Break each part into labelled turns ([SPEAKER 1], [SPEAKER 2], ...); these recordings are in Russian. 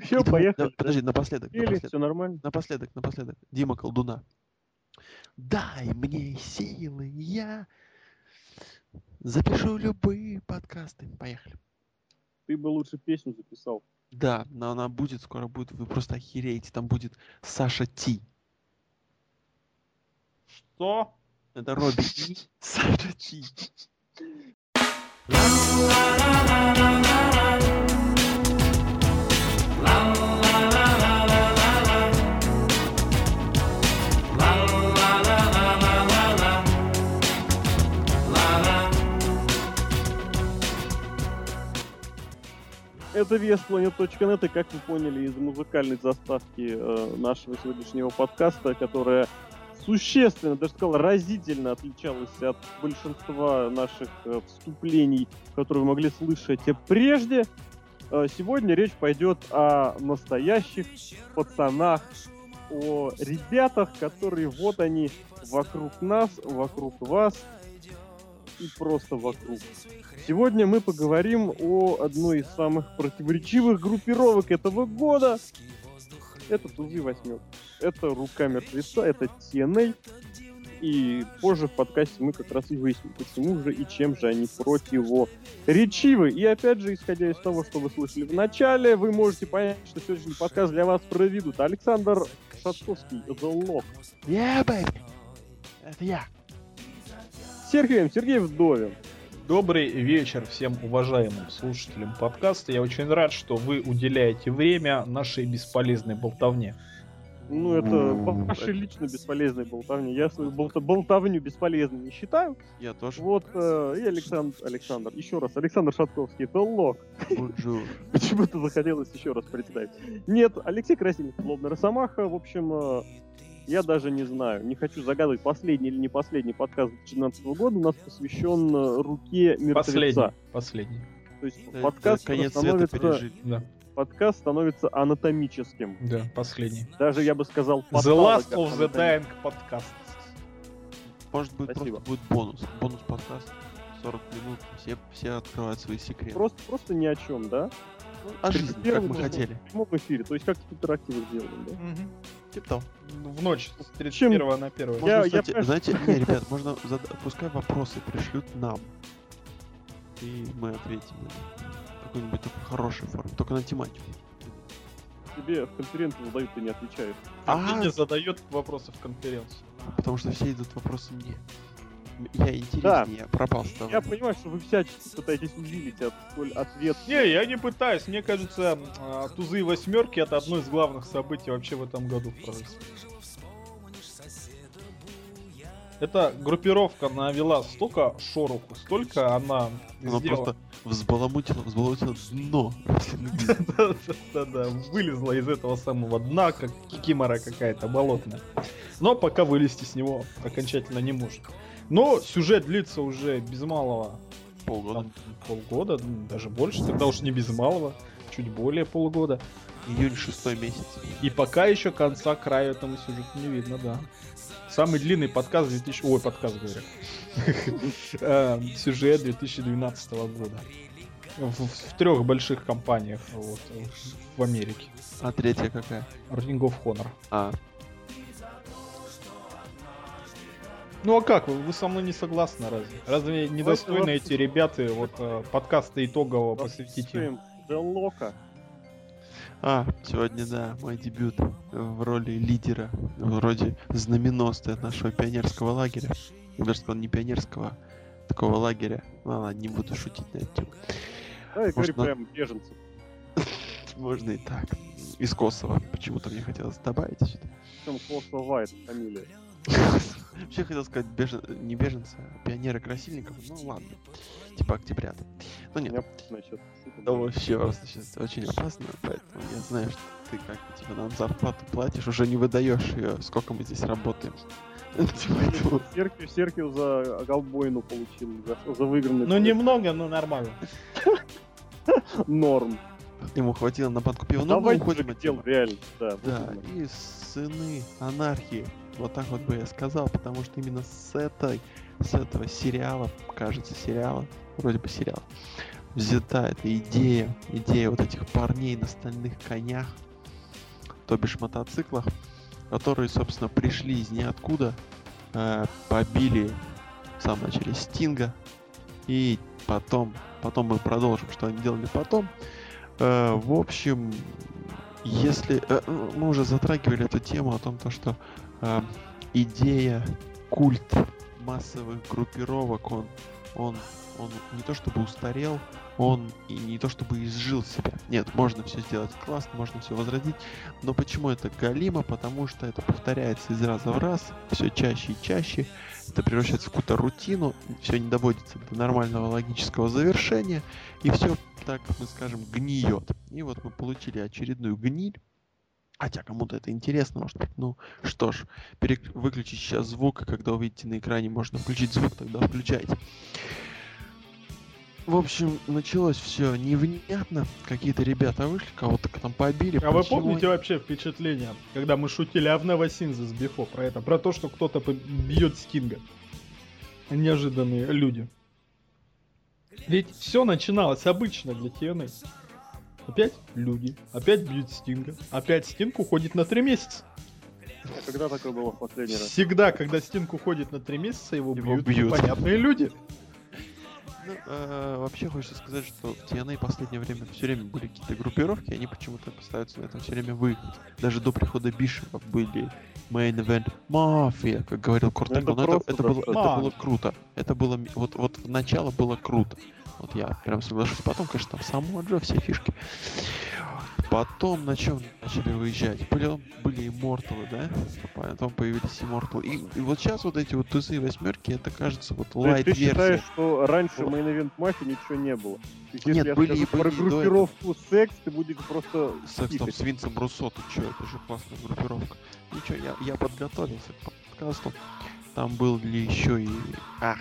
[SPEAKER 1] Все,
[SPEAKER 2] И
[SPEAKER 1] поехали.
[SPEAKER 2] давай, Подожди, напоследок,
[SPEAKER 1] Или
[SPEAKER 2] напоследок,
[SPEAKER 1] все нормально.
[SPEAKER 2] напоследок, напоследок. Дима Колдуна. Дай мне силы, я запишу любые подкасты. Поехали.
[SPEAKER 1] Ты бы лучше песню записал.
[SPEAKER 2] Да, но она будет, скоро будет, вы просто охереете. Там будет Саша Ти.
[SPEAKER 3] Что?
[SPEAKER 2] Это Робби И, Саша Ти.
[SPEAKER 1] Это VSPlanet.net, и как вы поняли из музыкальной заставки э, нашего сегодняшнего подкаста, которая существенно, даже сказал, разительно отличалась от большинства наших э, вступлений, которые вы могли слышать прежде. Э, сегодня речь пойдет о настоящих пацанах, о ребятах, которые вот они вокруг нас, вокруг вас и просто вокруг. Сегодня мы поговорим о одной из самых противоречивых группировок этого года. Это Тузы Восьмерки. Это Рука Мертвеца, это TNA. И позже в подкасте мы как раз и выясним, почему же и чем же они противоречивы. И опять же, исходя из того, что вы слышали в начале, вы можете понять, что сегодняшний подкаст для вас проведут Александр Шатковский, The Lock,
[SPEAKER 2] Yeah, baby. Это я.
[SPEAKER 1] Сергей, Сергей Вдовин,
[SPEAKER 3] Добрый вечер всем уважаемым слушателям подкаста. Я очень рад, что вы уделяете время нашей бесполезной болтовне.
[SPEAKER 1] Ну, это по вашей лично бесполезной болтовне. Я свою болта- болтовню бесполезной не считаю.
[SPEAKER 2] Я тоже.
[SPEAKER 1] Вот, э, и Александр, Александр, еще раз, Александр Шатковский, это лог. Почему-то захотелось еще раз представить. Нет, Алексей Красильников, Лобный Росомаха, в общем, э, я даже не знаю, не хочу загадывать, последний или не последний подкаст 2017 года у нас посвящен э, руке мертвеца.
[SPEAKER 3] Последний. Последний.
[SPEAKER 1] То есть
[SPEAKER 2] Э,
[SPEAKER 1] подкаст
[SPEAKER 2] Конец света
[SPEAKER 1] становится,
[SPEAKER 2] пережили.
[SPEAKER 3] Да,
[SPEAKER 1] подкаст становится анатомическим.
[SPEAKER 3] да, последний.
[SPEAKER 1] Даже, я бы сказал,
[SPEAKER 3] The Last of the. Dying подкаст.
[SPEAKER 2] Может быть,
[SPEAKER 1] Спасибо.
[SPEAKER 2] просто будет бонус. Бонус подкаст. 40 минут. Все, все открывают свои секреты.
[SPEAKER 1] Просто, просто ни о чем, да?
[SPEAKER 2] О жизни, как мы хотели.
[SPEAKER 1] В прямом эфире, то есть как в интерактиве сделали, да?
[SPEAKER 2] Типа того.
[SPEAKER 3] В ночь с 31 на 1.
[SPEAKER 2] Можно,
[SPEAKER 1] Я- я
[SPEAKER 2] кстати,
[SPEAKER 1] понимаю,
[SPEAKER 2] знаете, не, ребят, можно зада- пускай вопросы пришлют нам. И мы ответим на какой-нибудь такой хорошей форме. Только на тематику.
[SPEAKER 1] Тебе в конференцию задают, ты не отвечаешь.
[SPEAKER 3] А
[SPEAKER 2] А,
[SPEAKER 3] не задает вопросы в конференцию.
[SPEAKER 2] потому что все идут вопросы мне. Я интереснее, я пропал с тобой.
[SPEAKER 1] Я понимаю, что вы всячески пытаетесь увидеть от столь ответ.
[SPEAKER 3] Не, я не пытаюсь. Мне кажется, а, тузы и восьмерки это одно из главных событий вообще в этом году в прорыве. Эта группировка навела столько шороху, столько она
[SPEAKER 2] Она
[SPEAKER 3] сделала.
[SPEAKER 2] просто взбаламутила, взбаламутила дно.
[SPEAKER 3] Да-да-да, вылезла из этого самого дна, как кикимора какая-то болотная. Но пока вылезти с него окончательно не может. Но сюжет длится уже без малого
[SPEAKER 2] Полгода.
[SPEAKER 3] там, полгода, м, даже больше, тогда уж не без малого, чуть более полгода.
[SPEAKER 2] Июнь шестой месяц.
[SPEAKER 3] И пока еще конца края этому сюжету не видно, да. Самый длинный подкаст 2000... Ой, подкаст, говорю. Э, Сюжет 2012 года. В, трех больших компаниях вот, в Америке.
[SPEAKER 2] А третья какая?
[SPEAKER 3] Ring of Honor.
[SPEAKER 2] А,
[SPEAKER 3] Ну а как вы? Вы со мной не согласны разве? Разве недостойны эти ребята вот э, подкаста итогового посвятить им?
[SPEAKER 1] Делока.
[SPEAKER 2] а, сегодня, да, мой дебют в роли лидера, вроде знаменосца нашего пионерского лагеря. Я даже сказал, не пионерского, а такого лагеря. Ну ладно, не буду шутить на эту тему.
[SPEAKER 1] Давай говори
[SPEAKER 2] Можно-
[SPEAKER 1] прям беженцев.
[SPEAKER 2] Можно и так. Из Косово. Почему-то мне хотелось добавить сюда.
[SPEAKER 1] Причем Косово это фамилия.
[SPEAKER 2] Вообще хотел сказать бежен... не беженцы, а пионеры красильников. Ну ладно. Типа октябрят. Ну нет.
[SPEAKER 1] Насчет шуток.
[SPEAKER 2] Это вообще просто сейчас очень опасно, поэтому я знаю, что ты как типа нам зарплату платишь, уже не выдаешь ее, сколько мы здесь работаем.
[SPEAKER 1] Серхио, Серхио за голбойну получил, за, за выигранный.
[SPEAKER 3] Ну немного, но нормально.
[SPEAKER 1] Норм.
[SPEAKER 2] ему хватило на банку пива. Ну, мы уходим от темы.
[SPEAKER 1] реально. Да,
[SPEAKER 2] Да, и сыны анархии. Вот так вот бы я сказал, потому что именно с этой, с этого сериала, кажется, сериала, вроде бы сериал, взята эта идея, идея вот этих парней на стальных конях, то бишь мотоциклах, которые, собственно, пришли из ниоткуда, э, побили в самом начале Стинга, и потом, потом мы продолжим, что они делали потом. Э, в общем, если э, мы уже затрагивали эту тему о том, то, что э, идея культ массовых группировок, он, он, он не то чтобы устарел, он и не то чтобы изжил себя. Нет, можно все сделать классно, можно все возродить, но почему это галимо? Потому что это повторяется из раза в раз, все чаще и чаще, это превращается в какую-то рутину, все не доводится до нормального логического завершения, и все, так мы скажем, гниет. И вот мы получили очередную гниль, Хотя кому-то это интересно, может быть. Ну что ж, перек... выключить сейчас звук, и когда увидите на экране, можно включить звук, тогда включайте. В общем, началось все невнятно. Какие-то ребята вышли, кого-то там побили.
[SPEAKER 3] А вы помните вообще впечатление, когда мы шутили о Синзе с Бифо про это? Про то, что кто-то бьет Стинга. Неожиданные люди. Ведь все начиналось обычно для TNA. Опять люди, опять бьют Стинга, опять Стинг уходит на три месяца.
[SPEAKER 1] Когда такое было в последний раз?
[SPEAKER 3] Всегда, когда Стинг уходит на три месяца, его, его бьют, бьют понятные люди.
[SPEAKER 2] Ну, э, вообще хочется сказать, что в TNA в последнее время все время были какие-то группировки, они почему-то пытаются на этом все время выиграть. Даже до прихода Бишопа были Main Event Mafia, как говорил Кортенко. Но это, это, было, это было круто. Это было, вот, вот начало было круто. Вот я прям соглашусь. Потом, конечно, там само Джо, все фишки. Потом на чем начали выезжать? Были, были имморталы, да? Потом появились имморталы. И, и вот сейчас вот эти вот тузы и восьмерки, это кажется вот лайт
[SPEAKER 1] версия. Ты считаешь, что раньше в Main Event Mafia ничего не было?
[SPEAKER 2] есть, Нет, если были, я
[SPEAKER 1] скажу были про группировку секс, ты будешь просто...
[SPEAKER 2] Секс там с Винсом Руссо, ты чё, это же классная группировка. Ничего, я, я подготовился к подкасту. Там был ли еще и... Ах,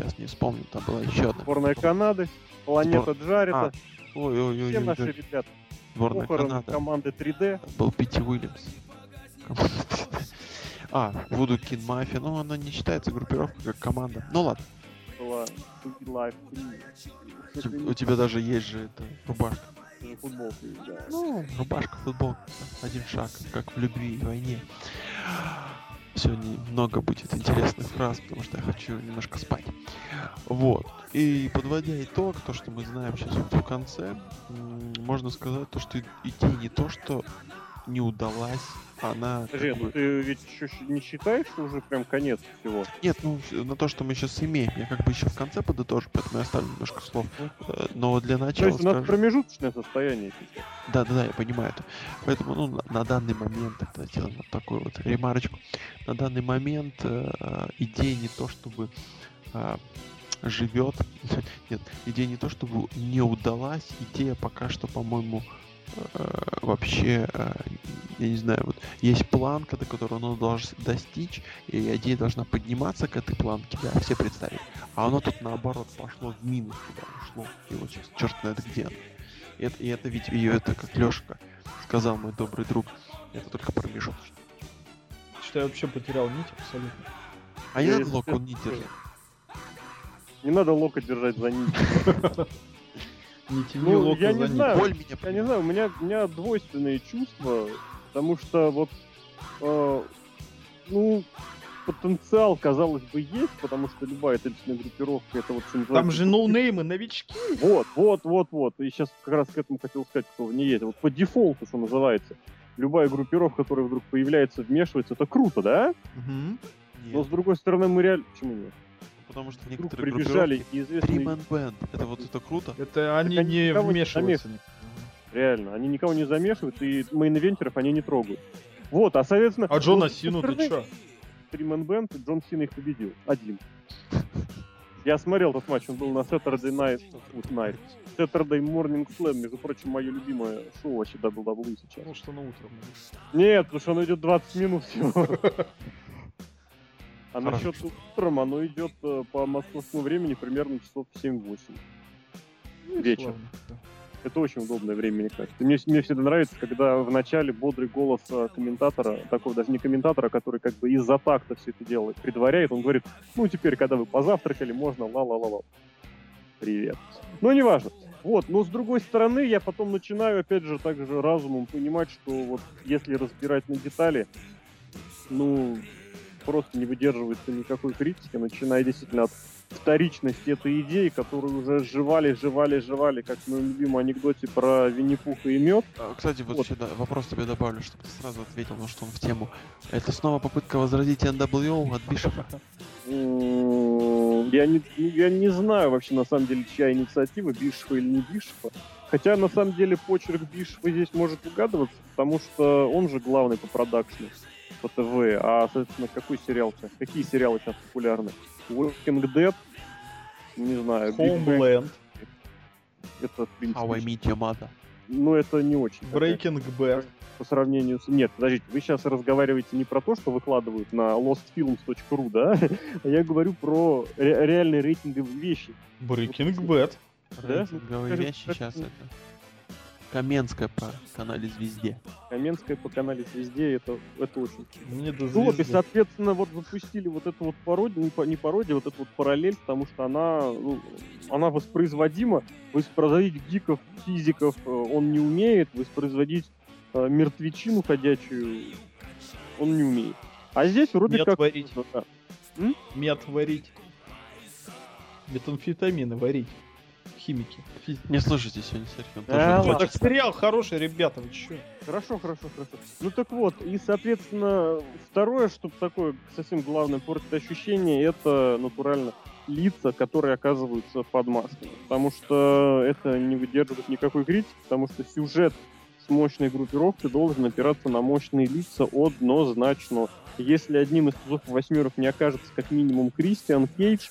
[SPEAKER 2] сейчас не вспомню, там была еще одна.
[SPEAKER 1] Сборная Канады, планета
[SPEAKER 2] Сбор...
[SPEAKER 1] Джарита. А,
[SPEAKER 2] ой-ой-ой.
[SPEAKER 1] Все наши ребята.
[SPEAKER 2] Сборная Канады.
[SPEAKER 1] команды 3D.
[SPEAKER 2] Был Пити Уильямс. А, Вуду Кин Мафия, ну она не считается группировкой как команда. Ну ладно.
[SPEAKER 1] Была Life
[SPEAKER 2] 3. У тебя даже есть же это рубашка.
[SPEAKER 1] Футболка, да.
[SPEAKER 2] Ну, рубашка, футболка. Один шаг, как в любви и войне. Сегодня много будет интересных фраз, потому что я хочу немножко спать. Вот. И подводя итог, то, что мы знаем сейчас вот в конце, можно сказать, то, что идея не то, что не удалась она...
[SPEAKER 1] Подожди, ну ты ведь еще не считаешь, что уже прям конец всего?
[SPEAKER 2] Нет, ну, на то, что мы сейчас имеем, я как бы еще в конце подытожу, поэтому я оставлю немножко слов. Э, но для начала...
[SPEAKER 1] То есть у нас скажу... промежуточное состояние сейчас.
[SPEAKER 2] Да, да, да, я понимаю это. Поэтому, ну, на, на данный момент, это сделаем вот такую вот ремарочку. На данный момент э, идея не то, чтобы э, живет. Нет, идея не то, чтобы не удалась. Идея пока что, по-моему, э, вообще, э, я не знаю, вот есть планка, до которой оно должно достичь, и идея должна подниматься к этой планке, да, все представили. А оно тут наоборот пошло в минус туда ушло. И вот сейчас черт знает где оно. И это, и это ведь ее это как Лешка сказал мой добрый друг. Это только промежуточно.
[SPEAKER 3] Что я вообще потерял нить абсолютно.
[SPEAKER 2] А я, я лок он не держал.
[SPEAKER 1] Не надо лока держать за нить.
[SPEAKER 3] Не тяни ну,
[SPEAKER 1] я не знаю, Боль меня я не знаю, у меня, у меня двойственные чувства, потому что вот, э, ну, потенциал, казалось бы, есть, потому что любая отечественная группировка это вот...
[SPEAKER 3] Там же ноунеймы, новички.
[SPEAKER 1] Вот, вот, вот, вот. И сейчас как раз к этому хотел сказать, что не есть. Вот по дефолту, что называется, любая группировка, которая вдруг появляется, вмешивается, это круто, да? Угу. Но с другой стороны, мы реально... Почему нет?
[SPEAKER 2] Потому что некоторые прибежали неизвестные... Three Band. Это вот это круто.
[SPEAKER 3] Это они, они не вмешиваются. Не
[SPEAKER 1] Реально, они никого не замешивают, и main-eventer ов они не трогают. Вот, а соответственно...
[SPEAKER 3] А Джона вот, Сину ты чё?
[SPEAKER 1] Three Man Band, Джон Сина их победил. Один. Я смотрел этот матч, он был на Saturday Night, Night. Saturday Morning Slam, между прочим, мое любимое шоу вообще WWE сейчас.
[SPEAKER 3] Потому что на утро.
[SPEAKER 1] Нет, потому что оно идет 20 минут всего. А насчет утром оно идет э, по московскому времени примерно часов 7-8. Ну, Вечер. Это очень удобное время, мне кажется. Мне, мне всегда нравится, когда в начале бодрый голос э, комментатора, такого даже не комментатора, который как бы из-за такта все это делает, предваряет, он говорит, ну теперь, когда вы позавтракали, можно ла-ла-ла-ла. Привет. Ну, неважно. Вот, но с другой стороны, я потом начинаю, опять же, также разумом понимать, что вот если разбирать на детали, ну, просто не выдерживается никакой критики, начиная действительно от вторичности этой идеи, которую уже жевали, жевали, жевали, как в моем любимом анекдоте про Винни-Пуха и мед.
[SPEAKER 2] А, Кстати, вот,
[SPEAKER 1] Вот.
[SPEAKER 2] сюда вопрос тебе добавлю, чтобы ты сразу ответил, на что он в тему. Это снова попытка возродить NWO от Бишопа?
[SPEAKER 1] М, Я не, я не знаю вообще, на самом деле, чья инициатива, Бишефа или не Бишефа. Хотя, на самом деле, почерк Бишефа здесь может угадываться, потому что он же главный по продакшну по ТВ. А, соответственно, какой сериал сейчас? Какие сериалы сейчас популярны? Walking Dead? Не знаю.
[SPEAKER 3] Homeland,
[SPEAKER 1] Это, в принципе,
[SPEAKER 2] How I Meet Your Mother.
[SPEAKER 1] ну, это не очень.
[SPEAKER 3] Breaking Bad.
[SPEAKER 1] по сравнению с... Нет, подождите, вы сейчас разговариваете не про то, что выкладывают на lostfilms.ru, да? А я говорю про ре- реальные рейтинговые вещи.
[SPEAKER 3] Breaking Bad.
[SPEAKER 1] Да?
[SPEAKER 2] Рейтинговые вещи сейчас это. Каменская по канале Звезде.
[SPEAKER 1] Каменская по канале везде, это, это очень.
[SPEAKER 3] Мне до
[SPEAKER 1] Ну вот, и,
[SPEAKER 3] звезды.
[SPEAKER 1] соответственно, вот запустили вот эту вот пародию, не, па- не пародию, вот эту вот параллель, потому что она, ну, она воспроизводима. Воспроизводить гиков, физиков э, он не умеет, воспроизводить э, мертвечину ходячую он не умеет. А здесь вроде
[SPEAKER 3] Мед
[SPEAKER 1] как...
[SPEAKER 3] варить.
[SPEAKER 1] Да.
[SPEAKER 3] Мед варить. Метамфетамины варить. Химики.
[SPEAKER 2] Не слушайте сегодня Серхио.
[SPEAKER 1] Да
[SPEAKER 3] Ну, так сериал хороший, ребята, вы чё?
[SPEAKER 1] Хорошо, хорошо, хорошо. Ну так вот, и, соответственно, второе, что такое совсем главное портит ощущение, это натурально лица, которые оказываются под масками. Потому что это не выдерживает никакой критики, потому что сюжет с мощной группировкой должен опираться на мощные лица однозначно. Если одним из тузов восьмерок не окажется как минимум Кристиан Кейдж,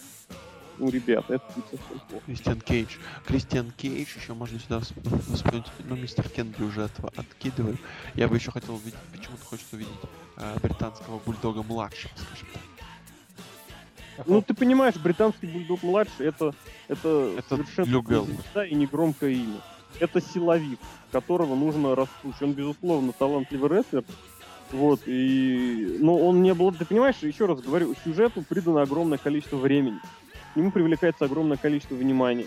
[SPEAKER 1] ну, ребят, это будет совсем плохо.
[SPEAKER 2] Кристиан Кейдж. Кристиан Кейдж, еще можно сюда всп- вспомнить, ну, мистер Кенби уже отва- откидываю. Я бы еще хотел увидеть, почему-то хочется увидеть э, британского бульдога младшего, скажем так.
[SPEAKER 1] Ну, ты понимаешь, британский бульдог младший это, это,
[SPEAKER 2] Это
[SPEAKER 1] совершенно звезда и не громкое имя. Это силовик, которого нужно распушить. Он, безусловно, талантливый рестлер. Вот, и... Но он не был... Ты понимаешь, еще раз говорю, сюжету придано огромное количество времени. Нему привлекается огромное количество внимания.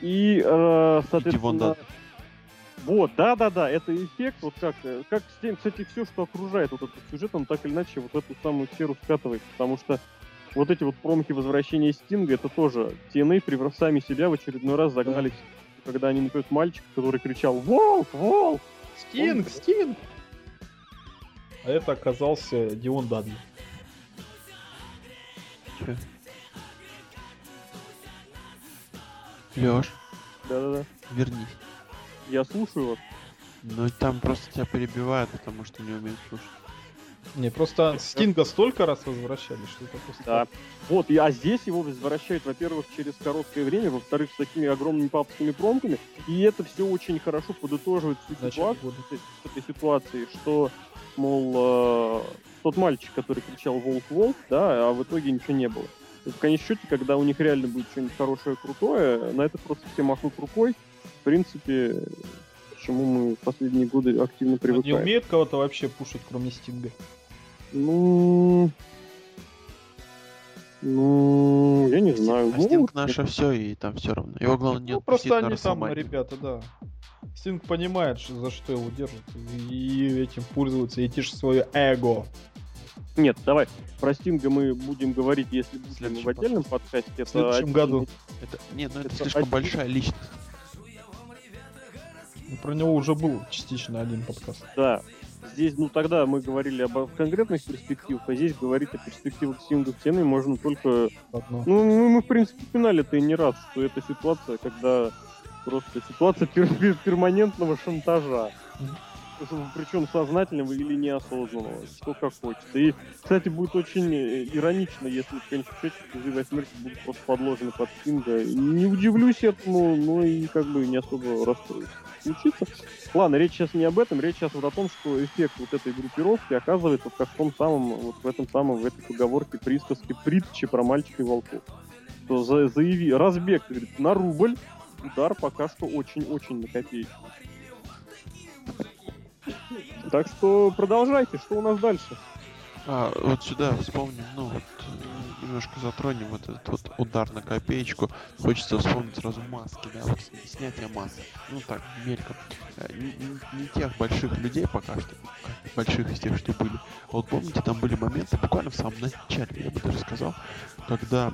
[SPEAKER 1] И, э, соответственно...
[SPEAKER 2] Дивон Дат.
[SPEAKER 1] Вот, да-да-да, это эффект, вот как, э, как с тем, кстати, все, что окружает вот этот сюжет, он так или иначе вот эту самую сферу скатывает, потому что вот эти вот промахи возвращения Стинга, это тоже TNA превра- сами себя в очередной раз загнали, в- когда они например, мальчик, который кричал «Волк! Волк!»
[SPEAKER 3] Стинг, Стинг! А это оказался Дион Дадли.
[SPEAKER 2] Лёш,
[SPEAKER 1] Да-да-да.
[SPEAKER 2] вернись.
[SPEAKER 1] Я слушаю вас.
[SPEAKER 2] Ну, там просто тебя перебивают, потому что не умеют слушать.
[SPEAKER 3] Не, просто Стинга столько раз возвращали, что это просто...
[SPEAKER 1] Да. Вот, и, а здесь его возвращают, во-первых, через короткое время, во-вторых, с такими огромными папскими промками, и это все очень хорошо подытоживает всю ситуацию, с этой ситуации, что, мол, э, тот мальчик, который кричал «Волк, волк», да, а в итоге ничего не было. В конечном счете, когда у них реально будет что-нибудь хорошее, крутое, на это просто все махнут рукой. В принципе, к чему мы в последние годы активно
[SPEAKER 3] Он не
[SPEAKER 1] привыкаем.
[SPEAKER 3] умеет кого-то вообще пушить, кроме Стинга.
[SPEAKER 1] Ну... Ну, я не знаю.
[SPEAKER 2] А Стинг наше все, и там все равно. Его главное не
[SPEAKER 3] Ну,
[SPEAKER 2] отпустить
[SPEAKER 3] просто они там, ребята, да. Стинг понимает, что- за что его держат, и этим пользуются, и тишь свое эго.
[SPEAKER 1] Нет, давай. Про Стинга мы будем говорить, если будем
[SPEAKER 2] следующем
[SPEAKER 1] в отдельном подкасте. Это
[SPEAKER 3] В следующем
[SPEAKER 1] отдельный-
[SPEAKER 3] году.
[SPEAKER 2] Это, нет, ну это,
[SPEAKER 1] Это
[SPEAKER 2] слишком
[SPEAKER 1] один-
[SPEAKER 2] большая личность.
[SPEAKER 3] Ну, Про него уже был частично один подкаст.
[SPEAKER 1] Да. Здесь, ну тогда мы говорили об конкретных перспективах, а здесь говорить о перспективах Стинга в теме можно только...
[SPEAKER 3] Одно.
[SPEAKER 1] Ну, мы, мы, в принципе, упоминали это и не раз, что это ситуация, когда просто ситуация пер- пер- перманентного шантажа. Причем сознательного или неосознанного, кто как хочет. И, кстати, будет очень э, иронично, если в конечном счете призывы смерти будут просто подложены под Стинга. Не удивлюсь этому, но и как бы не особо расстроюсь. Случится. Ладно, речь сейчас не об этом, речь сейчас вот о том, что эффект вот этой группировки оказывается вот как в том самом, вот в этом самом, в этой поговорке присказке притчи про мальчика и волков. Что за, заяви, разбег, говорит, на рубль, удар пока что очень-очень на копеечку. Так что продолжайте, что у нас дальше?
[SPEAKER 2] А, вот сюда вспомним, ну вот, э, немножко затронем вот этот вот удар на копеечку. Хочется вспомнить сразу маски, да, вот снятие масок. Ну так, мельком. Э, Не, не- не тех больших людей пока что, больших из тех, что были. Вот помните, там были моменты, буквально в самом начале, я бы даже сказал, когда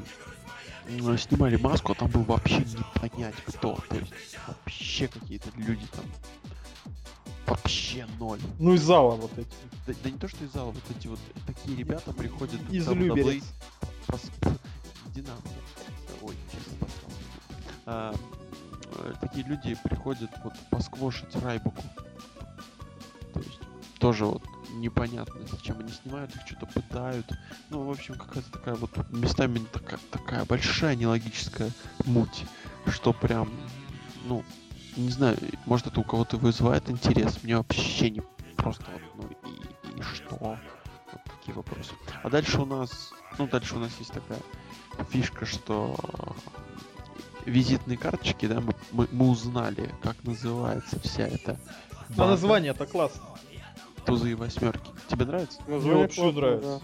[SPEAKER 2] снимали маску, а там был вообще не понять кто. То есть вообще какие-то люди там вообще ноль.
[SPEAKER 3] Ну и зала вот эти.
[SPEAKER 2] Да, да не то, что из зала, вот эти вот такие ребята приходят
[SPEAKER 3] Из
[SPEAKER 2] WWE,
[SPEAKER 3] Люберец.
[SPEAKER 2] пос- Иди нахуй. Ой, честно посрал. А, э, такие люди приходят вот посквошить Райбуку. То есть тоже вот непонятно, зачем они снимают, их что-то пытают. Ну, в общем, какая-то такая вот местами такая, такая большая нелогическая муть, что прям, ну, не знаю, может это у кого-то вызывает интерес, мне вообще не просто вот, ну и, и что? Вот такие вопросы. А дальше у нас, ну дальше у нас есть такая фишка, что визитные карточки, да, мы, мы, мы узнали, как называется вся эта
[SPEAKER 3] А
[SPEAKER 2] банда,
[SPEAKER 3] название-то классно.
[SPEAKER 2] тузы и восьмерки. Тебе нравится?
[SPEAKER 1] Название
[SPEAKER 3] вообще
[SPEAKER 1] классное,
[SPEAKER 3] нравится.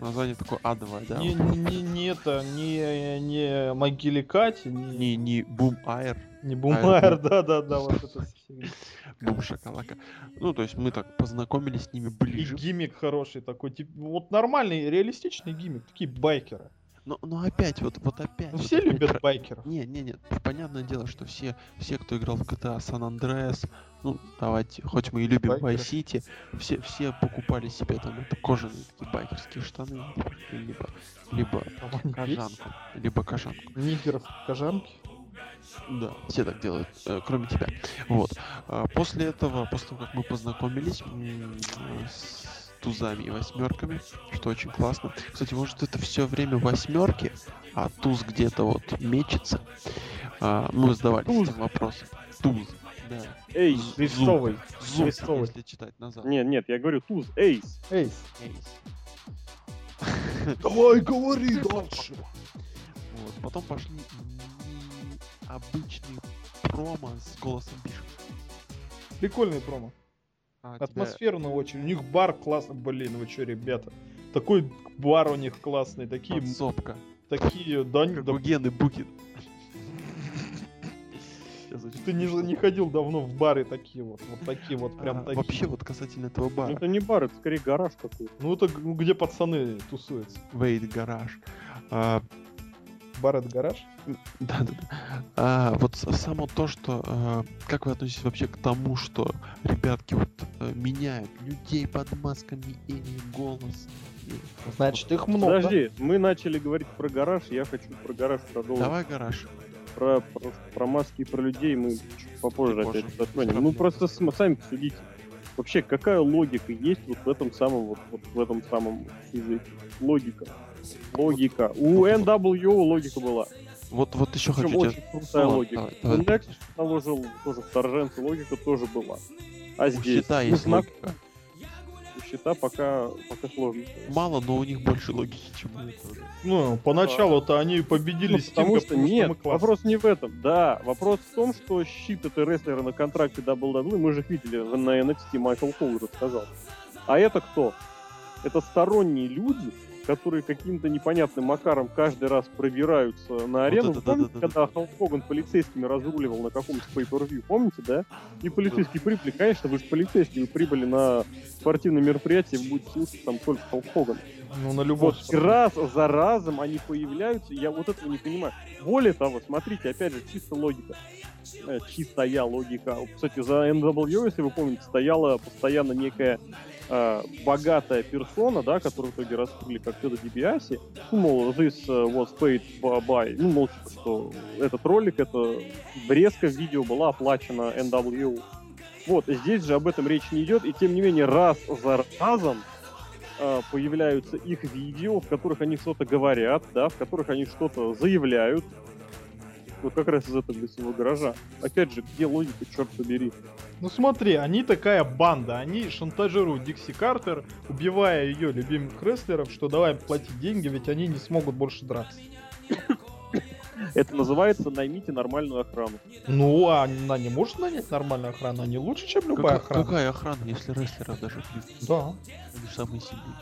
[SPEAKER 2] Название такое адовое, да?
[SPEAKER 3] Не, не, не это, не, не могиле Кати, не,
[SPEAKER 2] Не, не Бум Айр,
[SPEAKER 3] не Бумайер,
[SPEAKER 2] Аэропорт.
[SPEAKER 3] да, да, да, вот это.
[SPEAKER 2] Бум Шакалака. Ну, то есть мы так познакомились с ними
[SPEAKER 3] И
[SPEAKER 2] ближе.
[SPEAKER 3] гиммик хороший такой, тип, вот нормальный, реалистичный гиммик, такие байкеры.
[SPEAKER 2] Но, но опять, вот, вот опять.
[SPEAKER 3] Ну,
[SPEAKER 2] вот
[SPEAKER 3] все
[SPEAKER 2] опять
[SPEAKER 3] любят
[SPEAKER 2] про-
[SPEAKER 3] байкеров.
[SPEAKER 2] Не, не, нет, понятное дело, что все, все, кто играл в GTA San Andreas, ну, давайте, хоть мы и любим. Vice City, все, все покупали себе там это кожаные такие байкерские штаны, либо, либо
[SPEAKER 3] есть.
[SPEAKER 2] кожанку, либо кожанку.
[SPEAKER 3] Нигеров, кожанки.
[SPEAKER 2] Да, все так делают, э, кроме тебя. Вот. А, После этого, после того, как мы познакомились с тузами и восьмерками, что очень классно. Кстати, может это все время восьмерки, а туз где-то вот мечется. А, мы задавались
[SPEAKER 1] Туз.
[SPEAKER 2] этим вопросом. Туз, да.
[SPEAKER 1] Эйс.
[SPEAKER 2] З-
[SPEAKER 3] Крестовый.
[SPEAKER 2] Зуб,
[SPEAKER 3] Крестовый.
[SPEAKER 2] если читать назад.
[SPEAKER 1] Нет, нет, я говорю туз, эйс.
[SPEAKER 3] Эйс.
[SPEAKER 2] Эйс.
[SPEAKER 3] Давай, говори дальше.
[SPEAKER 2] Вот. Потом пошли обычные промо с голосом Биша.
[SPEAKER 3] Прикольный промо.
[SPEAKER 2] А, тебя-
[SPEAKER 3] Атмосферно очень. У них бар классный. Блин, вы что, ребята? Такой бар у них классный. Такие,
[SPEAKER 2] Подсобка.
[SPEAKER 3] такие, да,
[SPEAKER 2] Как
[SPEAKER 3] да
[SPEAKER 2] у Гены Букин.
[SPEAKER 3] Ты не, не ходил давно в бары такие вот, вот такие вот, прям
[SPEAKER 2] А,
[SPEAKER 3] такие.
[SPEAKER 2] Вообще вот касательно этого бара.
[SPEAKER 1] Это не бар, это скорее гараж такой.
[SPEAKER 3] Ну это где пацаны тусуются.
[SPEAKER 2] Вейт гараж. А,
[SPEAKER 3] Бар это гараж?
[SPEAKER 2] да, да, да. А, вот само то, что а, как вы относитесь вообще к тому, что ребятки вот а, меняют людей под масками или голос? И
[SPEAKER 3] Значит, их много.
[SPEAKER 1] Подожди, мы начали говорить про гараж, я хочу про гараж продолжить.
[SPEAKER 2] Давай гараж.
[SPEAKER 1] Про, про, про маски и про людей мы чуть попозже
[SPEAKER 2] Чуть
[SPEAKER 1] опять затронем. Ну просто см- сами посудите. Вообще, какая логика есть вот в этом самом, вот, вот в этом самом языке? Логика. Логика. У NWO логика была.
[SPEAKER 2] Вот, вот еще
[SPEAKER 1] Причем
[SPEAKER 2] хочу
[SPEAKER 1] очень
[SPEAKER 2] тебя...
[SPEAKER 1] крутая
[SPEAKER 2] Ну
[SPEAKER 1] логика.
[SPEAKER 2] давай,
[SPEAKER 1] У
[SPEAKER 2] давай.
[SPEAKER 1] Nexus наложил тоже вторженцы, логика тоже была. А
[SPEAKER 2] У
[SPEAKER 1] здесь
[SPEAKER 2] щита
[SPEAKER 1] ну,
[SPEAKER 2] есть
[SPEAKER 1] знак-
[SPEAKER 2] логика.
[SPEAKER 1] у щита пока, пока сложно.
[SPEAKER 2] Мало, но у них больше логики, чем у этого.
[SPEAKER 3] Ну, поначалу-то они победили
[SPEAKER 1] Ну,
[SPEAKER 3] Стинга,
[SPEAKER 1] потому что нет,
[SPEAKER 3] мы классные.
[SPEAKER 1] вопрос не в этом. Да, вопрос в том, что щит это рестлеры на контракте WWE, мы же их видели на NXT, Майкл Коул рассказал. А это кто? Это сторонние люди, которые каким-то непонятным макаром каждый раз пробираются на арену.
[SPEAKER 2] это да,
[SPEAKER 1] Помните,
[SPEAKER 2] да, да,
[SPEAKER 1] когда Халк Хоган полицейскими разруливал на каком-то pay помните, да? И полицейские прибыли, конечно, вы же полицейские, вы прибыли на спортивное мероприятие, вы будете слушать там только Халк Хоган.
[SPEAKER 3] Ну, на любой
[SPEAKER 1] Вот раз за разом они появляются, я вот этого не понимаю. Более того, смотрите, опять же, чисто логика. Э, чистая логика. Кстати, за NWO, если вы помните, стояла постоянно некая э, богатая персона, да, которую в итоге раскрыли как Теда Дибиаси. Ну, мол, this э, was paid by... Ну, мол, типа, что этот ролик, это врезка в видео была оплачена NWO. Вот, здесь же об этом речь не идет, и тем не менее, раз за разом э, появляются их видео, в которых они что-то говорят, да, в которых они что-то заявляют. Вот как раз из этого лесового гаража. Опять же, где логика, черт побери?
[SPEAKER 3] Ну смотри, они такая банда, они шантажируют Дикси Картер, убивая ее любимых рестлеров, что давай платить деньги, ведь они не смогут больше драться.
[SPEAKER 1] Это называется «наймите нормальную охрану».
[SPEAKER 3] Ну, а она не может нанять нормальную охрану, они лучше, чем любая
[SPEAKER 2] Какая,
[SPEAKER 3] охрана.
[SPEAKER 2] какая охрана, если рестлеров даже бьют?
[SPEAKER 3] Да.
[SPEAKER 2] Они же самые сильные.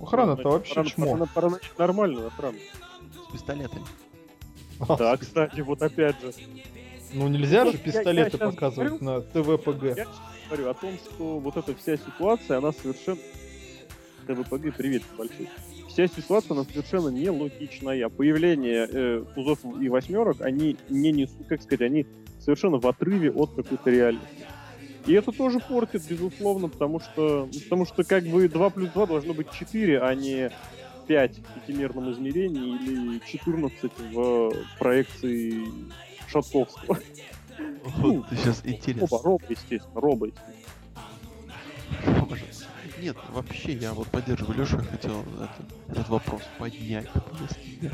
[SPEAKER 3] Охрана-то вообще
[SPEAKER 1] Охрана-
[SPEAKER 3] чмо.
[SPEAKER 1] охрана- охрана Нормально, охрана.
[SPEAKER 2] С пистолетами.
[SPEAKER 1] Да, кстати, вот опять же.
[SPEAKER 3] Ну нельзя
[SPEAKER 1] Вот
[SPEAKER 3] же
[SPEAKER 1] я- я
[SPEAKER 3] пистолеты
[SPEAKER 1] щас
[SPEAKER 3] показывать
[SPEAKER 1] говорю,
[SPEAKER 3] на ТВПГ.
[SPEAKER 1] Я говорю о том, что вот эта вся ситуация, она совершенно... ТВПГ, привет большой. Вся ситуация, она совершенно нелогичная. Появление э, тузов и восьмерок, они не несут, как сказать, они совершенно в отрыве от какой-то реальности. И это тоже портит, безусловно, потому что, потому что как бы 2 плюс 2 должно быть 4, а не 5 в пятимерном измерении или 14 в проекции Шатковского.
[SPEAKER 2] Вот ты сейчас интересно.
[SPEAKER 1] Роба, роба, естественно, роба, естественно.
[SPEAKER 2] Боже. Нет, вообще, я вот поддерживаю Лешу, я хотел это- этот вопрос поднять на повестке дня.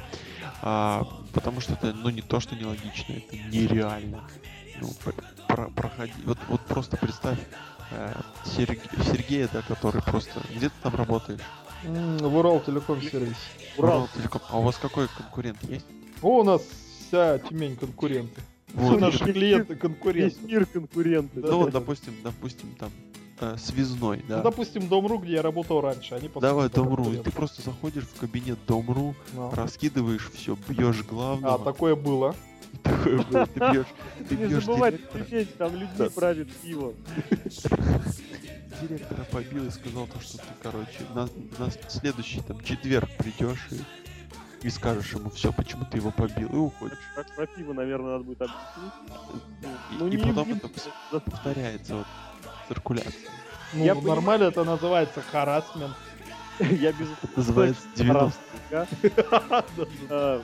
[SPEAKER 2] А, потому что это, ну, не то, что нелогично, это нереально. Ну, пр- про- проходи, вот, вот просто представь э, Серг- Сергея, да, который просто... Где ты там работаешь?
[SPEAKER 3] В Урал Телеком сервис.
[SPEAKER 1] Урал.
[SPEAKER 2] Телеком. А у вас какой конкурент есть?
[SPEAKER 3] О, у нас вся Тюмень конкуренты.
[SPEAKER 2] Вот,
[SPEAKER 3] Наши клиенты
[SPEAKER 1] Весь
[SPEAKER 3] конкуренты.
[SPEAKER 1] мир конкуренты.
[SPEAKER 2] Ну, вот, допустим, допустим, там, э, связной, да.
[SPEAKER 3] Ну, допустим, Дом.ру, где я работал раньше, они
[SPEAKER 2] Давай Дом.ру, и ты просто заходишь в кабинет Дом.ру,
[SPEAKER 3] Ну.
[SPEAKER 2] раскидываешь все, бьешь главного.
[SPEAKER 3] А, такое было.
[SPEAKER 2] Такое было, ты бьешь, ты
[SPEAKER 1] Не забывай, Сергей, там людьми правит пиво.
[SPEAKER 2] директора побил и сказал то, что ты, короче, на, на следующий там четверг придешь и, и скажешь ему все, почему ты его побил, и уходишь.
[SPEAKER 1] Про, про пиво, наверное, надо будет объяснить.
[SPEAKER 2] И,
[SPEAKER 1] Ну,
[SPEAKER 2] и
[SPEAKER 1] не-
[SPEAKER 2] потом
[SPEAKER 1] не-
[SPEAKER 2] это повторяется вот циркуляция.
[SPEAKER 3] Ну,
[SPEAKER 1] Я понимаю.
[SPEAKER 3] нормально это называется харасмент.
[SPEAKER 1] Я без
[SPEAKER 2] Называется 90.
[SPEAKER 1] Да. А,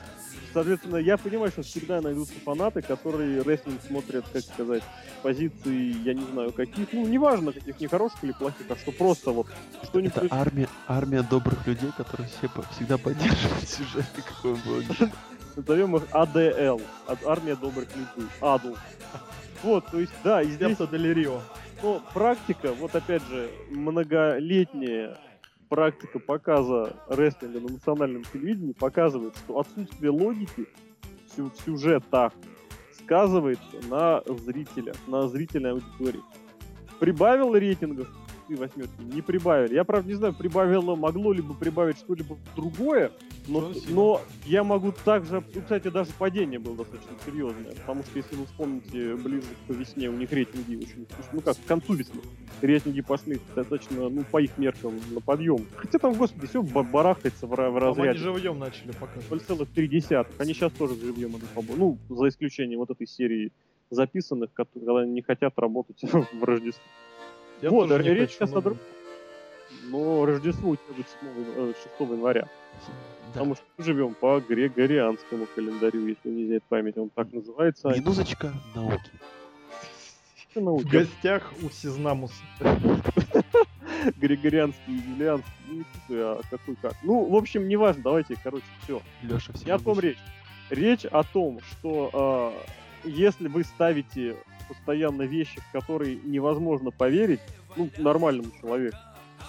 [SPEAKER 1] Соответственно, я понимаю, что всегда найдутся фанаты, которые рестлинг смотрят, как сказать, позиции, я не знаю, каких, ну, неважно, каких, не хороших или плохих, а что просто вот что-нибудь
[SPEAKER 2] Это армия, армия добрых людей, которые все, всегда поддерживают сюжет, какой он был.
[SPEAKER 1] назовем их АДЛ, от армия добрых людей, АДЛ. Вот, то есть, да, и здесь
[SPEAKER 3] Здесь Дель Рио.
[SPEAKER 1] Ну, практика, вот опять же, многолетняя практика показа рестлинга на национальном телевидении показывает, что отсутствие логики в сю- в сюжетах сказывается на зрителях, на зрительной аудитории. Прибавил рейтингов и восьмерки? Не прибавили. Я, правда, не знаю, прибавило, могло либо прибавить что-либо другое, но, но я могу также... ну, Кстати, даже падение было достаточно серьезное, потому что, если вы вспомните, ближе к весне у них рейтинги очень... Ну как, к концу весны рейтинги пошли достаточно, ну, по их меркам, на подъем. Хотя там, господи, все барахается в, в
[SPEAKER 3] По-моему, Они
[SPEAKER 1] разряде.
[SPEAKER 3] живьем начали показывать.
[SPEAKER 1] 0,3. Они сейчас тоже живьем идут по Ну, за исключением вот этой серии записанных, которые не хотят работать в Рождество.
[SPEAKER 3] Я
[SPEAKER 1] Вот,
[SPEAKER 3] тоже не
[SPEAKER 1] речь
[SPEAKER 3] хочу,
[SPEAKER 1] сейчас
[SPEAKER 3] но-
[SPEAKER 1] о другом. Но Рождество у тебя будет 7, э, 6 января.
[SPEAKER 2] Да.
[SPEAKER 1] Потому что мы живем по Григорианскому календарю, если не изменяет память, он так называется.
[SPEAKER 2] Минуточка науки.
[SPEAKER 1] Это
[SPEAKER 3] В гостях у Сизнамуса.
[SPEAKER 1] Григорианский, юлианский, не путаю, а какой как. Ну, в общем, неважно, давайте, короче, все.
[SPEAKER 2] Леша, все
[SPEAKER 1] Не о том речь. Речь о том, что э, если вы ставите постоянно вещи, в которые невозможно поверить, ну, нормальному человеку,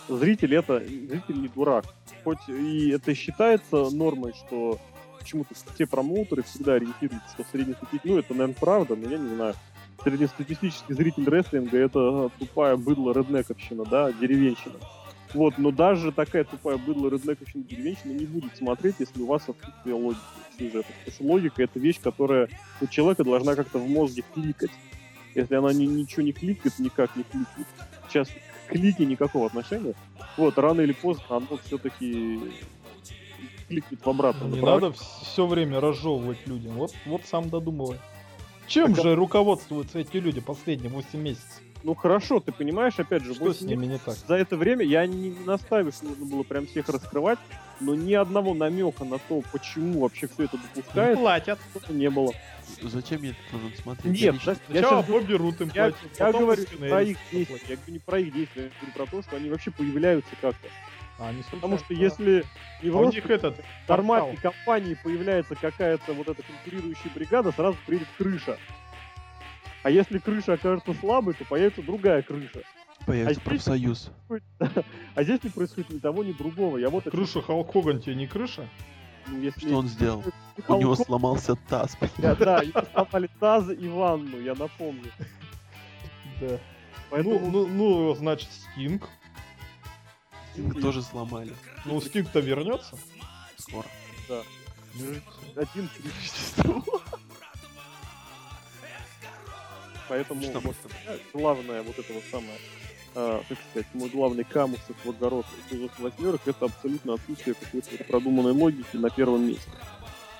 [SPEAKER 1] зритель это, зритель не дурак. Хоть и это считается нормой, что почему-то все промоутеры всегда ориентируются, что среднестатистический, ну, это, наверное, правда, но я не знаю. Среднестатистический зритель рестлинга это тупая быдло реднековщина, да, деревенщина. Вот, но даже такая тупая быдло реднековщина деревенщина не будет смотреть, если у вас отсутствие логики в сюжетах. Потому что логика это вещь, которая у человека должна как-то в мозге кликать. Если она ни- ничего не кликает, никак не кликает. Сейчас к клике никакого отношения. Вот, рано или поздно оно все-таки кликнет в обратном
[SPEAKER 3] Не надо все время разжевывать людям. Вот, вот сам додумывай. Чем же руководствуются эти люди последние 8 месяцев?
[SPEAKER 1] Ну хорошо, ты понимаешь, опять же,
[SPEAKER 3] Что с
[SPEAKER 1] 8
[SPEAKER 3] ними не так?
[SPEAKER 1] за это время я не настаиваю, что нужно было прям всех раскрывать, но ни одного намека на то, почему вообще все это
[SPEAKER 3] Не
[SPEAKER 1] допускается,
[SPEAKER 3] платят.
[SPEAKER 1] не было.
[SPEAKER 2] Зачем мне это нужно смотреть?
[SPEAKER 1] Нет,
[SPEAKER 2] Я
[SPEAKER 1] да, я
[SPEAKER 3] Сначала
[SPEAKER 1] щас-
[SPEAKER 3] поберут им
[SPEAKER 1] я,
[SPEAKER 3] платят,
[SPEAKER 1] я говорю про их действия, я говорю не про их действия, я говорю про то, что они вообще появляются как-то.
[SPEAKER 3] А, они
[SPEAKER 1] Потому что если не в
[SPEAKER 3] А у них этот
[SPEAKER 1] нормальной компании появляется какая-то вот эта конкурирующая бригада, сразу приедет крыша. А если крыша окажется слабой, то появится другая крыша.
[SPEAKER 2] Появится
[SPEAKER 1] А здесь-
[SPEAKER 2] профсоюз.
[SPEAKER 1] А здесь не происходит ни того, ни другого. Я вот это-
[SPEAKER 3] Крыша Халк Хоган тебе не крыша?
[SPEAKER 1] ну, если
[SPEAKER 2] Что он сделал? У
[SPEAKER 1] Халк
[SPEAKER 2] него
[SPEAKER 1] Хоган-
[SPEAKER 2] сломался таз.
[SPEAKER 1] Да, да, ему сломали таз и ванну, я напомню.
[SPEAKER 3] Да.
[SPEAKER 1] Поэтому
[SPEAKER 3] Ну, ну, ну, значит, Стинг.
[SPEAKER 2] Стинга тоже сломали.
[SPEAKER 3] Ну, Стинг-то вернется.
[SPEAKER 2] Скоро.
[SPEAKER 1] Да. Один Поэтому
[SPEAKER 2] Что?
[SPEAKER 1] вот, главное вот это вот самое, а, как сказать, мой главный камушек в огород Тузов восьмерок это абсолютно отсутствие какой-то вот продуманной логики на первом месте.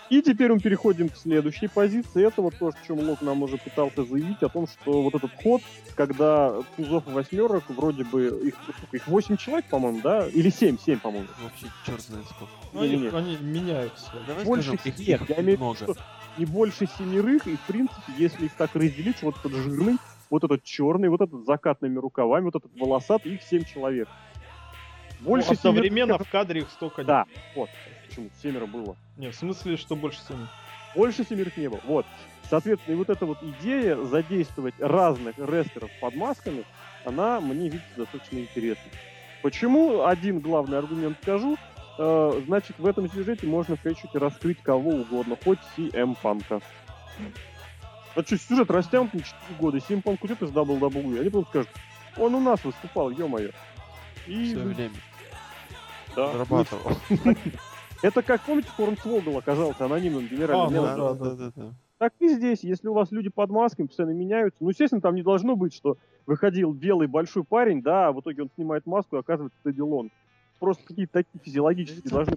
[SPEAKER 1] И теперь мы переходим к следующей позиции. Это вот то, о чем Лок нам уже пытался заявить, о том, что вот этот ход, когда Тузов восьмерок, вроде бы, их, сколько, их 8 человек, по-моему, да? Или 7, 7, по-моему.
[SPEAKER 2] Вообще черт знает сколько.
[SPEAKER 3] Ну, они, они меняются.
[SPEAKER 2] Давай
[SPEAKER 1] Больше
[SPEAKER 2] скажем, их,
[SPEAKER 1] всех.
[SPEAKER 2] их
[SPEAKER 1] Я имею в виду,
[SPEAKER 2] много.
[SPEAKER 1] что не больше семерых, и в принципе, если их так разделить, вот этот жирный, вот этот черный, вот этот с закатными рукавами, вот этот волосатый, их семь человек. Больше
[SPEAKER 3] ну, а
[SPEAKER 1] семерых-
[SPEAKER 3] современно в кадре их столько
[SPEAKER 1] Да, вот. Почему? Семеро было.
[SPEAKER 3] нет. В смысле, что больше семи?
[SPEAKER 1] Больше семерых не было. Вот. Соответственно, и вот эта вот идея задействовать разных рестлеров под масками, она мне видится достаточно интересной. Почему? Один главный аргумент скажу. Э, значит, в этом сюжете можно в конечном раскрыть кого угодно, хоть CM Панка. А что, сюжет растянут на 4 года, CM Punk уйдет из WWE, они потом скажут, он у нас выступал, ё-моё. И,
[SPEAKER 2] Все время
[SPEAKER 1] да,
[SPEAKER 2] зарабатывал.
[SPEAKER 1] это как, помните, Хорнсвогл оказался анонимным генеральным
[SPEAKER 3] А, ну
[SPEAKER 1] менеджером?
[SPEAKER 3] да,
[SPEAKER 2] да, да, да.
[SPEAKER 1] Так и здесь, если у вас люди под масками постоянно меняются, ну, естественно, там не должно быть, что выходил белый большой парень, да, а в итоге он снимает маску и оказывается Тедди Лонг. Просто какие-то такие физиологические
[SPEAKER 2] Это
[SPEAKER 1] должны?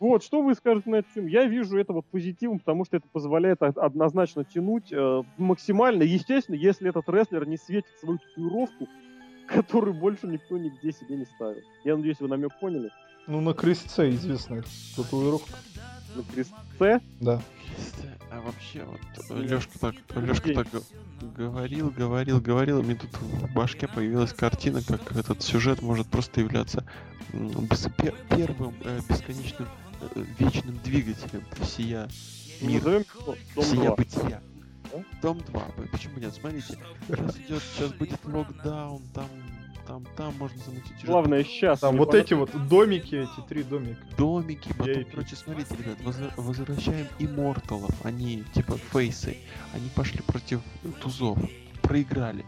[SPEAKER 1] Вот, что вы скажете на эту тему? Я вижу это вот позитивом, потому что это позволяет од- однозначно тянуть э, максимально. Естественно, если этот рестлер не светит свою татуировку, которую больше никто нигде себе не ставил. Я надеюсь, вы намек поняли.
[SPEAKER 3] Ну, на крестце известная татуировка.
[SPEAKER 1] На крестце.
[SPEAKER 3] Да.
[SPEAKER 2] А вообще, вот Лешка так, Лешка
[SPEAKER 1] день.
[SPEAKER 2] так говорил, говорил, говорил, и мне тут в башке появилась картина, как этот сюжет может просто являться первым э, бесконечным э, вечным двигателем всея мира, всея
[SPEAKER 1] 2.
[SPEAKER 2] бытия. Дом 2. Почему нет? Смотрите, сейчас идет, сейчас будет локдаун, там, там, там можно замутить.
[SPEAKER 1] Главное, сейчас.
[SPEAKER 3] Там вот эти вот домики, эти три домика.
[SPEAKER 2] домики, потом,
[SPEAKER 3] VIP.
[SPEAKER 2] короче, смотрите, ребят, возра- возвращаем Immortal ов, они, типа, face ы, они пошли против тузов, проиграли.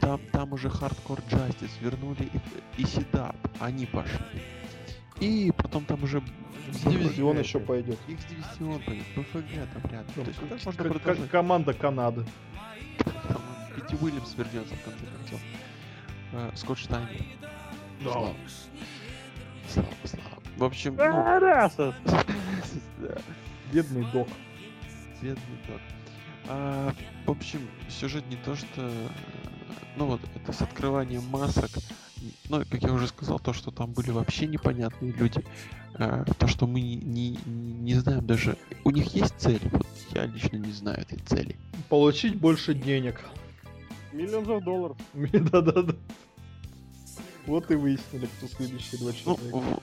[SPEAKER 2] Там, там уже Hardcore Justice, вернули и, и Седап, они пошли. И потом там уже
[SPEAKER 3] Дивизион
[SPEAKER 2] BFG,
[SPEAKER 3] еще пойдет.
[SPEAKER 2] X-дивизион пойдет, BFG там рядом.
[SPEAKER 3] Ну,
[SPEAKER 2] То есть
[SPEAKER 3] как-
[SPEAKER 2] так можно продолжать.
[SPEAKER 3] команда Канады.
[SPEAKER 2] Пити Уильямс вернется в конце концов. Э, Скотт Штайнер.
[SPEAKER 3] Да.
[SPEAKER 2] Слава. Слава, слава. В общем, ну.
[SPEAKER 3] Бедный док.
[SPEAKER 2] Бедный док. А, в общем, сюжет не то, что... Ну вот, это с открыванием масок. Ну, как я уже сказал, то, что там были вообще непонятные люди. э, То, что мы не, не, не знаем даже... У них есть цели? Вот я лично не знаю этой цели.
[SPEAKER 3] Получить больше денег.
[SPEAKER 1] Миллионов долларов.
[SPEAKER 3] Да-да-да. Вот и выяснили, кто следующие два
[SPEAKER 2] Ну,
[SPEAKER 3] человека.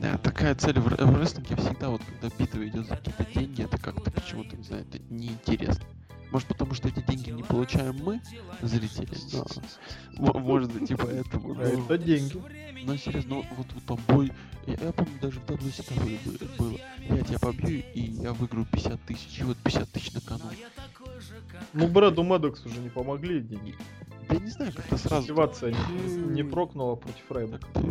[SPEAKER 2] да, такая цель в, в рестлинге всегда, вот когда битва идет за какие-то деньги, это как-то почему-то, не знаю, это неинтересно. Может, потому что эти деньги не получаем мы, зрители, но может быть и поэтому.
[SPEAKER 3] А
[SPEAKER 2] но-
[SPEAKER 3] это деньги.
[SPEAKER 2] Но серьезно, ну, вот, вот там бой, я, я помню, даже в WCW бы- было, я тебя побью, и я выиграю 50 тысяч, и вот 50 тысяч на кону.
[SPEAKER 3] Ну, Брэду Мэддокс уже не помогли деньги.
[SPEAKER 2] Да не знаю, как-то сразу...
[SPEAKER 3] Мотивация не, не прокнула против Рейда.
[SPEAKER 2] Как-то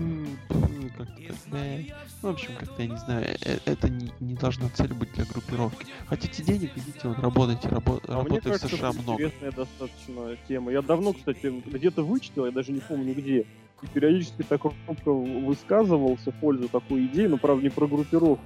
[SPEAKER 2] так, э, ну, в общем, как-то, я не знаю, э, это не, не должна цель быть для группировки. Хотите денег, идите, вот, работайте, рабо-
[SPEAKER 1] А мне
[SPEAKER 2] работы в США
[SPEAKER 1] это
[SPEAKER 2] много.
[SPEAKER 1] интересная достаточно тема. Я давно, кстати, где-то вычитал, я даже не помню где, и периодически так робко высказывался в пользу такой идеи, но, правда, не про группировку,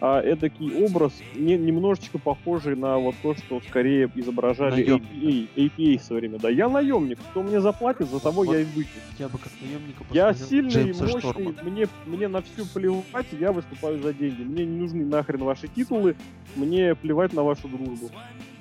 [SPEAKER 1] а эдакий образ, не, немножечко похожий на вот то, что скорее изображали. APA, APA в свое время. Да, я наемник, кто мне заплатит, за того
[SPEAKER 2] Вот.
[SPEAKER 1] я и выйду.
[SPEAKER 2] Я бы как наемника
[SPEAKER 1] Я сильный,
[SPEAKER 2] Джеймса
[SPEAKER 1] мощный,
[SPEAKER 2] Шторма.
[SPEAKER 1] мне, мне на все плевать, я выступаю за деньги. Мне не нужны нахрен ваши титулы, мне плевать на вашу дружбу.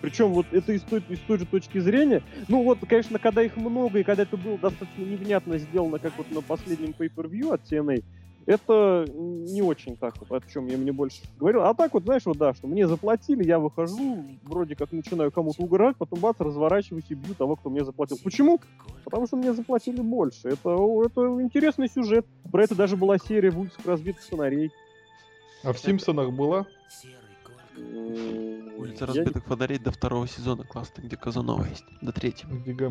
[SPEAKER 1] Причем вот это из той, из той же точки зрения, ну вот, конечно, когда их много, и когда это было достаточно невнятно сделано, как вот на последнем pay-per-view от TNA, это не очень так вот, о чем я мне больше говорил. А так вот, знаешь, вот да, что мне заплатили, я выхожу, вроде как начинаю кому-то угрожать, потом бац, разворачиваюсь и бью того, кто мне заплатил. Почему? Потому что мне заплатили больше. Это, это интересный сюжет. Про это даже была серия в улицах разбитых фонарей.
[SPEAKER 3] А в Симпсонах была?
[SPEAKER 2] Улица разбитых фонарей до второго сезона классно, где Казанова есть. До третьего.
[SPEAKER 3] Где?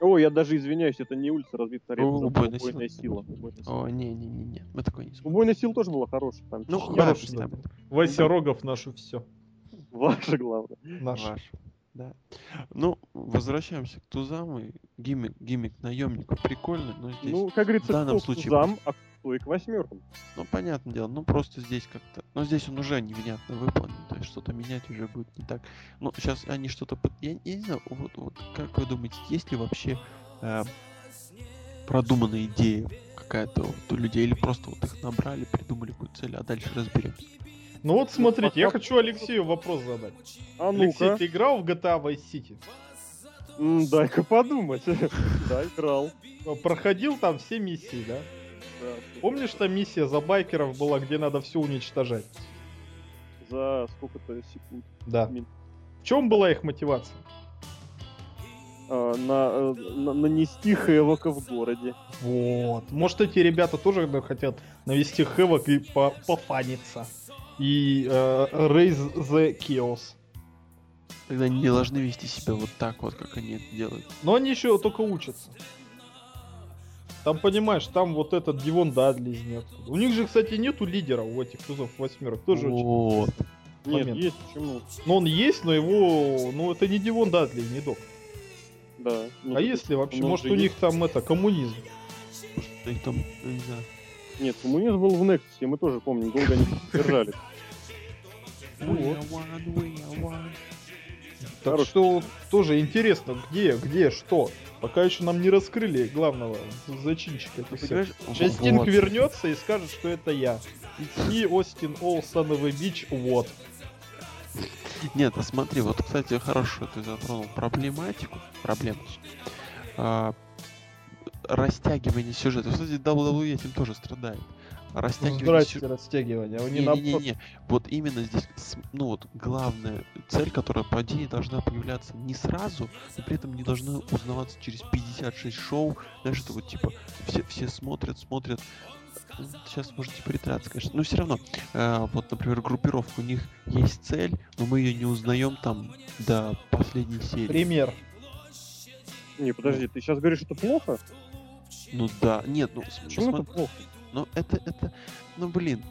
[SPEAKER 1] О, я даже извиняюсь, это не улица разбитых арен,
[SPEAKER 2] О,
[SPEAKER 1] это
[SPEAKER 2] убойная
[SPEAKER 1] убойная
[SPEAKER 2] сила.
[SPEAKER 1] сила. убойная сила.
[SPEAKER 2] О, не-не-не-не, мы такой не смотрим.
[SPEAKER 1] Убойная сила тоже была хорошая. Там
[SPEAKER 2] Ну,
[SPEAKER 1] чуть-
[SPEAKER 2] да,
[SPEAKER 3] Хороший,
[SPEAKER 2] представь.
[SPEAKER 3] да. Вася Рогов наше все.
[SPEAKER 1] Ваше главное.
[SPEAKER 3] Наш.
[SPEAKER 2] Ваш. Да. Ну, возвращаемся к тузам и гиммик, гиммик наемников прикольный, но здесь,
[SPEAKER 1] Ну, как говорится,
[SPEAKER 2] в данном случае
[SPEAKER 1] зам, а кто и к восьмеркам.
[SPEAKER 2] ну, понятное дело, ну, просто здесь как-то, ну, здесь он уже невнятно выполнен, то есть что-то менять уже будет не так. Ну, сейчас они что-то, под- я, я не знаю, вот, вот, как вы думаете, есть ли вообще э, продуманная идея какая-то вот у людей, или просто вот их набрали, придумали какую-то цель, а дальше разберемся.
[SPEAKER 3] Ну вот смотрите, я хочу Алексею вопрос задать.
[SPEAKER 1] А
[SPEAKER 3] Алексей,
[SPEAKER 1] ну-ка,
[SPEAKER 3] ты играл в GTA Vice City?
[SPEAKER 1] М, дай-ка подумать. Да, играл.
[SPEAKER 3] Проходил там все миссии, да?
[SPEAKER 1] Да.
[SPEAKER 3] Помнишь, там миссия за байкеров была, где надо все уничтожать?
[SPEAKER 1] За сколько-то секунд.
[SPEAKER 3] Да.
[SPEAKER 1] Мин.
[SPEAKER 3] В чем была их мотивация?
[SPEAKER 1] А, на, э, на- нанести хэвока в городе.
[SPEAKER 3] Вот. Может, эти ребята тоже хотят навести хэвок и по- пофаниться. И э, raise the chaos.
[SPEAKER 2] Тогда они не должны вести себя вот так вот, как они это делают.
[SPEAKER 3] Но они еще только учатся. Там, понимаешь, там вот этот Дивон Дадли из ниоткуда. У них же, кстати, нету лидера у этих тузов восьмерок. Тоже очень...
[SPEAKER 2] Вот.
[SPEAKER 1] Нет,
[SPEAKER 3] Момент.
[SPEAKER 1] есть почему.
[SPEAKER 3] Но он есть, но его... Ну, это не Дивон Дадли, не док.
[SPEAKER 1] Да. Ну,
[SPEAKER 3] А если вообще, может,
[SPEAKER 1] же
[SPEAKER 3] у
[SPEAKER 1] есть.
[SPEAKER 3] них там это, коммунизм?
[SPEAKER 2] Что их там, я не знаю.
[SPEAKER 1] Нет, коммунизм был в Nexus, мы тоже помним, долго они держали.
[SPEAKER 3] Так что тоже интересно, где, где, что. Пока еще нам не раскрыли главного зачинщика
[SPEAKER 2] понимаешь?
[SPEAKER 3] Сейчас
[SPEAKER 2] Вот.
[SPEAKER 3] Стинг вернется и скажет, что это я. It's me, Остин Ол, son of a bitch, вот.
[SPEAKER 2] Нет, а смотри, вот, кстати, хорошо ты затронул проблематику, проблемочку. А, растягивание сюжета. Кстати, WWE этим тоже страдает. Растягивание
[SPEAKER 3] Здрасте, растягивание. Они наоборот-
[SPEAKER 2] Не-не-не, вот именно здесь, ну вот, главная цель, которая по идее должна появляться не сразу, но при этом не должна узнаваться через 56 шоу, знаешь, это вот типа все, все смотрят, смотрят, Ну, сейчас можете притраться, конечно, но все равно, э, вот, например, группировка, у них есть цель, но мы ее не узнаем там до последней серии.
[SPEAKER 3] Пример.
[SPEAKER 1] Не, подожди, ты сейчас говоришь, это плохо?
[SPEAKER 2] Ну да, нет, ну,
[SPEAKER 1] Почему это
[SPEAKER 2] смо-
[SPEAKER 1] плохо?
[SPEAKER 2] Ну это, это, ну блин,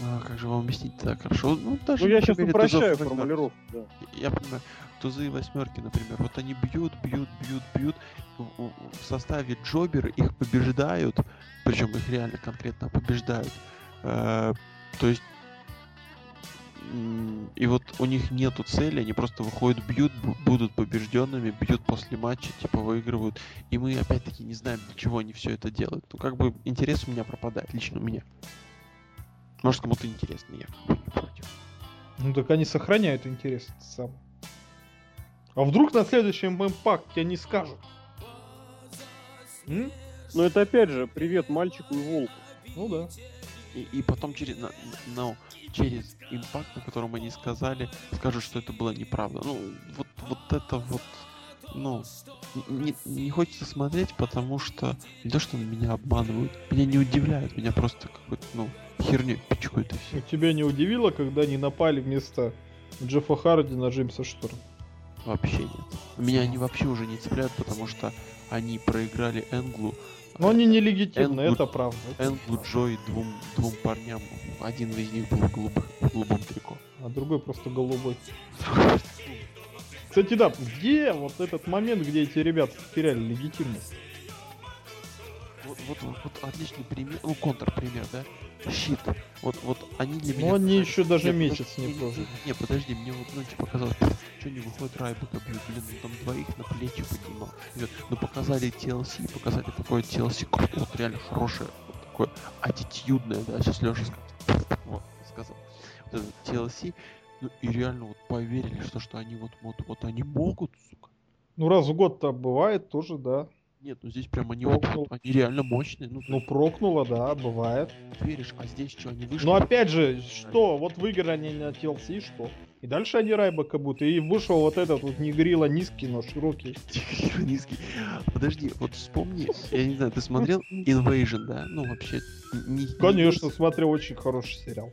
[SPEAKER 2] а, как же вам объяснить так хорошо? Ну, даже
[SPEAKER 1] Ну, я сейчас
[SPEAKER 2] тузов
[SPEAKER 1] упрощаю
[SPEAKER 2] восьмерок.
[SPEAKER 1] формулировку, да.
[SPEAKER 2] Я понимаю, тузы и восьмерки, например, вот они бьют, бьют, бьют, бьют. В, составе Джобер их побеждают, причем их реально конкретно побеждают. Э, то есть и вот у них нету цели, они просто выходят, бьют, бу- будут побежденными, бьют после матча, типа выигрывают, и мы опять-таки не знаем, для чего они все это делают. Ну, как бы интерес у меня пропадает, лично у меня. Может, кому-то интересно, я как бы не против.
[SPEAKER 3] Ну так они сохраняют интерес сам. А вдруг на следующем импакте они скажут? М?
[SPEAKER 1] Но это опять же, привет мальчику и волку.
[SPEAKER 3] Ну да.
[SPEAKER 2] И, и потом через, на- но через импакт, на котором они сказали, скажут, что это была неправда. Ну, вот, вот это вот, ну, не, не хочется смотреть, потому что не то, что меня обманывают, меня не удивляют, меня просто какой-то, ну, херню пичкают и все.
[SPEAKER 3] Ну, Тебя не удивило, когда они напали вместо Джеффа Харди на Джеймса Шторм?
[SPEAKER 2] Вообще нет. Меня они вообще уже не цепляют, потому что они проиграли Энглу.
[SPEAKER 3] Но они нелегитимны, это правда.
[SPEAKER 2] Энглу Джой двум, двум парням. Один из них был в, голубых, в голубом трико.
[SPEAKER 3] А другой просто голубой. Кстати, да, где вот этот момент, где эти ребята потеряли легитимность?
[SPEAKER 2] Вот, вот, вот, отличный пример, ну, контрпример, да? Щит. Вот, вот они для меня...
[SPEAKER 3] Но они еще даже
[SPEAKER 2] Нет,
[SPEAKER 3] месяц
[SPEAKER 2] подожди,
[SPEAKER 3] не прожили.
[SPEAKER 2] Не, подожди, мне вот, ну, типа, показалось, что не выходит Райбека бьют, блин, ну, там двоих на плечи поднимал. Говорят, Ну, показали TLC, показали такое TLC, круто, вот реально хорошее, вот такое аттитюдное, да, сейчас Леша вот, сказал. Вот это TLC, ну, и реально вот поверили, что, что они вот, вот, вот они могут, сука.
[SPEAKER 3] Ну, раз в год-то бывает тоже, да.
[SPEAKER 2] Нет, ну здесь прям они,
[SPEAKER 3] Прокнул.
[SPEAKER 2] они реально мощные, ну,
[SPEAKER 3] Ну, прокнуло, да, бывает.
[SPEAKER 2] веришь, а здесь что, они вышли?
[SPEAKER 3] Но опять же, что? Вот выиграли они на TLC, что? И дальше они Райбека будут. И вышел вот этот вот негрила низкий, но широкий.
[SPEAKER 2] низкий. Подожди, вот вспомни, я не знаю, ты смотрел Invasion, да? Ну, вообще, не... не-
[SPEAKER 3] Конечно, смотрел очень хороший сериал.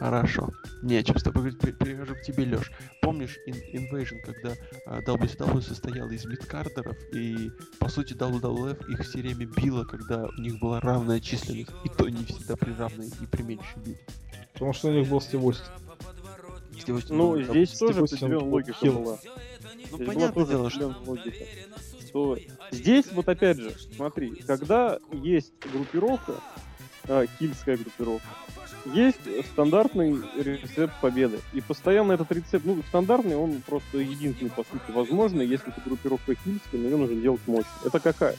[SPEAKER 2] Хорошо. Не о чем с тобой говорить, Пер- перехожу к тебе, Леш. Помнишь Ин- Invasion, когда а, WCW состоял из мидкардеров, и, по сути, WWF их все время било, когда у них была равная численность, и то не всегда при равной и при меньшей били.
[SPEAKER 3] Потому что у них был Стив Остин.
[SPEAKER 2] Стив Остин
[SPEAKER 1] Ну,
[SPEAKER 2] был-
[SPEAKER 1] здесь
[SPEAKER 3] Стив
[SPEAKER 1] тоже определенная логика
[SPEAKER 3] хил.
[SPEAKER 1] была.
[SPEAKER 2] Ну,
[SPEAKER 1] Здесь
[SPEAKER 2] понятное дело, что...
[SPEAKER 1] логика. Что здесь, вот опять же, смотри, когда есть группировка, а, кильская группировка, есть стандартный рецепт победы. И постоянно этот рецепт, ну, стандартный, он просто единственный, по сути, возможный, если это группировка кильская, но ее нужно делать мощно. Это какая?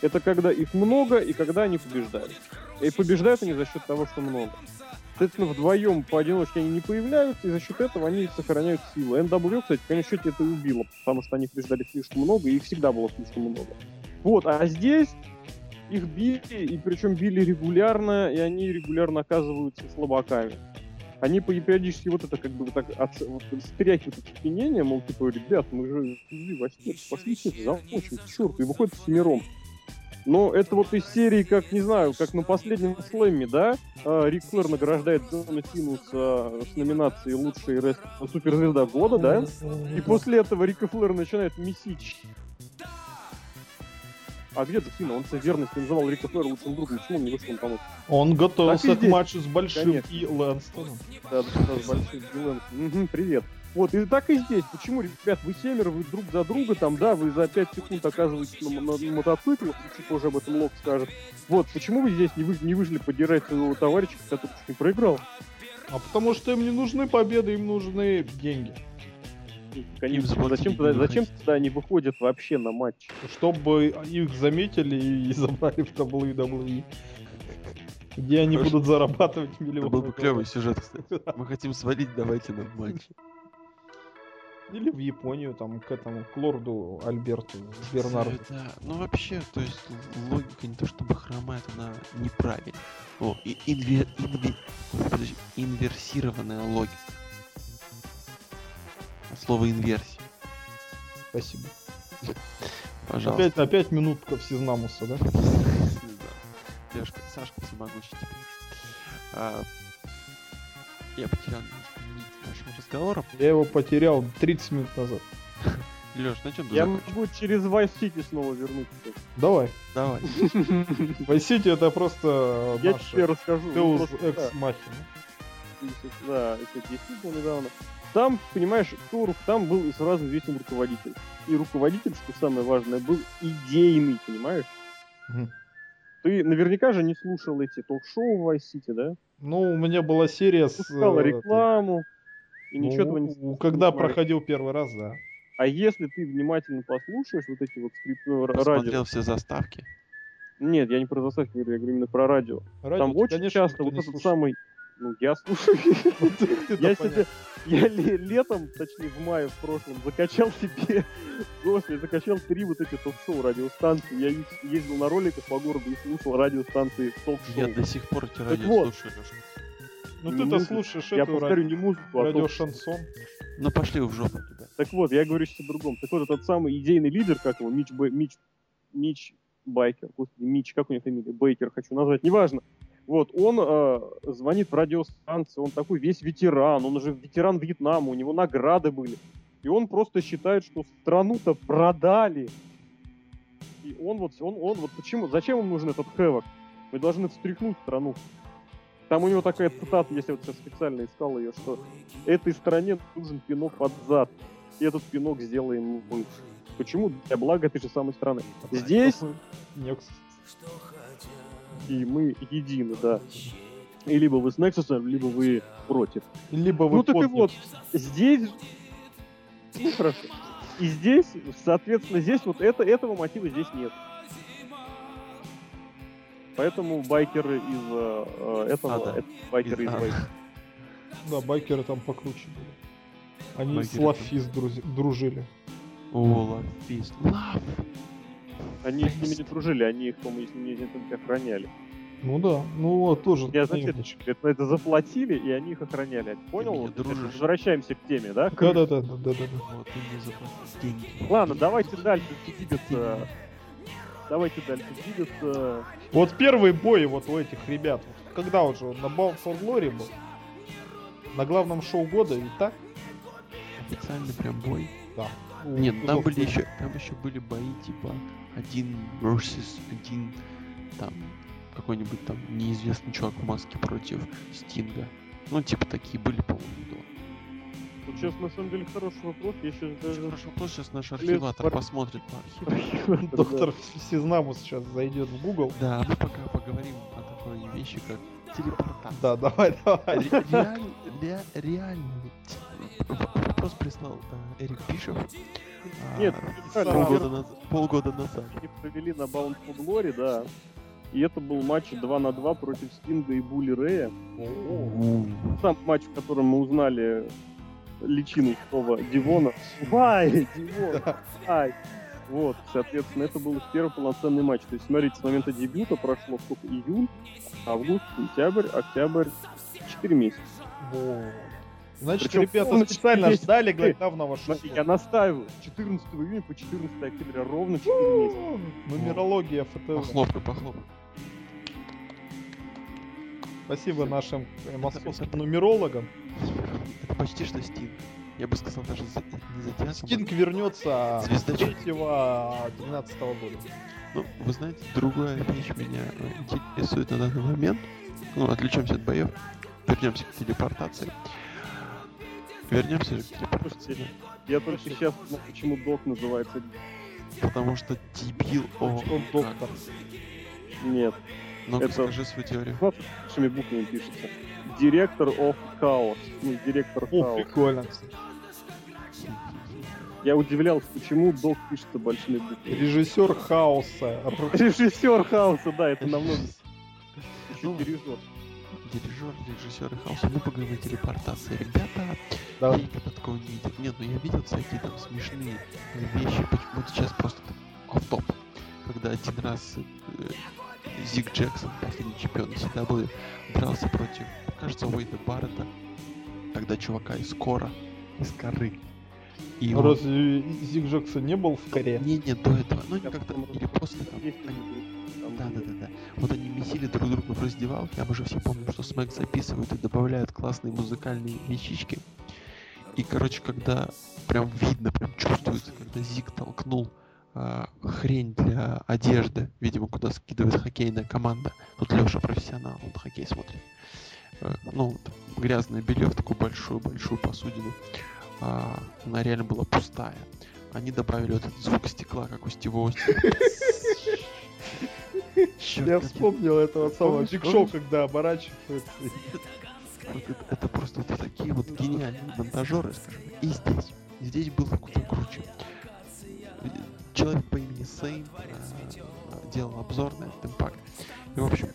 [SPEAKER 1] Это когда их много и когда они побеждают. И побеждают они за счет того, что много. Соответственно, вдвоем поодиночке они не появляются, и за счет этого они сохраняют силу. NW, кстати, в конечном счете это и убило, потому что они побеждали слишком много, и их всегда было слишком много. Вот, а здесь их били, и причем били регулярно, и они регулярно оказываются слабаками. Они по- периодически вот это как бы так от, вот, стряхивают это спинение, мол, типа, ребят, мы же жили во сне, пошли все замочим, к черту, и выходят семером. Но это вот из серии, как, не знаю, как на последнем слэме, да? А, Рик Флэр награждает Джона Синуса с номинацией «Лучший рестлер суперзвезда года», да? И после этого Рика Флэр начинает месить. А где Джон Он со верностью называл Рика Флэра лучшим другом. Почему он не вышел помочь?
[SPEAKER 3] Он готовился
[SPEAKER 1] и
[SPEAKER 3] к матчу с Большим
[SPEAKER 1] Конечно.
[SPEAKER 3] и Лэнстоном.
[SPEAKER 1] Да, да, да, с большим Дилан. Мгм, привет. Вот, и так и здесь. Почему, ребят, вы семеро, вы друг за друга, там, да, вы за 5 секунд оказываетесь на, на- на мотоцикле, чуть позже об этом Лок скажет. Вот, почему вы здесь не, вы, не вышли поддержать своего товарища, который чуть не проиграл?
[SPEAKER 3] А потому что им не нужны победы, им нужны деньги.
[SPEAKER 1] Конечно, зачем,
[SPEAKER 2] не
[SPEAKER 1] тогда, зачем тогда они выходят вообще на матч?
[SPEAKER 3] Чтобы их заметили и забрали в WWE. Где они
[SPEAKER 2] Хорошо.
[SPEAKER 3] будут зарабатывать
[SPEAKER 2] Это
[SPEAKER 3] миллионы.
[SPEAKER 2] был бы клевый сюжет, кстати. Мы хотим свалить, давайте на матч.
[SPEAKER 3] Или в Японию, там, к этому, к лорду Альберту Бернарду.
[SPEAKER 2] Да, ну вообще, то есть логика не то чтобы хромает, она неправильная. О, и инве- инве- подожди, инверсированная логика. От слова инверсия,
[SPEAKER 3] Спасибо.
[SPEAKER 2] пожалуйста.
[SPEAKER 3] Опять, опять минутка всезнамуса, да?
[SPEAKER 2] Да. Лешка, Сашка всемогущий теперь. А, я потерял немножко нить нашего разговора.
[SPEAKER 3] Я его потерял 30 минут назад.
[SPEAKER 2] Леш, на чем ты
[SPEAKER 1] Я
[SPEAKER 2] закончил?
[SPEAKER 1] могу через Vice City снова вернуться.
[SPEAKER 3] Давай.
[SPEAKER 2] Давай.
[SPEAKER 3] Vice City это просто
[SPEAKER 1] Я тебе расскажу.
[SPEAKER 3] Deus. Ex Machina.
[SPEAKER 1] Да, это 10 был недавно. Там, понимаешь, Туров, там был и сразу известен руководитель. И руководитель, что самое важное, был идейный, понимаешь?
[SPEAKER 3] Мгм.
[SPEAKER 1] Ты наверняка же не слушал эти ток-шоу в Vice City, да?
[SPEAKER 3] Ну, у меня была серия с...
[SPEAKER 1] Пускал
[SPEAKER 3] э,
[SPEAKER 1] рекламу, и
[SPEAKER 3] ну,
[SPEAKER 1] ничего этого не
[SPEAKER 3] у- Когда проходил первый раз, да.
[SPEAKER 1] А если ты внимательно послушаешь вот эти вот скриптовые ра- радио...
[SPEAKER 2] Посмотрел все заставки.
[SPEAKER 1] Нет, я не про заставки говорю, я говорю именно про радио.
[SPEAKER 3] Радио,
[SPEAKER 1] Там очень
[SPEAKER 3] конечно,
[SPEAKER 1] часто вот этот
[SPEAKER 3] слушает.
[SPEAKER 1] самый... Ну, я слушаю. Я себе, летом, точнее в мае в прошлом, закачал себе, господи, закачал три вот эти ток-шоу радиостанции. Я ездил на роликах по городу и слушал радиостанции ток-шоу.
[SPEAKER 2] Я до сих пор эти радио слушаю.
[SPEAKER 3] Ну ты-то слушаешь
[SPEAKER 1] Я
[SPEAKER 3] эту
[SPEAKER 1] повторю, не музыку, а
[SPEAKER 3] радио шансон.
[SPEAKER 2] Ну пошли в жопу тебя.
[SPEAKER 1] Так вот, я говорю сейчас о другом. Так вот, этот самый идейный лидер, как его, Мич, Б- Мич, Мич Байкер, господи, Мич, как у него фамилия, Бейкер хочу назвать, неважно. Вот, он э, звонит в радиостанцию, он такой весь ветеран, он уже ветеран Вьетнама, у него награды были. И он просто считает, что страну-то продали. И он вот, он, он вот почему, зачем ему нужен этот хэвок? Мы должны встряхнуть страну. Там у него такая цитата, если вот сейчас специально искал ее, что этой стране нужен пинок под зад. И этот пинок сделаем мы. Почему? Для блага этой же самой страны. Здесь
[SPEAKER 3] Некс.
[SPEAKER 1] И мы едины, да. И либо вы с Nexus, либо вы против.
[SPEAKER 3] Либо вы
[SPEAKER 1] ну так и
[SPEAKER 3] подняты.
[SPEAKER 1] вот, здесь... Ну хорошо. И здесь, соответственно, здесь вот это, этого мотива здесь нет. Поэтому байкеры из э, э, этого,
[SPEAKER 2] А, да.
[SPEAKER 1] это байкеры из. Vice.
[SPEAKER 3] Да, байкеры там покруче были. Они с
[SPEAKER 2] Байкеры
[SPEAKER 3] Лафис друзи- дружили.
[SPEAKER 2] О, peace, love.
[SPEAKER 1] Они с ними не дружили, они их, по-моему, с ними не охраняли.
[SPEAKER 3] Ну да, ну вот тоже.
[SPEAKER 1] Я, знаете,
[SPEAKER 3] наемнички.
[SPEAKER 1] это, это заплатили, и они их охраняли. Понял? Вот. Возвращаемся к теме, да?
[SPEAKER 3] Да, да, да, да, да, да.
[SPEAKER 2] Вот, ты мне заплатил деньги.
[SPEAKER 1] Ладно, давайте дальше двигаться. Давайте дальше двигаться.
[SPEAKER 3] Вот первый бой вот у этих ребят, вот когда уже он на Bound for Glory был, На главном шоу года и так?
[SPEAKER 2] Официальный прям бой.
[SPEAKER 3] Да.
[SPEAKER 2] Нет, там
[SPEAKER 3] Тузов
[SPEAKER 2] были еще, там еще были бои типа один versus один, там какой-нибудь там неизвестный чувак в маске против Стинга. Ну, типа такие были, по-моему, до.
[SPEAKER 1] Вот сейчас на самом деле хороший вопрос. Я сейчас даже...
[SPEAKER 2] Хороший вопрос, сейчас наш
[SPEAKER 1] Лес
[SPEAKER 2] архиватор
[SPEAKER 1] пор-
[SPEAKER 2] посмотрит по архиву.
[SPEAKER 3] Доктор Сизнамус сейчас зайдет в Google.
[SPEAKER 2] Да, мы пока поговорим о такой вещи, как телепортация.
[SPEAKER 3] Да, давай, давай.
[SPEAKER 2] Ре- реаль- ре- Реально. Вопрос прислал э, Эрик Пишев. А,
[SPEAKER 1] Нет,
[SPEAKER 2] полгода назад. Полгода назад.
[SPEAKER 1] Они провели на Bound for Glory, да. И это был матч 2 на 2 против Стинга и Були Рэя. Сам матч, в котором мы узнали личину слова Дивона. Вай, Дивон, вай. Вот, соответственно, это был первый полноценный матч. То есть, смотрите, с момента дебюта прошло сколько? Июнь, август, сентябрь, октябрь, 4 месяца.
[SPEAKER 3] Значит,
[SPEAKER 1] Причем
[SPEAKER 3] ребята
[SPEAKER 1] ровно
[SPEAKER 3] специально
[SPEAKER 1] четыре
[SPEAKER 3] ждали главного шоу.
[SPEAKER 1] Смотри, я настаиваю, с 14 июня по 14 октября, ровно 4 месяца.
[SPEAKER 3] Нумерология ФТВ.
[SPEAKER 2] Похлопай, похлопай.
[SPEAKER 3] Спасибо нашим э, московским нумерологам.
[SPEAKER 2] Это почти что Стинг. Я бы сказал даже за- не затянутым.
[SPEAKER 3] Стинг вернется
[SPEAKER 2] Звездочет.
[SPEAKER 3] 3 12 года.
[SPEAKER 2] Ну, вы знаете, другая вещь меня интересует на данный момент. Ну, отвлечемся от боев. Вернемся к телепортации. Вернемся к.
[SPEAKER 1] Слушайте, Я только сейчас понял, почему док называется.
[SPEAKER 2] Потому что дебил о
[SPEAKER 3] Он доктор.
[SPEAKER 1] Нет,
[SPEAKER 2] Ну-ка,
[SPEAKER 1] это-
[SPEAKER 2] скажи свою теорию.
[SPEAKER 1] смотри, большими буквами пишется. Директор of Chaos. Ну, директор
[SPEAKER 3] О,
[SPEAKER 1] Chaos.
[SPEAKER 3] прикольно.
[SPEAKER 1] Я удивлялся, почему док пишется большими буквами.
[SPEAKER 3] Режиссер хаоса.
[SPEAKER 1] Режиссер Хаоса, да, это намного еще
[SPEAKER 2] Ну,
[SPEAKER 1] дирижер.
[SPEAKER 2] Дирижер, режиссер и хаоса. Мы поговорим о телепортации. Ребята,
[SPEAKER 3] Да.
[SPEAKER 2] я никогда такого не видел. Нет, ну я видел всякие там смешные вещи. Поч- Вот сейчас просто там топ Когда один раз э, Зиг Джексон, последний чемпион CW, дрался против, кажется, Уэйда Баррета, тогда чувака из Кора, из Коры. И он-
[SPEAKER 3] Разве Зиг Джексон не был в коре?
[SPEAKER 2] Не, не, до этого. Ну, как-то, или после там. Они-
[SPEAKER 1] люди, там
[SPEAKER 2] Да, да,
[SPEAKER 1] были.
[SPEAKER 2] да, да. Вот они месили друг друга в раздевалке, а мы же все помним, что Смэк записывают и добавляют классные музыкальные вещички. И, короче, когда прям видно, прям чувствуется, когда Зик толкнул а, хрень для одежды, видимо, куда скидывает хоккейная команда. Тут Леша профессионал, он хоккей смотрит. Э, ну, грязное белье в такую большую-большую посудину. А, она реально была пустая. Они добавили вот этот звук стекла, как у Стива Остина.
[SPEAKER 3] Я вспомнил этого самого Биг Шоу, когда оборачивается.
[SPEAKER 2] Это, просто вот такие вот гениальные монтажеры, скажем. И здесь. Здесь было куда круче. Человек по имени Сейн э, делал обзор на этот импакт. И, в общем,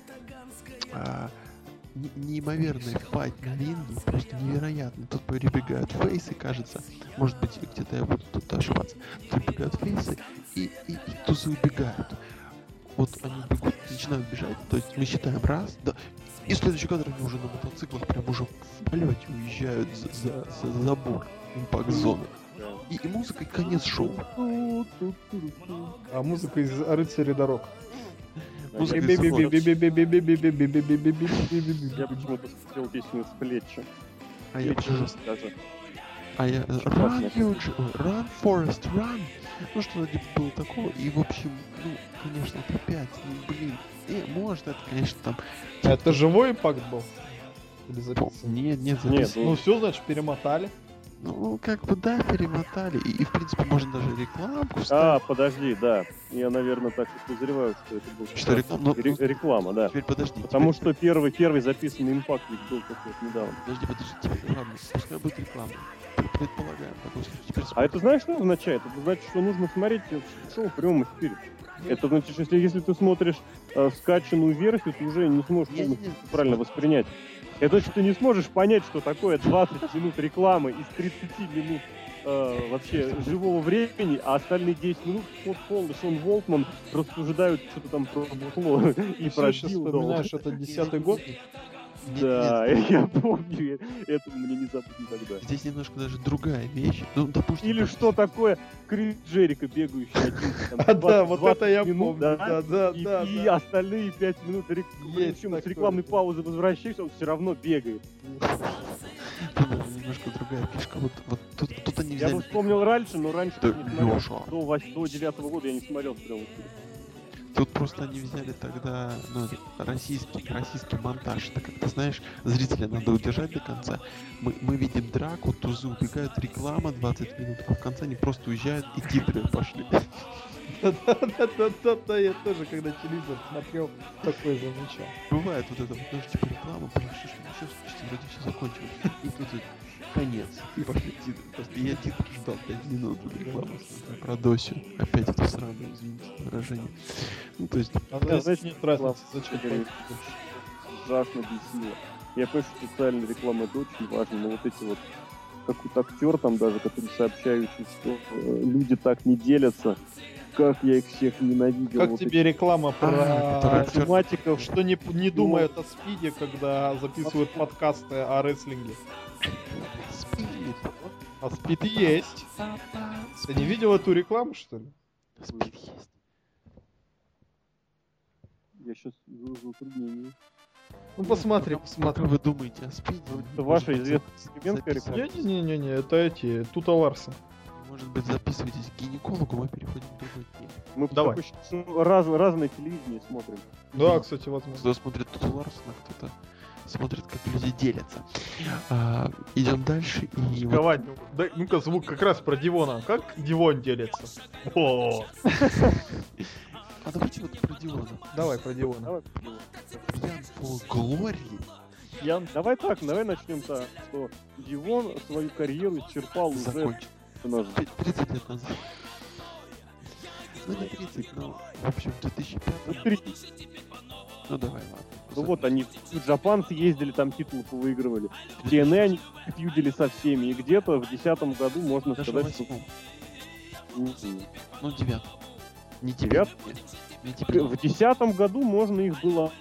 [SPEAKER 2] не- неимоверный файт на ринге, просто невероятно. Тут перебегают фейсы, кажется. Может быть, где-то я буду тут ошибаться. Тут прибегают фейсы, и, и, и тузы убегают. Вот они бегут, начинают бежать, то есть мы считаем раз, да, и следующий кадр они уже на мотоциклах прям уже в полете уезжают за, за- за забор импакт-зоны. И, и музыка, и конец шоу.
[SPEAKER 3] А музыка из Рыцаря дорог.
[SPEAKER 2] Музыка из
[SPEAKER 1] Я почему-то смотрел песню из Флетча.
[SPEAKER 2] А я,
[SPEAKER 1] даже.
[SPEAKER 2] а я Run, Run, Forest, Run! Ну что-то типа было такого. И, в общем, ну, конечно, это опять, ну, блин. Э, может, это, конечно, там...
[SPEAKER 3] Это живой импакт был? Или записан?
[SPEAKER 2] Нет, нет,
[SPEAKER 1] Нет,
[SPEAKER 2] записано.
[SPEAKER 3] Ну все, значит, перемотали.
[SPEAKER 2] Ну, как бы, да, перемотали. И, и, в принципе, можно даже рекламку
[SPEAKER 1] А,
[SPEAKER 2] вставить.
[SPEAKER 1] подожди, да. Я, наверное, так и подозреваю, что это был
[SPEAKER 2] Что реклама? Ну,
[SPEAKER 1] ре- реклама, да.
[SPEAKER 2] Теперь подожди.
[SPEAKER 1] Потому
[SPEAKER 2] теперь-
[SPEAKER 1] что первый, первый записанный импакт был как вот недавно.
[SPEAKER 2] Подожди, подожди, теперь, ладно, пускай будет реклама. Пр- Предполагаем, такой случай. Теперь
[SPEAKER 1] А это знаешь, что означает? Это значит, что нужно смотреть шоу в прямом эфире. Это значит, что если, если ты смотришь э, скачанную версию, ты уже не сможешь полностью правильно воспринять. Это значит, ты не сможешь понять, что такое 20 минут рекламы из 30 минут э, вообще живого времени, а остальные 10 минут Скотт Холл и Шон Волтман рассуждают что-то там про бухло и про
[SPEAKER 3] сейчас вспоминаешь, это десятый год.
[SPEAKER 1] Да,
[SPEAKER 2] нет,
[SPEAKER 1] я помню, это мне не забыть никогда.
[SPEAKER 2] Здесь немножко даже другая вещь. Ну, допустим...
[SPEAKER 1] Или что такое Крис Джерика, бегающий один.
[SPEAKER 3] А, да,
[SPEAKER 1] 20
[SPEAKER 3] вот это я
[SPEAKER 1] 20 минут,
[SPEAKER 3] помню.
[SPEAKER 1] да?
[SPEAKER 3] Да, да,
[SPEAKER 1] И, остальные 5 минут, с рекламной паузы возвращаешься, он все равно бегает.
[SPEAKER 2] Немножко другая фишка. Вот, вот тут, тут они
[SPEAKER 1] Я
[SPEAKER 2] взяли...
[SPEAKER 1] бы вспомнил раньше, но раньше
[SPEAKER 2] Да,
[SPEAKER 1] не смотрел. До, вось- до девятого года я не смотрел стрелы.
[SPEAKER 2] Тут просто они взяли тогда ну, российский, российский монтаж. Так как ты знаешь, зрителя надо удержать до конца. Мы, мы видим драку, тузы убегают, реклама 20 минут, а в конце они просто уезжают и титры пошли.
[SPEAKER 3] Да-да-да-да, я тоже, когда телевизор смотрел, такое замечал.
[SPEAKER 2] Бывает вот это вот, знаешь, типа реклама, понимаешь, что еще слушайте, вроде все закончилось. И тут конец. И пошли титры. Просто я титры ждал 5 минут рекламу про Досю. Опять это сраное, извините выражение. Ну, то есть,
[SPEAKER 3] А
[SPEAKER 1] Да,
[SPEAKER 3] здесь
[SPEAKER 1] знаете,
[SPEAKER 3] нет разницы, зачем?
[SPEAKER 1] Ужасно бесило. Я понимаю, что социальная реклама это очень важно, но вот эти вот какой-то актер там даже, который сообщающий, что э, люди так не делятся, как я их всех ненавидел.
[SPEAKER 3] Как
[SPEAKER 1] вот
[SPEAKER 3] тебе реклама про
[SPEAKER 1] этих математиков,
[SPEAKER 3] что не, не думают о спиде, когда записывают подкасты о рестлинге?
[SPEAKER 2] спит.
[SPEAKER 3] А спид есть. Ты не видел эту рекламу, что ли?
[SPEAKER 2] Спит есть.
[SPEAKER 1] Я сейчас в затруднении.
[SPEAKER 3] Ну посмотри, посмотри.
[SPEAKER 2] вы думаете о спиде?
[SPEAKER 1] Это ваша известная реклама?
[SPEAKER 3] Не-не-не-не, это эти, Тута Ларса.
[SPEAKER 2] Может быть, записывайтесь к гинекологу, мы переходим к другой теме.
[SPEAKER 1] Мы
[SPEAKER 3] Давай.
[SPEAKER 1] что раз, разное телевидение смотрим.
[SPEAKER 3] Да, кстати, возможно.
[SPEAKER 2] Кто смотрит Туту Ларсона, кто-то смотрит, как люди делятся. А, идем дальше и вот
[SPEAKER 3] Ковать, ну, дай- ну-ка звук как раз про Дивона. Как Дивон делится? О,
[SPEAKER 2] А давайте вот про Диона.
[SPEAKER 3] давай про.
[SPEAKER 1] Давай,
[SPEAKER 2] Пьян по Глории.
[SPEAKER 3] Я...
[SPEAKER 1] давай так, давай начнем так, что Дивон свою карьеру исчерпал уже наш
[SPEAKER 2] Т- 30 лет назад. Ну не 30, но в общем в 2005.
[SPEAKER 1] Ну, три.
[SPEAKER 2] Ну давай, ладно.
[SPEAKER 1] Ну вот они в Джапан ездили, там титулы выигрывали. В TNA они фьюдили со всеми. И где-то в десятом году можно
[SPEAKER 2] Даже
[SPEAKER 1] сказать, что...
[SPEAKER 2] восьмом.
[SPEAKER 1] М,
[SPEAKER 2] Ну девятом. Не. Не теперь.
[SPEAKER 1] В десятом году можно их было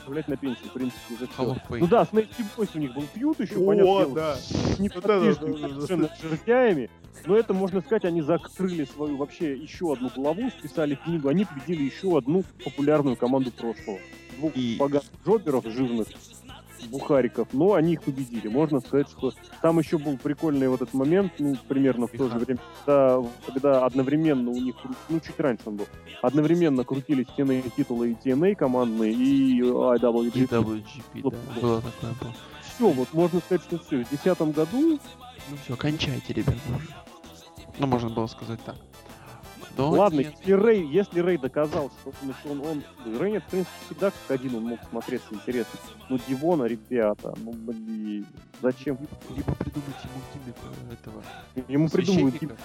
[SPEAKER 1] отправлять на пенсию, в принципе, уже все. Ну да, с Бойс у них был фьюд еще,
[SPEAKER 3] О,
[SPEAKER 1] дело,
[SPEAKER 3] да.
[SPEAKER 1] не
[SPEAKER 3] Вот это да,
[SPEAKER 1] подвижными,
[SPEAKER 3] да, да, да.
[SPEAKER 1] совершенно жердяями. Но это, можно сказать, они закрыли свою вообще еще одну главу, списали книгу. Они победили еще одну популярную команду прошлого. Двух
[SPEAKER 2] И-
[SPEAKER 1] поганых джоберов жирных, бухариков, но они их победили. Можно сказать, что там еще был прикольный вот этот момент, ну, примерно в то же время, когда, когда одновременно у них, ну, чуть раньше он был, одновременно крутились TNA титулы и TNA командные, и
[SPEAKER 2] И
[SPEAKER 1] IWGP.
[SPEAKER 2] WGP, да. Было такое было.
[SPEAKER 1] Все, вот можно сказать, что все. В 2010 году
[SPEAKER 2] Ну все, кончайте, ребята, уже. Ну, можно было сказать так. Но
[SPEAKER 1] Ладно,
[SPEAKER 2] нет.
[SPEAKER 1] если Рэй, если Рэй доказал, что он, он, он Рэй, в принципе, всегда как один он мог смотреться интересно. Ну, Дивона, ребята, ну, блин, зачем?
[SPEAKER 2] Либо, либо придумать ему гиммик э, этого
[SPEAKER 1] Ему придумывают
[SPEAKER 2] священника.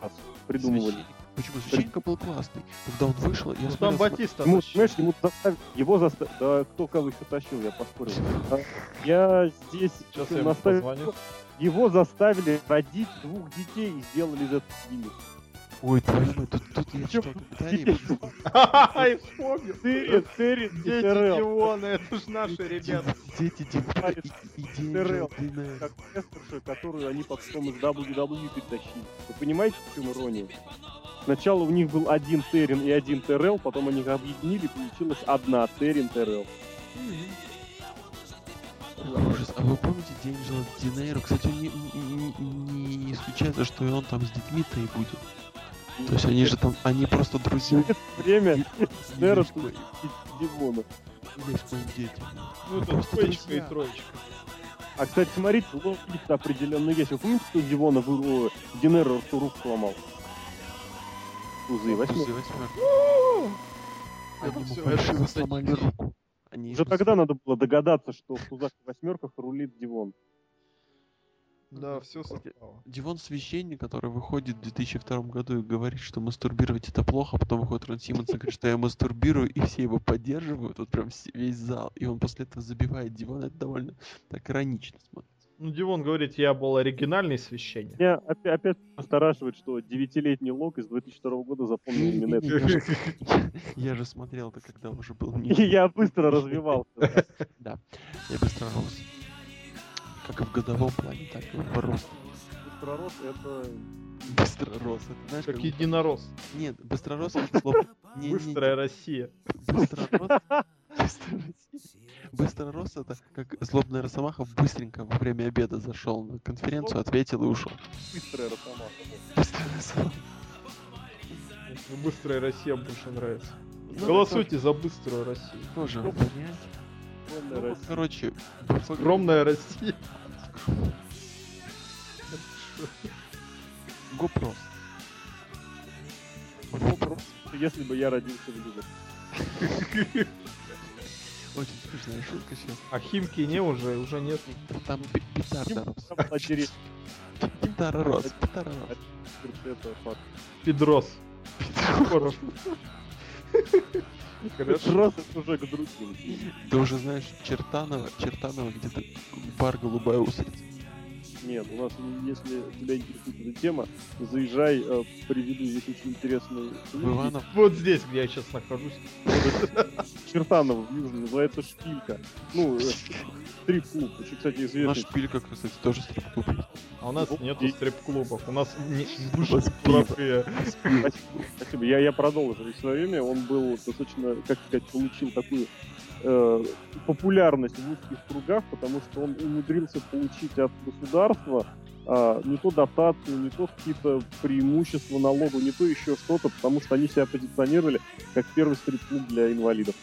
[SPEAKER 1] раз, придумывали.
[SPEAKER 2] Священник. Почему? Священник был классный. Когда он вышел, я
[SPEAKER 3] Ну
[SPEAKER 2] смотрел,
[SPEAKER 3] там Батиста.
[SPEAKER 1] Ему, знаешь, ему заставили, его заставили, да кто кого еще тащил, я поспорил. Я здесь
[SPEAKER 3] Сейчас я ему
[SPEAKER 1] наставил- его заставили родить двух детей и сделали из этого гиммик.
[SPEAKER 2] Ой, твою мать, тут, тут я читал комментарии.
[SPEAKER 3] Ай, вспомнил.
[SPEAKER 1] Терри, и
[SPEAKER 3] Дети. Дивона, это ж наши ребята.
[SPEAKER 2] Дети Дивана и, Динер.
[SPEAKER 1] как тестерши, которую они потом из WWE притащили. Вы понимаете, в чем ирония? Сначала у них был один Террин и один Террел, потом они их объединили, получилась одна Террин Террел.
[SPEAKER 2] Ужас. А вы помните Денджела Динейро? Кстати, не, не, не исключается, что и он там с детьми-то и будет. То есть они же там, они просто друзья.
[SPEAKER 1] Время
[SPEAKER 2] школе-
[SPEAKER 1] и
[SPEAKER 2] школьные дети.
[SPEAKER 3] Ну это двоечка и троечка.
[SPEAKER 1] А, кстати, смотрите, логика определенно есть. Вы помните, что Дивона вы... Динеро что руку сломал? Тузы, восьмерки.
[SPEAKER 2] Они ему сломали руку. Они
[SPEAKER 1] Уже тогда надо было догадаться, что в тузах и восьмерках рулит Дивон.
[SPEAKER 3] Да, все совпало.
[SPEAKER 2] Дивон священник, который выходит в 2002 году и говорит, что мастурбировать это плохо, а потом выходит Рон Симмонс и говорит, что я мастурбирую, и все его поддерживают, вот прям весь зал, и он после этого забивает Дивона, это довольно так иронично смотрится.
[SPEAKER 3] Ну, Дивон говорит, я был оригинальный священник.
[SPEAKER 1] Меня опять, опять настораживает, что девятилетний лог из 2002 года запомнил именно это.
[SPEAKER 2] Я же- Я же смотрел это, когда уже был
[SPEAKER 1] я быстро развивался.
[SPEAKER 2] Да, я быстро рос. Как и в годовом плане, так и в росте.
[SPEAKER 1] Быстророс это...
[SPEAKER 2] Быстро рос. Это знаешь,
[SPEAKER 3] Как
[SPEAKER 2] как...
[SPEAKER 3] единорос.
[SPEAKER 2] Нет, быстро рос это слово... Не, не,
[SPEAKER 3] Быстрая Россия.
[SPEAKER 2] Быстро рос. Быстрый Россия. Быстрый рост это как злобная росомаха быстренько во время обеда зашел на конференцию, ответил и ушел.
[SPEAKER 1] Быстрая росомаха.
[SPEAKER 2] Быстрый росомаха.
[SPEAKER 3] Ну, Быстрая Россия больше нравится.
[SPEAKER 2] Ну,
[SPEAKER 3] Голосуйте за быструю Россию.
[SPEAKER 2] Тоже.
[SPEAKER 1] Огромная
[SPEAKER 2] Ну,
[SPEAKER 1] Россия.
[SPEAKER 2] короче,
[SPEAKER 3] Огромная Россия.
[SPEAKER 2] Гопрос.
[SPEAKER 1] Вопрос, Если бы я родился в Любе.
[SPEAKER 2] Очень смешная шутка сейчас.
[SPEAKER 3] А Химки не уже, уже нет.
[SPEAKER 2] Там пи- петарда рос.
[SPEAKER 1] Там.
[SPEAKER 2] Петара рос, петара рос.
[SPEAKER 1] Это факт. Это уже к другим.
[SPEAKER 2] Ты уже знаешь Чертанова, Чертанова где-то бар «Голубая устрица».
[SPEAKER 1] Нет, у нас, если тебя интересует эта тема, заезжай, э, приведу здесь очень интересный
[SPEAKER 2] В Иванов.
[SPEAKER 3] Вот здесь, где я сейчас нахожусь.
[SPEAKER 1] Чертанов в Южном, называется Шпилька. Ну, э, стрип-клуб, очень, кстати,
[SPEAKER 2] Наш
[SPEAKER 1] известный.
[SPEAKER 2] шпилька, кстати, тоже стрип-клуб.
[SPEAKER 3] А у нас нету стрип-клубов. У нас не.
[SPEAKER 1] Спасибо. Я, я продолжу свое время. Он был достаточно, как сказать, получил такую э, популярность в узких кругах, потому что он умудрился получить от государства а, не то дотацию, не то какие-то преимущества налогу, не то еще что-то, потому что они себя позиционировали как первый стрип-клуб для инвалидов.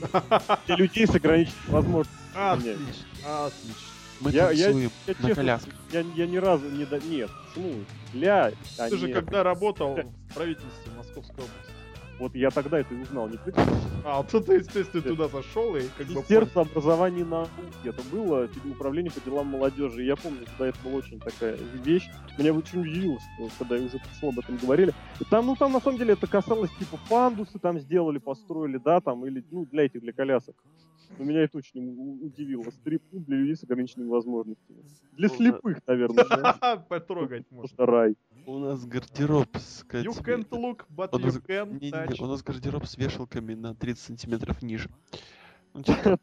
[SPEAKER 1] Для людей с ограниченными возможностями.
[SPEAKER 3] Отлично, отлично.
[SPEAKER 2] Мы
[SPEAKER 1] Я- я- Я,
[SPEAKER 2] на
[SPEAKER 1] честно. Я, я ни разу не... до- Нет, почему? Ля, а
[SPEAKER 3] Ты же
[SPEAKER 1] нет.
[SPEAKER 3] когда работал в правительстве Московской области.
[SPEAKER 1] Вот я тогда это и узнал. Не прикольно.
[SPEAKER 3] А, то ты, естественно, туда зашел и как бы...
[SPEAKER 1] Министерство образования науки. Это было управление по делам молодежи. И Я помню, когда это была очень такая вещь. Меня очень удивило, когда я уже пришел, об этом говорили. И там, ну там на самом деле это касалось типа пандусы там сделали, построили, да, там, или ну для этих, для колясок. Но меня это очень удивило. стрип для людей с ограниченными возможностями. Для слепых, наверное.
[SPEAKER 3] Потрогать можно.
[SPEAKER 1] Просто рай.
[SPEAKER 2] У нас гардероб с...
[SPEAKER 3] You can't look, but
[SPEAKER 2] Он
[SPEAKER 3] you
[SPEAKER 2] из-
[SPEAKER 3] can
[SPEAKER 2] Не-не-не,
[SPEAKER 3] touch.
[SPEAKER 2] у нас гардероб с вешалками на 30 сантиметров ниже. Ну, типа,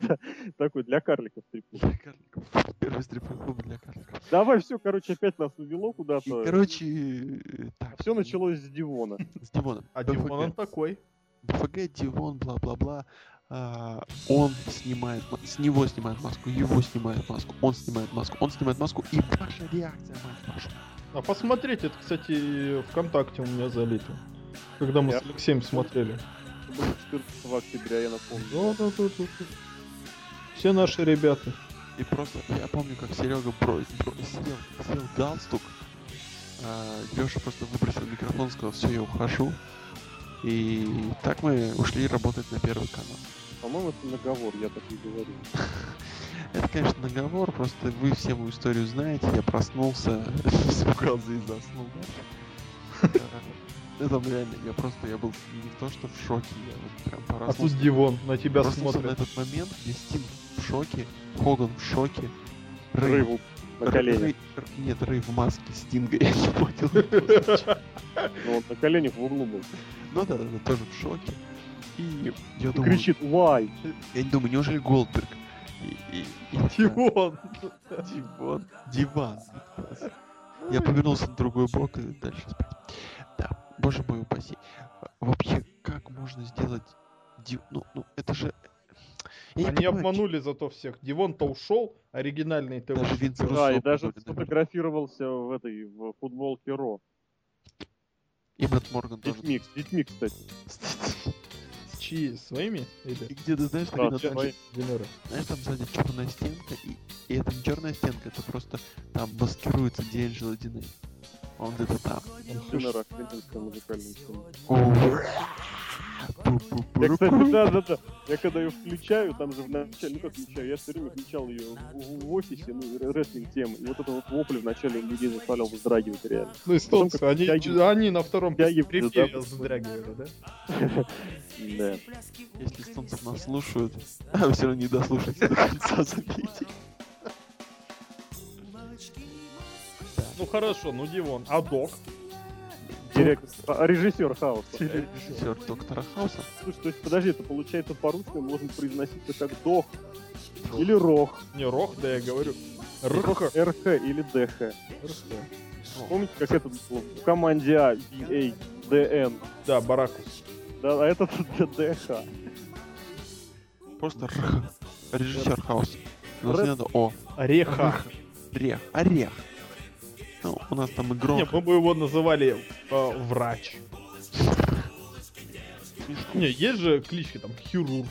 [SPEAKER 1] Такой для карликов стрип
[SPEAKER 2] для карликов. Первый стрип-клуб для карликов.
[SPEAKER 1] Давай все, короче, опять нас увело куда-то.
[SPEAKER 2] короче, э, так.
[SPEAKER 1] Все началось с Дивона.
[SPEAKER 2] С Дивоном.
[SPEAKER 3] А
[SPEAKER 2] БФГ.
[SPEAKER 3] Димон он такой.
[SPEAKER 2] БФГ, Дивон, бла-бла-бла. А, он снимает, ма- с него снимает маску, его снимает маску, он снимает маску, он снимает маску, и ваша реакция, мать вашу.
[SPEAKER 3] А посмотреть, это, кстати, ВКонтакте у меня залито. Когда мы
[SPEAKER 1] Я-
[SPEAKER 3] с Алексеем смотрели.
[SPEAKER 1] Это было 14 октября, я напомню.
[SPEAKER 3] Да, да, да, да, да. Все наши ребята.
[SPEAKER 2] И просто, я помню, как Серега бро, бро- съел, съел галстук, а, Леша просто выбросил микрофон, сказал, все, я ухожу. И так мы ушли работать на первый канал.
[SPEAKER 1] По-моему, это наговор, я так и говорю.
[SPEAKER 2] Это, конечно, наговор, просто вы все мою историю знаете. Я проснулся, испугался и заснул Это реально, я просто, я был не то что в шоке, я вот прям
[SPEAKER 3] А тут
[SPEAKER 2] проснулся.
[SPEAKER 3] Дивон на тебя
[SPEAKER 2] Проснулся на
[SPEAKER 3] смотрит.
[SPEAKER 2] этот момент, где Стинг в шоке, Хоган в шоке,
[SPEAKER 1] Рыбу на коленях.
[SPEAKER 2] Нет, Рэй в маске Стинга, я не понял.
[SPEAKER 1] Ну, он на коленях в углу был.
[SPEAKER 2] Ну да, да, тоже в шоке. И я думаю,
[SPEAKER 1] кричит «Why?».
[SPEAKER 2] я не думаю, неужели Голдберг? И, и. Диван. Диван. Я повернулся на другой бок и дальше спать. Да, боже мой упаси. Вообще, как можно сделать... Ну, ну, это же... Я не
[SPEAKER 3] Они
[SPEAKER 2] понимаю,
[SPEAKER 3] обманули зато всех. Дивон-то ушел, оригинальный ты
[SPEAKER 2] Даже. Винс
[SPEAKER 1] Да, и даже
[SPEAKER 2] наверное.
[SPEAKER 1] сфотографировался в этой, в футболке Ро.
[SPEAKER 2] И Мэтт Морган
[SPEAKER 1] С
[SPEAKER 2] тоже.
[SPEAKER 1] детьми, с детьми, кстати.
[SPEAKER 3] Чьи? Своими?
[SPEAKER 2] И
[SPEAKER 3] Или?
[SPEAKER 2] где ты знаешь,
[SPEAKER 1] Да, свои.
[SPEAKER 3] Динера.
[SPEAKER 2] знаешь, там сзади черная стенка, и, и это не черная стенка, это просто там маскируется Диэнджело Диней. Он где-то там.
[SPEAKER 1] Тенора, квинтинская музыкальная сцена.
[SPEAKER 2] Пу-пу-пу-ру-пу.
[SPEAKER 1] Я, кстати, да, да, да. Я когда ее включаю, там же в начале, ну как включаю, я все время включал ее в, в офисе, ну, рестлинг темы. И вот это вот вопли вначале людей заставлял вздрагивать реально.
[SPEAKER 3] Ну, эстонцы, они,
[SPEAKER 1] втягивают.
[SPEAKER 3] они на втором припеве
[SPEAKER 1] да,
[SPEAKER 3] вздрагивали, да?
[SPEAKER 1] Да.
[SPEAKER 2] Если эстонцев нас слушают, а все равно не дослушаете до конца, забейте.
[SPEAKER 3] Ну хорошо, ну Дивон. А Док?
[SPEAKER 1] Директор, а, режиссер Хауса.
[SPEAKER 2] Режиссер доктора Хауса.
[SPEAKER 1] Слушай, то есть, подожди, это получается по-русски он должен произноситься как Дох или Рох.
[SPEAKER 3] Не Рох, да я говорю. Рх.
[SPEAKER 1] РХ или ДХ.
[SPEAKER 3] Рх.
[SPEAKER 1] Помните, как это было в команде А, BA, ДН,
[SPEAKER 3] Да, Баракус.
[SPEAKER 1] да, а этот ДХ.
[SPEAKER 2] Просто Р. Режиссер хаоса. У нас не надо О.
[SPEAKER 3] Ореха.
[SPEAKER 2] Орех. Орех. Ну, у нас там игрок.
[SPEAKER 3] Не, мы бы его называли э, врач. Не, есть же клички там хирург.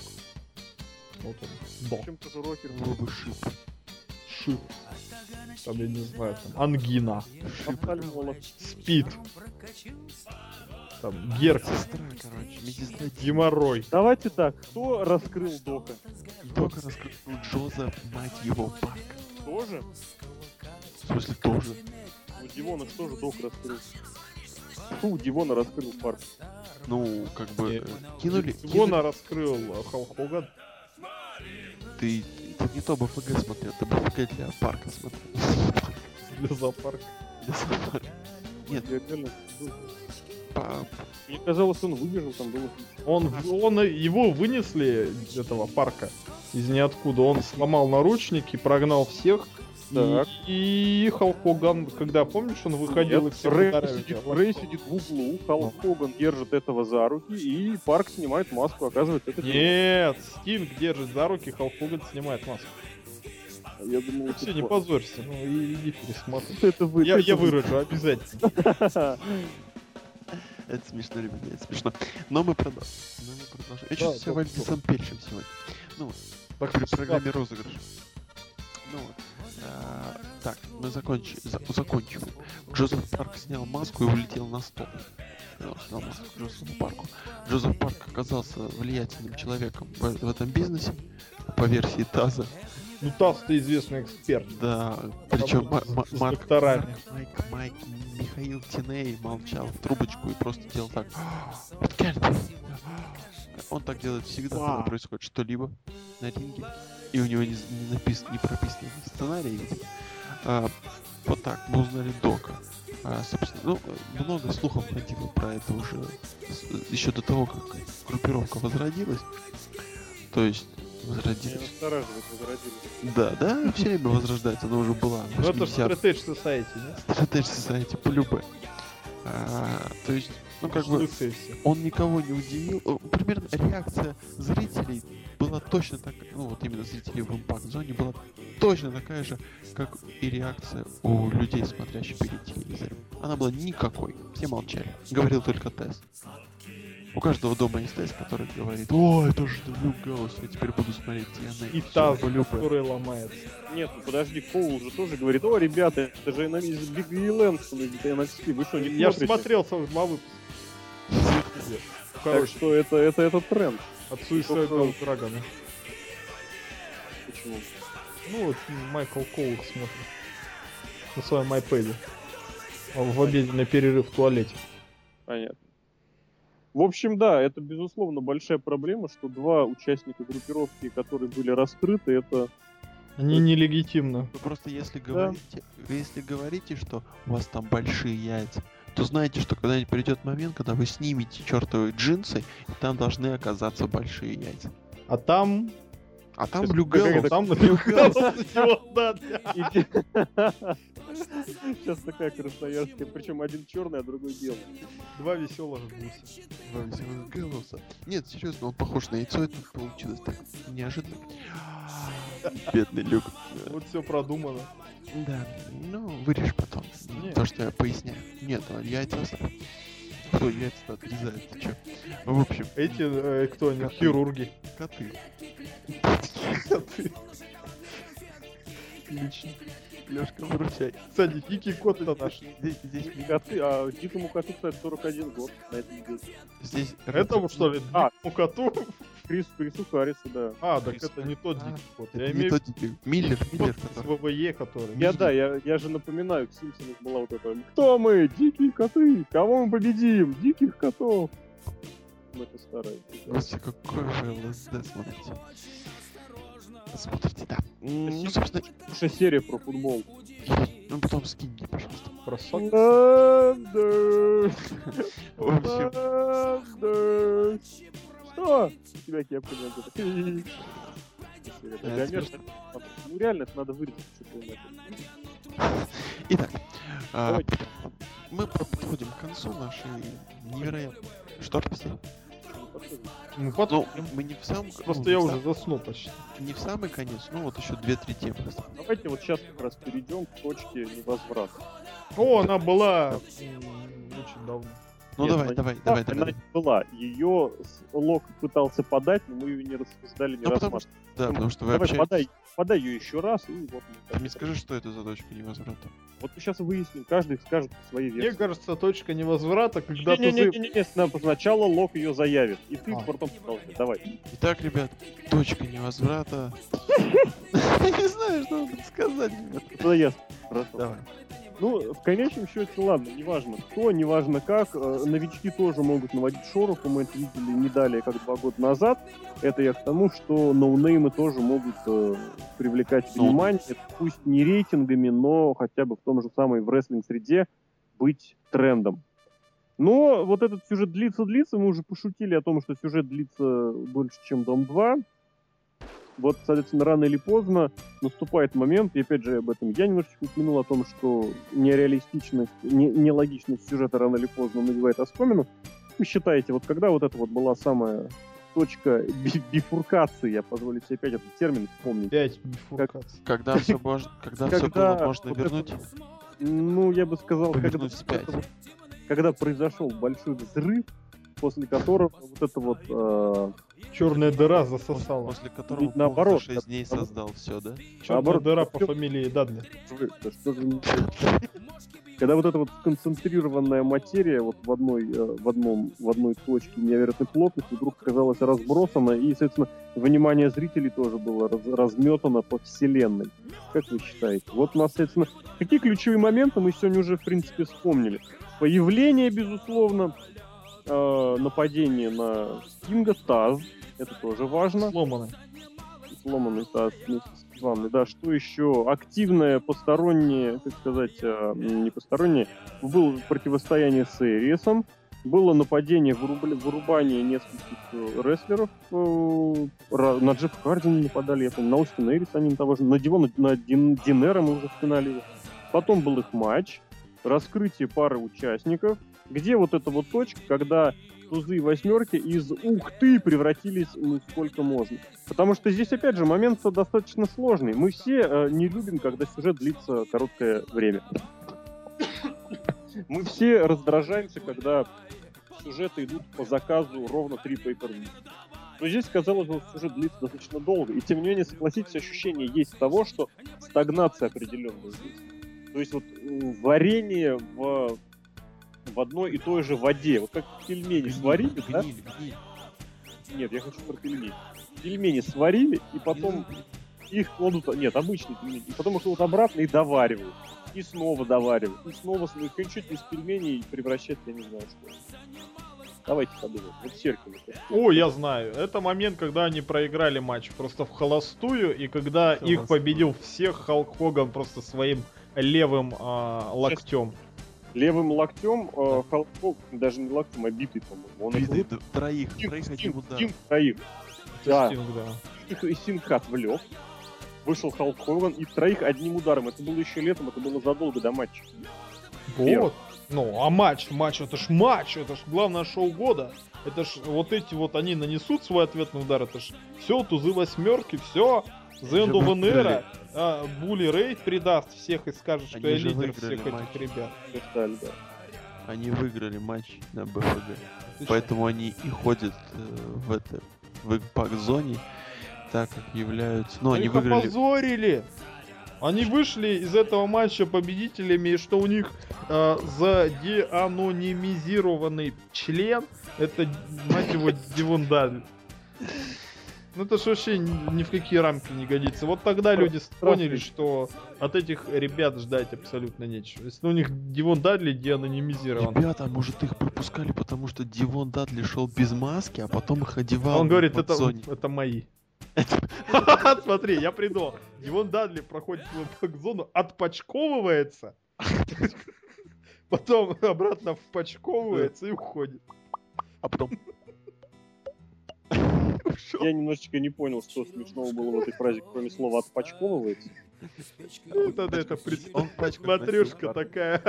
[SPEAKER 3] Вот он. Док.
[SPEAKER 1] Чем тоже рокер.
[SPEAKER 2] Был бы шип.
[SPEAKER 3] Шип. Там, я не знаю, там, ангина. Спид. Там, герпес.
[SPEAKER 2] Медсестра, короче. Медсестра
[SPEAKER 3] Геморрой.
[SPEAKER 1] Давайте так, кто раскрыл Дока?
[SPEAKER 2] Только раскрыл Джозеф, мать его, Парк.
[SPEAKER 1] Тоже?
[SPEAKER 2] В смысле, тоже.
[SPEAKER 1] Ну, Дивона что же Док раскрыл? Фу, Дивона раскрыл парк.
[SPEAKER 2] Ну, как бы,
[SPEAKER 3] Не,
[SPEAKER 2] э, кинули...
[SPEAKER 3] Вона раскрыл э, Халк Хоган.
[SPEAKER 2] Ты, ты не то БФГ смотрел, ты БФГ для парка смотрел.
[SPEAKER 3] для зоопарка.
[SPEAKER 2] Для зоопарка. Нет,
[SPEAKER 1] Я реально- Мне казалось, он выбежал, там было...
[SPEAKER 3] Он, он, его вынесли из этого парка из ниоткуда. Он сломал наручники, прогнал всех.
[SPEAKER 1] Так.
[SPEAKER 3] И, и Халк Хоган, когда, помнишь, он выходил и
[SPEAKER 1] Нет,
[SPEAKER 3] всех
[SPEAKER 1] Рэй, сидит, Рэй сидит в углу, Халк Хоган держит этого за руки, и Парк снимает маску, оказывается, это
[SPEAKER 3] Нет, Стинг держит за руки, Халк Хоган снимает маску.
[SPEAKER 1] Я думал,
[SPEAKER 3] Все, не позорься, ну и иди пересмотри.
[SPEAKER 1] Это вы.
[SPEAKER 3] Я,
[SPEAKER 1] это
[SPEAKER 3] я
[SPEAKER 1] вы.
[SPEAKER 3] выражу обязательно.
[SPEAKER 2] Это смешно, ребята, это смешно. Но мы продолжим. Но мы продолжим. Я чувствую себя Вальдисом Пельшем сегодня. Ну, при программе розыгрыш. Ну вот. А, так, мы закончили, за- закончили. Джозеф Парк снял маску и улетел на стол. Он снял маску Джозефу Парку. Джозеф Парк оказался влиятельным человеком в, в этом бизнесе, по версии Таза.
[SPEAKER 3] Ну, Таз, ты известный эксперт.
[SPEAKER 2] Да, причем Марк,
[SPEAKER 3] докторами.
[SPEAKER 2] Майк, Майк, Михаил Тиней молчал в трубочку и просто делал так. «Это Кельвин». Он так делает всегда, когда происходит что-либо на ринге. И у него не, не написан, не прописан видимо. А, вот так, мы узнали Дока. А, собственно, ну, много слухов ходило про это уже с- еще до того, как группировка возродилась. То есть, возродилась.
[SPEAKER 1] настораживает, возродились.
[SPEAKER 2] Да, да, все время возрождается, она уже была.
[SPEAKER 3] Ну, это же
[SPEAKER 2] 80-х.
[SPEAKER 3] Strategy Society, да?
[SPEAKER 2] Strategy Society по любэ. А, то есть, ну как бы, он никого не удивил. Примерно реакция зрителей была точно так, ну вот именно зрителей в Impact зоне была точно такая же, как и реакция у людей, смотрящих перед телевизором. Она была никакой. Все молчали. Говорил только Тесс. У каждого дома есть Тесс, который говорит, о, это же Люк Гаусс, я теперь буду смотреть TNA.
[SPEAKER 3] И
[SPEAKER 2] любэ».
[SPEAKER 3] который ломается.
[SPEAKER 1] Нет, ну подожди, Коул же тоже говорит, о, ребята, это же NXT из Биг и Лэнсон из NXT, вы что, не
[SPEAKER 3] Я же
[SPEAKER 1] смотрите?»
[SPEAKER 3] смотрел сам два выпуска.
[SPEAKER 1] Так что это, это, это тренд.
[SPEAKER 3] от Suicide Драгона.
[SPEAKER 1] Почему?
[SPEAKER 3] Ну вот Майкл Коул смотрит. На своем iPad. Он в обеденный перерыв в туалете.
[SPEAKER 1] Понятно. В общем, да, это, безусловно, большая проблема, что два участника группировки, которые были раскрыты, это...
[SPEAKER 3] Они нелегитимны.
[SPEAKER 2] Вы просто если говорите, вы если говорите, что у вас там большие яйца, то знаете, что когда-нибудь придет момент, когда вы снимете чертовы джинсы, и там должны оказаться большие яйца.
[SPEAKER 3] А там...
[SPEAKER 2] А там
[SPEAKER 1] какая-то-
[SPEAKER 3] Там да.
[SPEAKER 1] Сейчас такая красноярская, причем один черный, а другой белый.
[SPEAKER 3] Два веселых гуся.
[SPEAKER 2] Два веселых Гэллоуса. Нет, серьезно, он похож на яйцо, это получилось так неожиданно. Бедный Люк.
[SPEAKER 3] Вот все продумано.
[SPEAKER 2] Да, ну, вырежь потом.
[SPEAKER 3] Нет.
[SPEAKER 2] То, что я поясняю. Нет, яйца оставь. Кто яйца отрезает, ты чё? В общем,
[SPEAKER 3] Эти, э, кто они,
[SPEAKER 2] Коты.
[SPEAKER 3] хирурги.
[SPEAKER 2] коты.
[SPEAKER 3] Коты.
[SPEAKER 2] Отлично. Лёшка, выручай.
[SPEAKER 3] Кстати, дикий кот это наш.
[SPEAKER 2] Здесь, здесь,
[SPEAKER 1] Коты, а дикому коту, кстати, 41 год на этом деле.
[SPEAKER 2] здесь...
[SPEAKER 3] Этому что ли?
[SPEAKER 1] А.
[SPEAKER 3] Дикому коту?
[SPEAKER 1] Крис, Крису Харрису, да.
[SPEAKER 3] А, так
[SPEAKER 2] Крис.
[SPEAKER 3] это не тот
[SPEAKER 2] А,
[SPEAKER 3] дикий кот.
[SPEAKER 2] Это
[SPEAKER 3] Я
[SPEAKER 2] не
[SPEAKER 3] имею
[SPEAKER 2] тот дебил. Миллер, Миллер, который...
[SPEAKER 3] ВВЕ, который.
[SPEAKER 1] Я, да, я, я же напоминаю, в Симпсонах была вот эта «Кто мы? Дикие коты! Кого мы победим? Диких котов!» Ну, это старая.
[SPEAKER 2] Господи, какой вы ЛСД смотрите. Смотрите, да. Ну, собственно,
[SPEAKER 1] Слушай, серия про футбол.
[SPEAKER 2] ну потом скинь мне, пожалуйста.
[SPEAKER 3] Красавчик.
[SPEAKER 1] Андерс!
[SPEAKER 2] В общем!
[SPEAKER 1] Что? У тебя кепка не мерзкая. Ну реально, это надо вырезать.
[SPEAKER 2] итак, а, мы подходим к концу нашей невероятной... Что, прости?
[SPEAKER 1] Ну.
[SPEAKER 3] Ну, под-
[SPEAKER 2] Ну, мы не в самом...
[SPEAKER 3] Просто
[SPEAKER 2] ну,
[SPEAKER 3] я уже
[SPEAKER 2] сам-
[SPEAKER 3] заснул почти.
[SPEAKER 2] Не в самый конец, ну вот еще две-три темы. осталось.
[SPEAKER 1] Давайте вот сейчас как раз перейдем к точке невозврата.
[SPEAKER 3] О, она была очень давно.
[SPEAKER 2] Ну
[SPEAKER 1] Нет,
[SPEAKER 2] давай, давай, давай, давай.
[SPEAKER 1] Она не была. Ее Лок пытался подать, но мы ее не рассуждали, не
[SPEAKER 2] Ну потому что, да, потому что вы
[SPEAKER 1] Давай,
[SPEAKER 2] общаетесь.
[SPEAKER 1] подай, подай ее еще раз, и вот
[SPEAKER 2] Ты мне скажи, что это за точка невозврата.
[SPEAKER 1] Вот мы сейчас выясним, каждый скажет свои
[SPEAKER 3] Мне
[SPEAKER 1] версии.
[SPEAKER 3] кажется, точка невозврата, когда
[SPEAKER 1] не, не,
[SPEAKER 3] тузы...
[SPEAKER 1] не, не, не, не, сначала Лок ее заявит, и ты
[SPEAKER 3] А.
[SPEAKER 1] потом продолжай. Давай.
[SPEAKER 2] Итак, ребят, точка невозврата. Не знаю, что сказать. ребят.
[SPEAKER 1] Это я. Хорошо.
[SPEAKER 2] Давай.
[SPEAKER 1] Ну, в конечном счете, ладно, неважно кто, неважно как, э, новички тоже могут наводить шороху, мы это видели не далее, как два года назад. Это я к тому, что ноунеймы тоже могут э, привлекать
[SPEAKER 2] Ну,
[SPEAKER 1] внимание, пусть не рейтингами, но хотя бы в том же самой в рестлинг-среде быть трендом. Но вот этот сюжет длится-длится, мы уже пошутили о том, что сюжет длится больше, чем Дом 2. Вот, соответственно, рано или поздно наступает момент, и опять же об этом я немножечко упомянул, о том, что нереалистичность, не, нелогичность сюжета рано или поздно надевает оскомину. Вы считаете, вот когда вот это вот была самая точка би- бифуркации, я позволю себе опять этот термин вспомнить,
[SPEAKER 3] Опять бифуркация.
[SPEAKER 2] Когда все можно, когда все
[SPEAKER 1] Когда
[SPEAKER 2] было можно
[SPEAKER 1] вот это
[SPEAKER 2] вернуть,
[SPEAKER 1] ну, я бы сказал, когда, когда произошел большой взрыв, после которого вот это вот э,
[SPEAKER 3] Черная дыра засосала.
[SPEAKER 2] после которого
[SPEAKER 1] Ведь наоборот,
[SPEAKER 2] Бог за 6 дней
[SPEAKER 1] наоборот.
[SPEAKER 2] создал все, да?
[SPEAKER 3] Черная
[SPEAKER 1] наоборот,
[SPEAKER 3] дыра по фамилии Дадли.
[SPEAKER 1] Когда вот эта вот сконцентрированная материя вот в одной, э, в одном, в одной точке невероятной плотности вдруг оказалась разбросана, и, соответственно, внимание зрителей тоже было раз- разметано по вселенной. Как вы считаете? Вот у нас, соответственно, какие ключевые моменты мы сегодня уже, в принципе, вспомнили. Появление, безусловно, э, нападение на Кинга, Таз, это тоже важно
[SPEAKER 3] Сломанная.
[SPEAKER 1] сломанный таз вместе с. Да, что еще? Активное постороннее, как сказать, э, не постороннее, было противостояние с Эриесом, было нападение, вырубание нескольких э, рестлеров. э, на Джеффа Харди они нападали, я помню, на Остина Эриса они того же, на Дивона, на Дин- Динера мы уже вспоминали его. Потом был их матч, раскрытие пары участников, где вот эта вот точка, когда тузы и восьмерки из ух ты превратились ну сколько можно. Потому что здесь, опять же, момент достаточно сложный. Мы все э, не любим, когда сюжет длится короткое время. Мы все раздражаемся, когда сюжеты идут по заказу ровно три pay Но здесь, казалось бы, сюжет длится достаточно долго. И тем не менее, согласитесь, ощущение есть того, что стагнация определенная здесь. То есть вот э, варенье в, в одной и той же воде. Вот как пельмени сварили, да? Нет, я хочу про пельмени. Пельмени сварили, и потом их кладут... Нет, обычные пельмени. И потом их кладут обратно и доваривают. И снова доваривают. И снова свою кончать из пельменей превращать, я не знаю что. Давайте подумаем. Вот Серкин.
[SPEAKER 3] О, я знаю. Это момент, когда они проиграли матч просто в холостую, и когда их
[SPEAKER 2] Холостую.
[SPEAKER 3] победил всех Халк Хоган просто своим левым а, локтем.
[SPEAKER 1] Левым локтем э, Халков, даже не локтем, а битый, по-моему. Он его-
[SPEAKER 2] д- троих,
[SPEAKER 1] Стинг,
[SPEAKER 2] троих
[SPEAKER 1] Стинг,
[SPEAKER 2] одним ударом.
[SPEAKER 1] Стинг троих. Да.
[SPEAKER 3] Стинг, да.
[SPEAKER 1] И Стинг отвлек. Вышел Халк Хоган и троих одним ударом. Это было еще летом, это было задолго до матча.
[SPEAKER 3] Вот. Ну, а матч, матч, это ж матч, это ж главное шоу года. Это ж вот эти вот, они нанесут свой ответный удар, это ж все, тузы восьмерки, все. An Era, а, Були Рейд предаст всех и скажет, что
[SPEAKER 2] Они
[SPEAKER 3] я лидер всех этих
[SPEAKER 2] матч.
[SPEAKER 3] ребят.
[SPEAKER 1] Все стали, да.
[SPEAKER 2] Они выиграли матч на БФГ. Поэтому они и ходят э, в это в импакт-зоне, так как являются... Ну, они
[SPEAKER 3] их
[SPEAKER 2] выиграли...
[SPEAKER 3] опозорили. Они вышли из этого матча победителями, и что у них э, задеанонимизированный член, это, мать его, Дивон Дадли. Ну это ж вообще ни в какие рамки не годится. Вот тогда люди поняли, что от этих ребят ждать абсолютно нечего. Если у них Дивон Дадли деанонимизирован.
[SPEAKER 2] Ребята, а может их пропускали, потому что Дивон Дадли шел без маски, а потом их одевал
[SPEAKER 3] Он говорит, это, это мои. Смотри, я придумал. Дивон Дадли проходит в зону, отпочковывается, потом обратно впочковывается и уходит.
[SPEAKER 2] А потом...
[SPEAKER 1] Я немножечко не понял, что смешного было в этой фразе, кроме слова «отпочковывается».
[SPEAKER 3] Ну, тогда это Смотрюшка
[SPEAKER 2] носил
[SPEAKER 3] такая.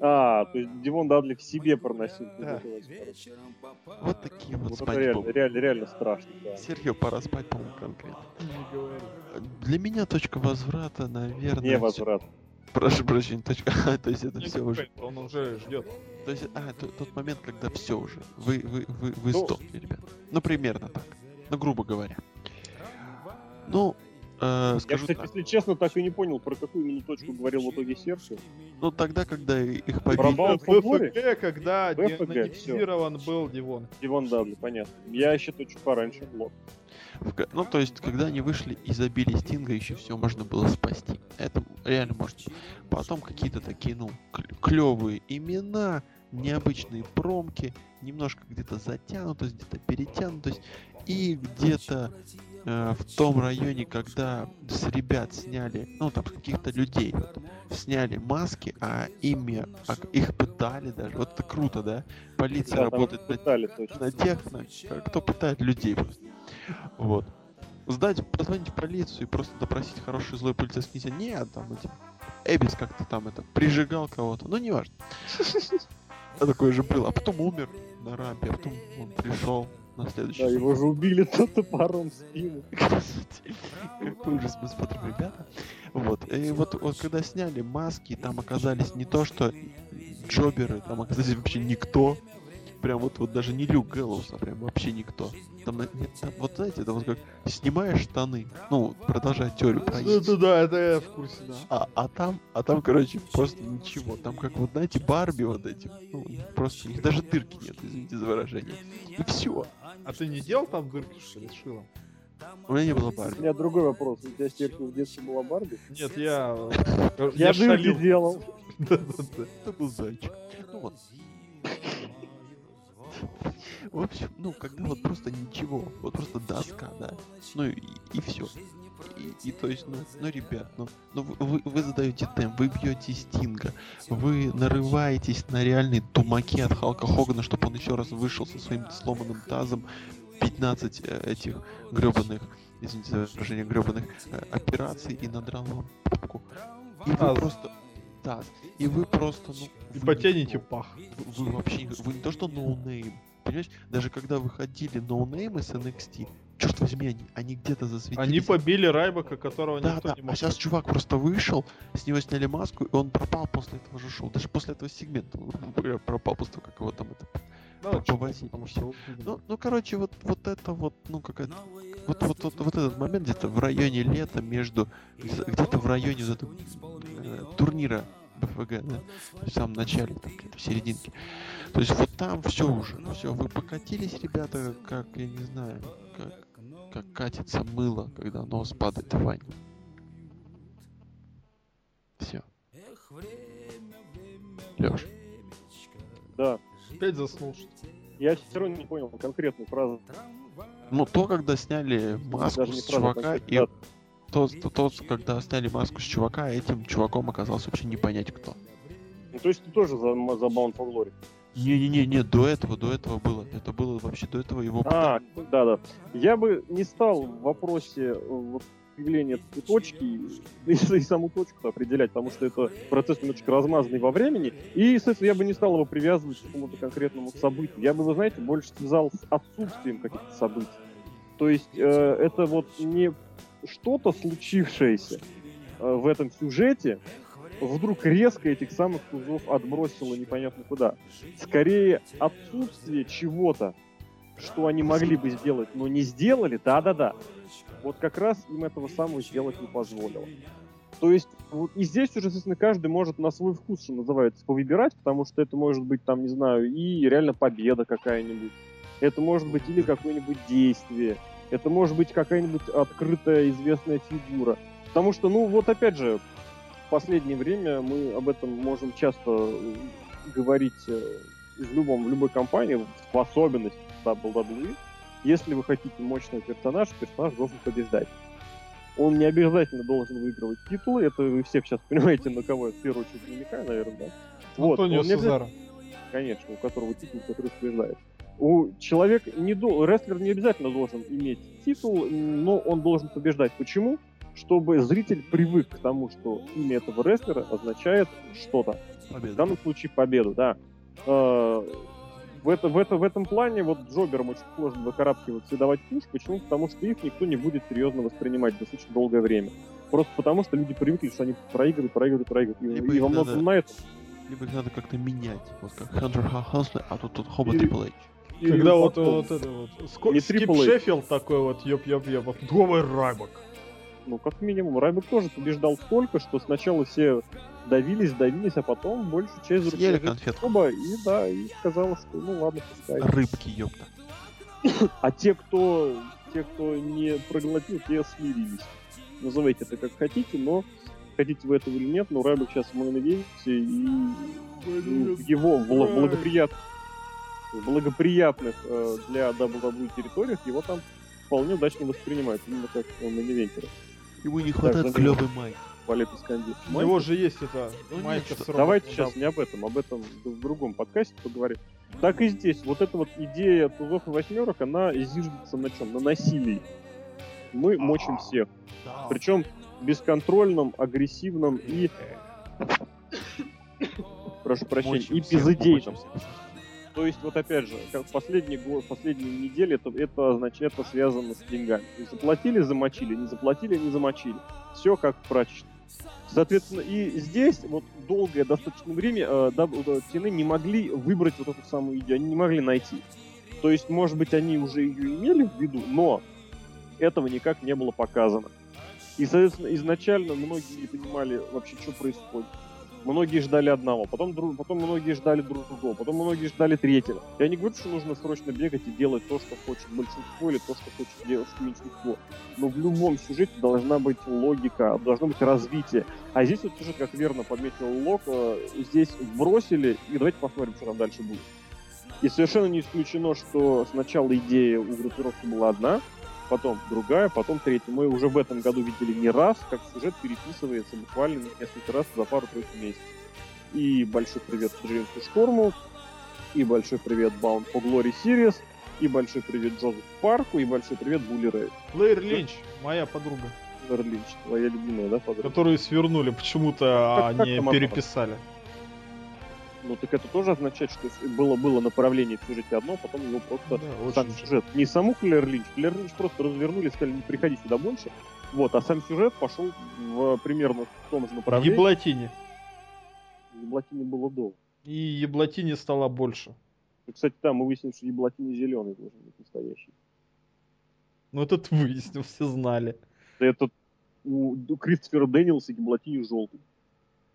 [SPEAKER 1] А, то есть Дивон Дадли к себе проносил.
[SPEAKER 2] Да.
[SPEAKER 1] Вот,
[SPEAKER 2] Вот такие вот,
[SPEAKER 1] это
[SPEAKER 2] спать
[SPEAKER 1] реально, реально, реально страшно, да.
[SPEAKER 2] Серхио, пора спать, по-моему, конкретно. Для меня точка возврата, наверное...
[SPEAKER 1] Не возврат.
[SPEAKER 2] Прошу прощения, точка... А, то есть это все уже...
[SPEAKER 3] Он уже ждет.
[SPEAKER 2] То есть, а, тот момент, когда все уже. Вы, вы, вы, вы
[SPEAKER 1] Ну-
[SPEAKER 2] сдохли, ребят. Ну, примерно так. Ну, грубо говоря. Ну, э,
[SPEAKER 1] Я,
[SPEAKER 2] скажу
[SPEAKER 1] кстати,
[SPEAKER 2] так.
[SPEAKER 1] если честно, так и не понял, про какую именно точку говорил в итоге Серхио.
[SPEAKER 2] Ну, тогда, когда их
[SPEAKER 1] Про
[SPEAKER 2] побили...
[SPEAKER 1] Футболе?
[SPEAKER 3] ФФГ, когда монетизирован был Дивон.
[SPEAKER 1] Дивон Дадли, понятно. Я считаю, чуть пораньше. Вот.
[SPEAKER 2] Ну, то есть, когда они вышли и забили Стинга, еще все можно было спасти. Это реально можно. Потом какие-то такие, ну, клевые имена, необычные промки, немножко где-то затянутость, где-то перетянутость. И где-то э, в том районе, когда с ребят сняли, ну, там, с каких-то людей, вот, сняли маски, а ими, а их пытали даже. Вот это круто, да? Полиция
[SPEAKER 1] Да,
[SPEAKER 2] работает
[SPEAKER 1] пытали точно.
[SPEAKER 2] на тех, на- кто пытает людей просто. Вот. Сдать, позвонить в полицию и просто допросить хороший злой полицейский нельзя. Нет, там эти... Эбис как-то там это прижигал кого-то. Ну, неважно. А Такое же было. А потом умер на рампе, а потом он пришел на следующий
[SPEAKER 1] Да, его же убили тут топором в спину.
[SPEAKER 2] Какой ужас мы смотрим, ребята. Вот. И вот, вот когда сняли маски, там оказались не то, что джоберы, там оказались вообще никто. Прям вот, вот даже не Люк Гэллоус, а прям вообще никто. Там, на- нет, там, вот знаете, это вот как снимаешь штаны, ну, продолжая теорию про
[SPEAKER 3] Ну, это да, это я в курсе, да.
[SPEAKER 2] а, а там, а там, короче, просто ничего. Там как вот, знаете, Барби вот эти, ну, просто у них даже дырки нет, извините за выражение. И все.
[SPEAKER 3] А ты не делал там дырки, что ли, с шилом?
[SPEAKER 2] У меня не было
[SPEAKER 1] У
[SPEAKER 2] Барби.
[SPEAKER 1] меня другой вопрос. У тебя Серхио в детстве была Барби?
[SPEAKER 3] Нет, я...
[SPEAKER 1] Я, дырки делал.
[SPEAKER 3] Да-да-да.
[SPEAKER 2] Это был зайчик. Ну вот. В общем, ну, когда вот просто ничего, вот просто доска, да, ну и, и все. И, и то есть, ну, ну, ребят, ну, ну вы- вы, задаете темп, вы бьете Стинга, вы нарываетесь на реальные тумаки от Халка Хогана, чтобы он еще раз вышел со своим сломанным тазом, 15 э, этих гребаных, извините за выражение, гребаных э, операций и надрал вам попку. И вы просто... Таз. И вы просто, ну...
[SPEAKER 3] И
[SPEAKER 2] никто.
[SPEAKER 3] пах.
[SPEAKER 2] Вы, вы вообще вы не то что no name. Понимаешь, даже когда выходили ноунеймы с NXT, черт возьми, они, они где-то засветились.
[SPEAKER 3] Они побили Райбака, которого
[SPEAKER 2] Да,
[SPEAKER 3] никто
[SPEAKER 2] да,
[SPEAKER 3] не
[SPEAKER 2] а
[SPEAKER 3] мог.
[SPEAKER 2] сейчас чувак просто вышел, с него сняли маску, и он пропал после этого же шоу. Даже после этого сегмента он пропал после того, как его там это...
[SPEAKER 3] Ну,
[SPEAKER 2] по-
[SPEAKER 3] чё,
[SPEAKER 2] повозить
[SPEAKER 3] потому
[SPEAKER 2] всё.
[SPEAKER 3] что...
[SPEAKER 2] Ну, ну, короче, вот, вот это вот, ну, какая-то... Вот, вот, вот, вот этот момент где-то в районе лета между... Где-то в районе вот этого, э, турнира БФГ, да? В самом начале, там, в серединке. То есть вот там все уже, все, вы покатились, ребята, как, я не знаю, как, как катится мыло, когда нос падает в ванне. Все. Леш,
[SPEAKER 1] Да.
[SPEAKER 3] Опять заснул?
[SPEAKER 1] Я все равно не понял конкретную фразу.
[SPEAKER 2] ну то, когда сняли маску
[SPEAKER 1] Даже
[SPEAKER 2] с
[SPEAKER 1] а
[SPEAKER 2] чувака, и тот, тот, тот, когда сняли маску с чувака, этим чуваком оказался вообще не понять кто.
[SPEAKER 1] Ну, то есть ты тоже за, за Bound for Glory.
[SPEAKER 2] Не-не-не, до этого, до этого было. Это было вообще до этого его...
[SPEAKER 1] А, да, да. Я бы не стал в вопросе э, вот, этой точки и, и саму точку определять, потому что это процесс немножечко размазанный во времени. И, соответственно, я бы не стал его привязывать к какому-то конкретному событию. Я бы, вы знаете, больше связал с отсутствием каких-то событий. То есть э, это вот не что-то случившееся э, в этом сюжете, вдруг резко этих самых тузов отбросило непонятно куда. Скорее отсутствие чего-то, что они могли бы сделать, но не сделали, да-да-да. Вот как раз им этого самого сделать не позволило. То есть, вот и здесь уже, естественно, каждый может на свой вкус, что называется, повыбирать, потому что это может быть, там, не знаю, и реально победа какая-нибудь. Это может быть или какое-нибудь действие. Это может быть какая-нибудь открытая известная фигура. Потому что, ну, вот опять же, в последнее время мы об этом можем часто э, говорить э, в, любом, в любой компании, в особенности WWE. Если вы хотите мощного персонажа, персонаж должен побеждать. Он не обязательно должен выигрывать титулы, это вы все сейчас понимаете, на кого я в первую очередь намекаю, наверное, да? Вот,
[SPEAKER 3] Антонио Сезаро.
[SPEAKER 1] конечно, у которого титул, который побеждает. У человека не до... рестлер не обязательно должен иметь титул, но он должен побеждать. Почему? Чтобы зритель привык к тому, что имя этого рестлера означает что-то. В
[SPEAKER 2] Победа.
[SPEAKER 1] данном случае победу, да. Э, В, это, в, это, в этом плане вот джоберам очень сложно выкарабкиваться и давать пуш. Почему? Потому что их никто не будет серьезно воспринимать достаточно долгое время. Просто потому, что люди привыкли, что они проигрывают, проигрывают, проигрывают. И,
[SPEAKER 2] Либо
[SPEAKER 1] и во многом
[SPEAKER 2] надо-
[SPEAKER 1] на этом.
[SPEAKER 2] Либо их надо как-то менять. Вот как Хантер Хансли, а тут, тут Хоба Трипл Эйч.
[SPEAKER 3] Когда вот,
[SPEAKER 1] потом.
[SPEAKER 3] вот это вот. Ско-
[SPEAKER 1] Не
[SPEAKER 3] Скип. Шеффилд такой вот, ёп-ёп-ёп, вот новый Райбок.
[SPEAKER 1] Ну, как минимум, Райбек тоже побеждал столько, что сначала все давились, давились, а потом большую часть
[SPEAKER 2] Съели конфетку.
[SPEAKER 1] клуба, и да, и сказала, что ну ладно, пускай.
[SPEAKER 2] Рыбки, ёпта.
[SPEAKER 1] А те, кто, те, кто не проглотил, те смирились. Называйте это как хотите, но хотите вы этого или нет, но Райбек сейчас в main и ну, его бл- благоприятных, благоприятных э, для WWE территориях его там вполне удачно воспринимают, именно как main-eventer а.
[SPEAKER 2] Ему не хватает
[SPEAKER 1] за
[SPEAKER 2] клевый майк.
[SPEAKER 1] Валет Исканди.
[SPEAKER 3] У него же есть это
[SPEAKER 2] Ну,
[SPEAKER 3] майка с
[SPEAKER 1] Давайте сейчас не об этом, об этом в другом подкасте поговорим. Так и здесь. Вот эта вот идея тузов и восьмерок, она зиждется на чем? На насилии. Мы мочим
[SPEAKER 3] А.
[SPEAKER 1] всех. Причем бесконтрольном, агрессивном и, прошу прощения,
[SPEAKER 2] Мочим
[SPEAKER 1] и безыдейном.
[SPEAKER 2] мочим всех.
[SPEAKER 1] То есть, вот опять же, как последний год, последние недели, это, это значит, это связано с деньгами. То заплатили, замочили, не заплатили, не замочили. Все как в прачечной. Соответственно, и здесь вот долгое достаточно время э, да, э, TNA не могли выбрать вот эту самую идею, они не могли найти. То есть, может быть, они уже ее имели в виду, но этого никак не было показано. И, соответственно, изначально многие не понимали вообще, что происходит. Многие ждали одного, потом, дру- потом многие ждали другого, потом многие ждали третьего. Я не говорю, что нужно срочно бегать и делать то, что хочет большинство, или то, что хочет делать меньшинство. Но в любом сюжете должна быть логика, должно быть развитие. А здесь вот сюжет, как верно подметил Лок, э, здесь бросили, и давайте посмотрим, что там дальше будет. И совершенно не исключено, что сначала идея у группировки была одна, потом другая, потом третья. Мы уже в этом году видели не раз, как сюжет переписывается буквально несколько раз за пару-тройку месяцев. И большой привет Джеймсу Шторму, и большой привет Bound for Glory Series, и большой привет Джозефу Парку, и большой привет Булли Рэй.
[SPEAKER 3] Лейр Линч, моя подруга,
[SPEAKER 1] Лэр Линч, твоя любимая, да, подруга?
[SPEAKER 3] которую свернули почему-то, а не
[SPEAKER 1] там она? Ну так это тоже означает, что было, было направление в сюжете одно, потом его просто
[SPEAKER 3] Да,
[SPEAKER 1] сам
[SPEAKER 3] очень
[SPEAKER 1] сюжет. Не саму Клэр Линч. Клэр Линч просто развернули, сказали, не приходи сюда больше. Вот, а сам сюжет пошел в примерно в том же направлении.
[SPEAKER 3] Еблатине.
[SPEAKER 1] Еблатине было до.
[SPEAKER 3] И еблатине стало больше.
[SPEAKER 1] И, Кстати, там мы выяснили, что Еблатине зеленый должен быть настоящий.
[SPEAKER 3] Ну это ты выяснил, все знали.
[SPEAKER 1] Да Это у у Кристофера Дэниелса Еблатине желтый.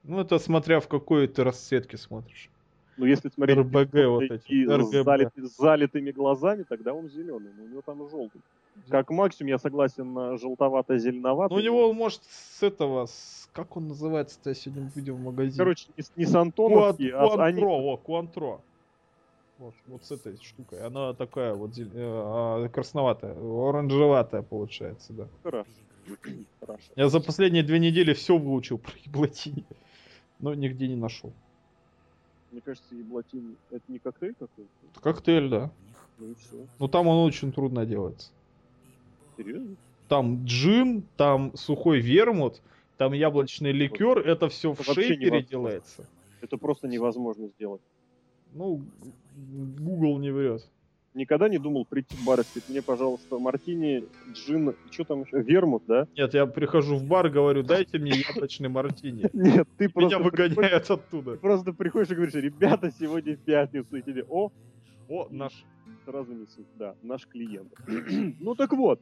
[SPEAKER 3] Ну это смотря в какой ты расцветке смотришь.
[SPEAKER 1] Но если смотреть
[SPEAKER 3] РБГ вот эти,
[SPEAKER 1] с, залит- с залитыми глазами, тогда он зеленый, но у него там желтый. Как максимум я согласен на желтовато-зеленоватый.
[SPEAKER 3] Ну у него, может, с этого, с- как он называется-то, я сегодня видел в магазине.
[SPEAKER 1] Короче, не, не с
[SPEAKER 3] Куан-
[SPEAKER 1] Антоновский, а с они-
[SPEAKER 3] Куантро, во, Куантро. Вот, вот с этой штукой. Она такая вот зель- э, а, красноватая, оранжеватая получается, да.
[SPEAKER 1] Хорошо. Хорошо.
[SPEAKER 3] Я за последние две недели все выучил про еблатини, но нигде не нашел.
[SPEAKER 1] Мне кажется, еблатин это не коктейль какой-то.
[SPEAKER 3] Коктейль, да.
[SPEAKER 1] Ну и все.
[SPEAKER 3] Но там он очень трудно делается.
[SPEAKER 1] Серьезно?
[SPEAKER 3] Там джин, там сухой вермут, там яблочный ликер, это все в
[SPEAKER 1] Это вообще
[SPEAKER 3] шейкере делается.
[SPEAKER 1] Это просто невозможно сделать.
[SPEAKER 3] Ну, Google не врет.
[SPEAKER 1] Никогда не думал прийти в бар и сказать, мне, пожалуйста, мартини, джин, что там еще, вермут, да?
[SPEAKER 3] Нет, я прихожу в бар, говорю, дайте мне яблочный мартини.
[SPEAKER 1] Нет, ты
[SPEAKER 3] Меня
[SPEAKER 1] просто
[SPEAKER 3] выгоняют оттуда.
[SPEAKER 1] просто приходишь и говоришь, ребята, сегодня пятница, и тебе, о,
[SPEAKER 3] О, наш.
[SPEAKER 1] сразу несут, да, наш клиент. ну так вот.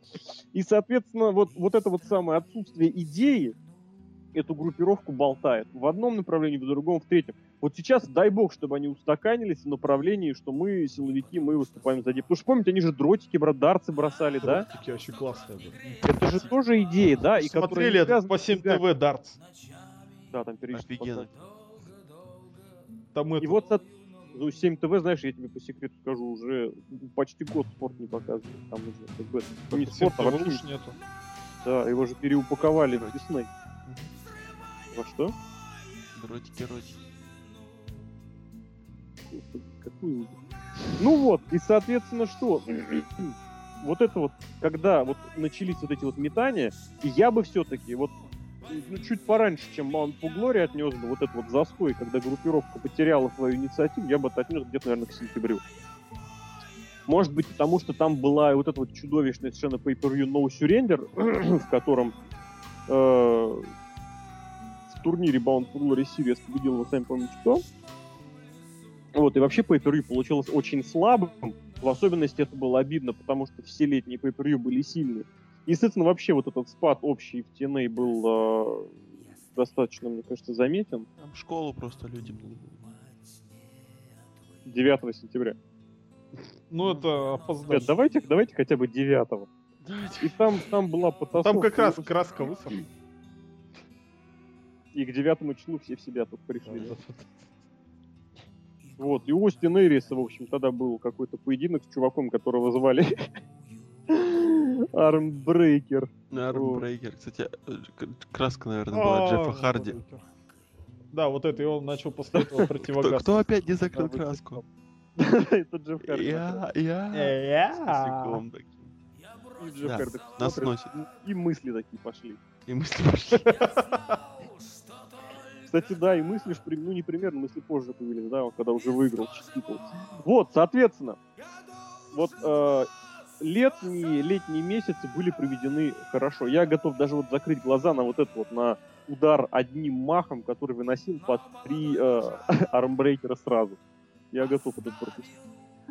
[SPEAKER 1] И, соответственно, вот, вот это вот самое отсутствие идеи эту группировку болтает. В одном направлении, в другом, в третьем. Вот сейчас, дай бог, чтобы они устаканились в направлении, что мы, силовики, мы выступаем за Потому что, помните, они же дротики, брадарцы бросали, да?
[SPEAKER 3] Такие вообще классные были.
[SPEAKER 1] Это же тоже идеи, да? И
[SPEAKER 3] Смотрели это по
[SPEAKER 1] с
[SPEAKER 3] 7
[SPEAKER 1] деньгами.
[SPEAKER 3] ТВ Дартс.
[SPEAKER 1] Да, там
[SPEAKER 2] Офигенно.
[SPEAKER 3] Там
[SPEAKER 1] И
[SPEAKER 3] это...
[SPEAKER 1] вот от- ну, 7 ТВ, знаешь, я тебе по секрету скажу, уже почти год спорт не показывает. Там уже как бы ну, не
[SPEAKER 3] 7
[SPEAKER 1] спорт, а вообще
[SPEAKER 3] нету.
[SPEAKER 1] Да, его же переупаковали в Дисней. Во что?
[SPEAKER 2] Дротики, ротики.
[SPEAKER 1] Ужас. Ну вот, и соответственно что? вот это вот, когда вот начались вот эти вот метания, и я бы все-таки, вот ну, чуть пораньше, чем for Glory отнес бы вот этот вот застой, когда группировка потеряла свою инициативу, я бы это отнес где-то, наверное, к сентябрю. Может быть, потому что там была вот эта вот чудовищная совершенно pay-per-view No Surrender, в котором э, в турнире Bound for Glory победил, вы сами помните, кто. Вот, и вообще pay-per-view получилось очень слабым. В особенности это было обидно, потому что все летние pay-per-view были сильные. Естественно, вообще вот этот спад общий в TNA был э, достаточно, мне кажется, заметен.
[SPEAKER 2] Там школу просто людям надо было.
[SPEAKER 1] 9 сентября.
[SPEAKER 3] Ну, это
[SPEAKER 1] Нет,
[SPEAKER 3] опоздать.
[SPEAKER 1] давайте, давайте хотя бы 9 И там, там была потасовка.
[SPEAKER 3] Там как раз краска высохла.
[SPEAKER 1] И к 9 числу все в себя тут пришли. Вот, и у Остин Эриса, в общем, тогда был какой-то поединок с чуваком, которого звали Армбрейкер.
[SPEAKER 2] Армбрейкер. Кстати, э, краска, наверное, была
[SPEAKER 3] А,
[SPEAKER 2] Джеффа Харди.
[SPEAKER 3] Да, вот это, и он начал после этого противогаз.
[SPEAKER 2] кто опять не закрыл краску?
[SPEAKER 1] Это Джефф Харди.
[SPEAKER 2] Я, я.
[SPEAKER 1] Джефф Харди
[SPEAKER 2] нас носит.
[SPEAKER 1] И мысли такие пошли.
[SPEAKER 2] И мысли пошли.
[SPEAKER 1] Кстати, да, и мысли, ну не примерно, мысли позже появились, да, когда уже выиграл титул. Вот, соответственно, вот э, летние, летние месяцы были проведены хорошо. Я готов даже вот закрыть глаза на вот этот вот, на удар одним махом, который выносил под три э, армбрейкера сразу. Я готов это пропустить.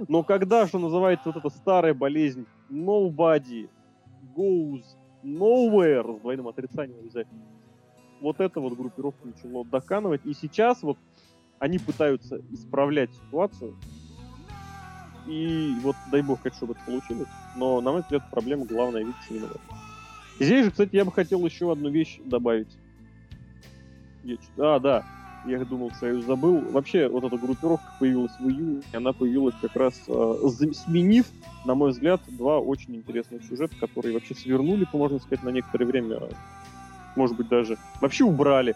[SPEAKER 1] Но когда, что называется, вот эта старая болезнь nobody goes nowhere с двойным отрицанием обязательно, вот эта вот группировка начала доканывать. И сейчас вот они пытаются исправлять ситуацию. И вот дай бог, конечно, чтобы это получилось. Но, на мой взгляд, проблема главная видится именно в. Здесь же, кстати, я бы хотел еще одну вещь добавить. Я А, да. Я думал, что я ее забыл. Вообще, вот эта группировка появилась в июне. Она появилась как раз э, сменив, на мой взгляд, два очень интересных сюжета, которые вообще свернули, можно сказать, на некоторое время может быть, даже вообще убрали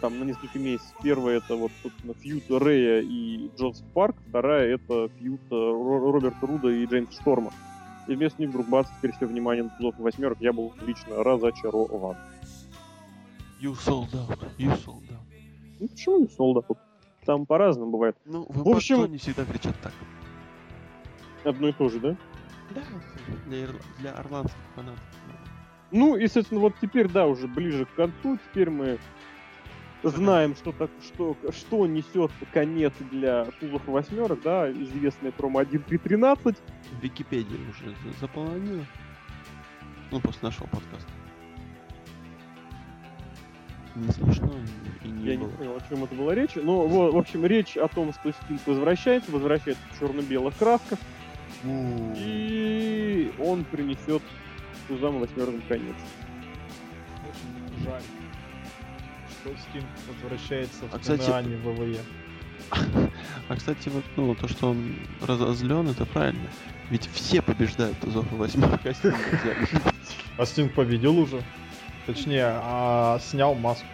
[SPEAKER 1] там на несколько месяцев. Первая это вот, собственно, фьюд Рэя и Джозеф Парк, вторая это фьюд э, Ро- Роберта Руда и Джеймса Шторма. И вместо них вдруг бац, теперь все внимание на тузов восьмерок, я был лично разочарован.
[SPEAKER 2] You sold out. You sold out.
[SPEAKER 1] Ну почему не солдат? Там по-разному бывает.
[SPEAKER 2] Ну, в,
[SPEAKER 1] В общем-
[SPEAKER 2] не всегда кричат так.
[SPEAKER 1] Одно и то же, да?
[SPEAKER 2] Да. Для, ирла- для орландских фанатов.
[SPEAKER 1] Ну, и, соответственно, вот теперь, да, уже ближе к концу, теперь мы знаем, что, так, что, что несет конец для тузов восьмерок, да, известная промо 1.3.13,
[SPEAKER 2] В Википедии уже за- заполонила. Ну, после нашего подкаста. Не смешно и не
[SPEAKER 1] Я
[SPEAKER 2] было.
[SPEAKER 1] не понял, о чем это была речь. Но, во- в общем, речь о том, что Стинг возвращается, возвращается в черно-белых красках, и он принесет тузам восьмеркам конец.
[SPEAKER 3] Очень жаль, что Стинг возвращается в
[SPEAKER 2] А, кстати-
[SPEAKER 3] а не в ВВЕ.
[SPEAKER 2] А, кстати, вот, ну, то, что он разозлен, это правильно. Ведь все побеждают тузов и восьмерок, а.
[SPEAKER 3] А Стинг победил уже. Точнее, а, снял маску.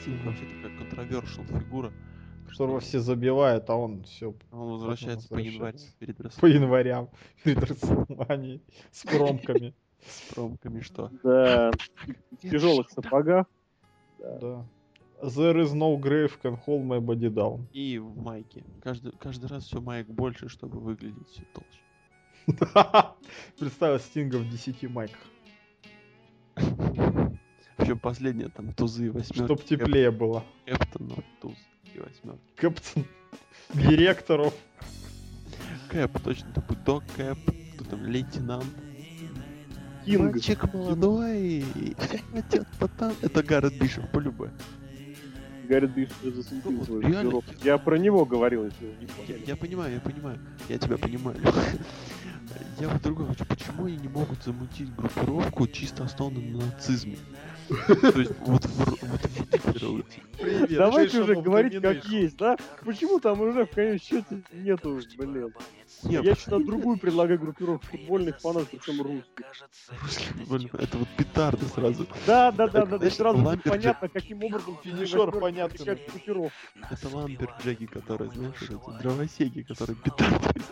[SPEAKER 2] Стинг вообще такая контровершил фигура.
[SPEAKER 3] Которого все забивают, а он все
[SPEAKER 2] Он возвращается по январю
[SPEAKER 3] возвращается.
[SPEAKER 2] перед
[SPEAKER 3] по январям перед Расселманией с промками.
[SPEAKER 2] с промками, что?
[SPEAKER 1] Да, в тяжелых сапогах.
[SPEAKER 3] Да. There is no grave can hold my body down.
[SPEAKER 2] И в майке. Каждый, каждый раз все майк больше, чтобы выглядеть все толще.
[SPEAKER 3] Представил Стинга в 10 майках.
[SPEAKER 2] Причем последние там тузы и восьмерки.
[SPEAKER 3] Чтоб теплее было.
[SPEAKER 2] Кэптон, ну, туз восьмерки.
[SPEAKER 3] Кэптон. Директору.
[SPEAKER 2] Кэп, точно такой док Кэп, кто там, лейтенант.
[SPEAKER 1] Кинг.
[SPEAKER 2] Мальчик молодой, хотят потан. Это Гаррет Бишев, полюбе.
[SPEAKER 1] Гарри Бишев засветил
[SPEAKER 2] Ну, реально.
[SPEAKER 1] группировку. Я про него говорил, если вы не
[SPEAKER 2] Я, я понимаю, я понимаю. Я тебя понимаю. Я вот другой хочу. Почему они не могут замутить группировку чисто основанную на нацизме?
[SPEAKER 1] Давайте уже говорить как есть, да? Почему там уже в конечном счете нету, блин.
[SPEAKER 2] Не,
[SPEAKER 1] Я что-то другую предлагаю группировку футбольных фанатов, причем русских.
[SPEAKER 2] русский футбольный- это вот петарда сразу.
[SPEAKER 1] Да, да, да, да, да, сразу понятно, каким образом
[SPEAKER 3] финишер
[SPEAKER 1] группировку.
[SPEAKER 2] Это lumberjack и, которые, знаешь, дровосеки, которые петарды.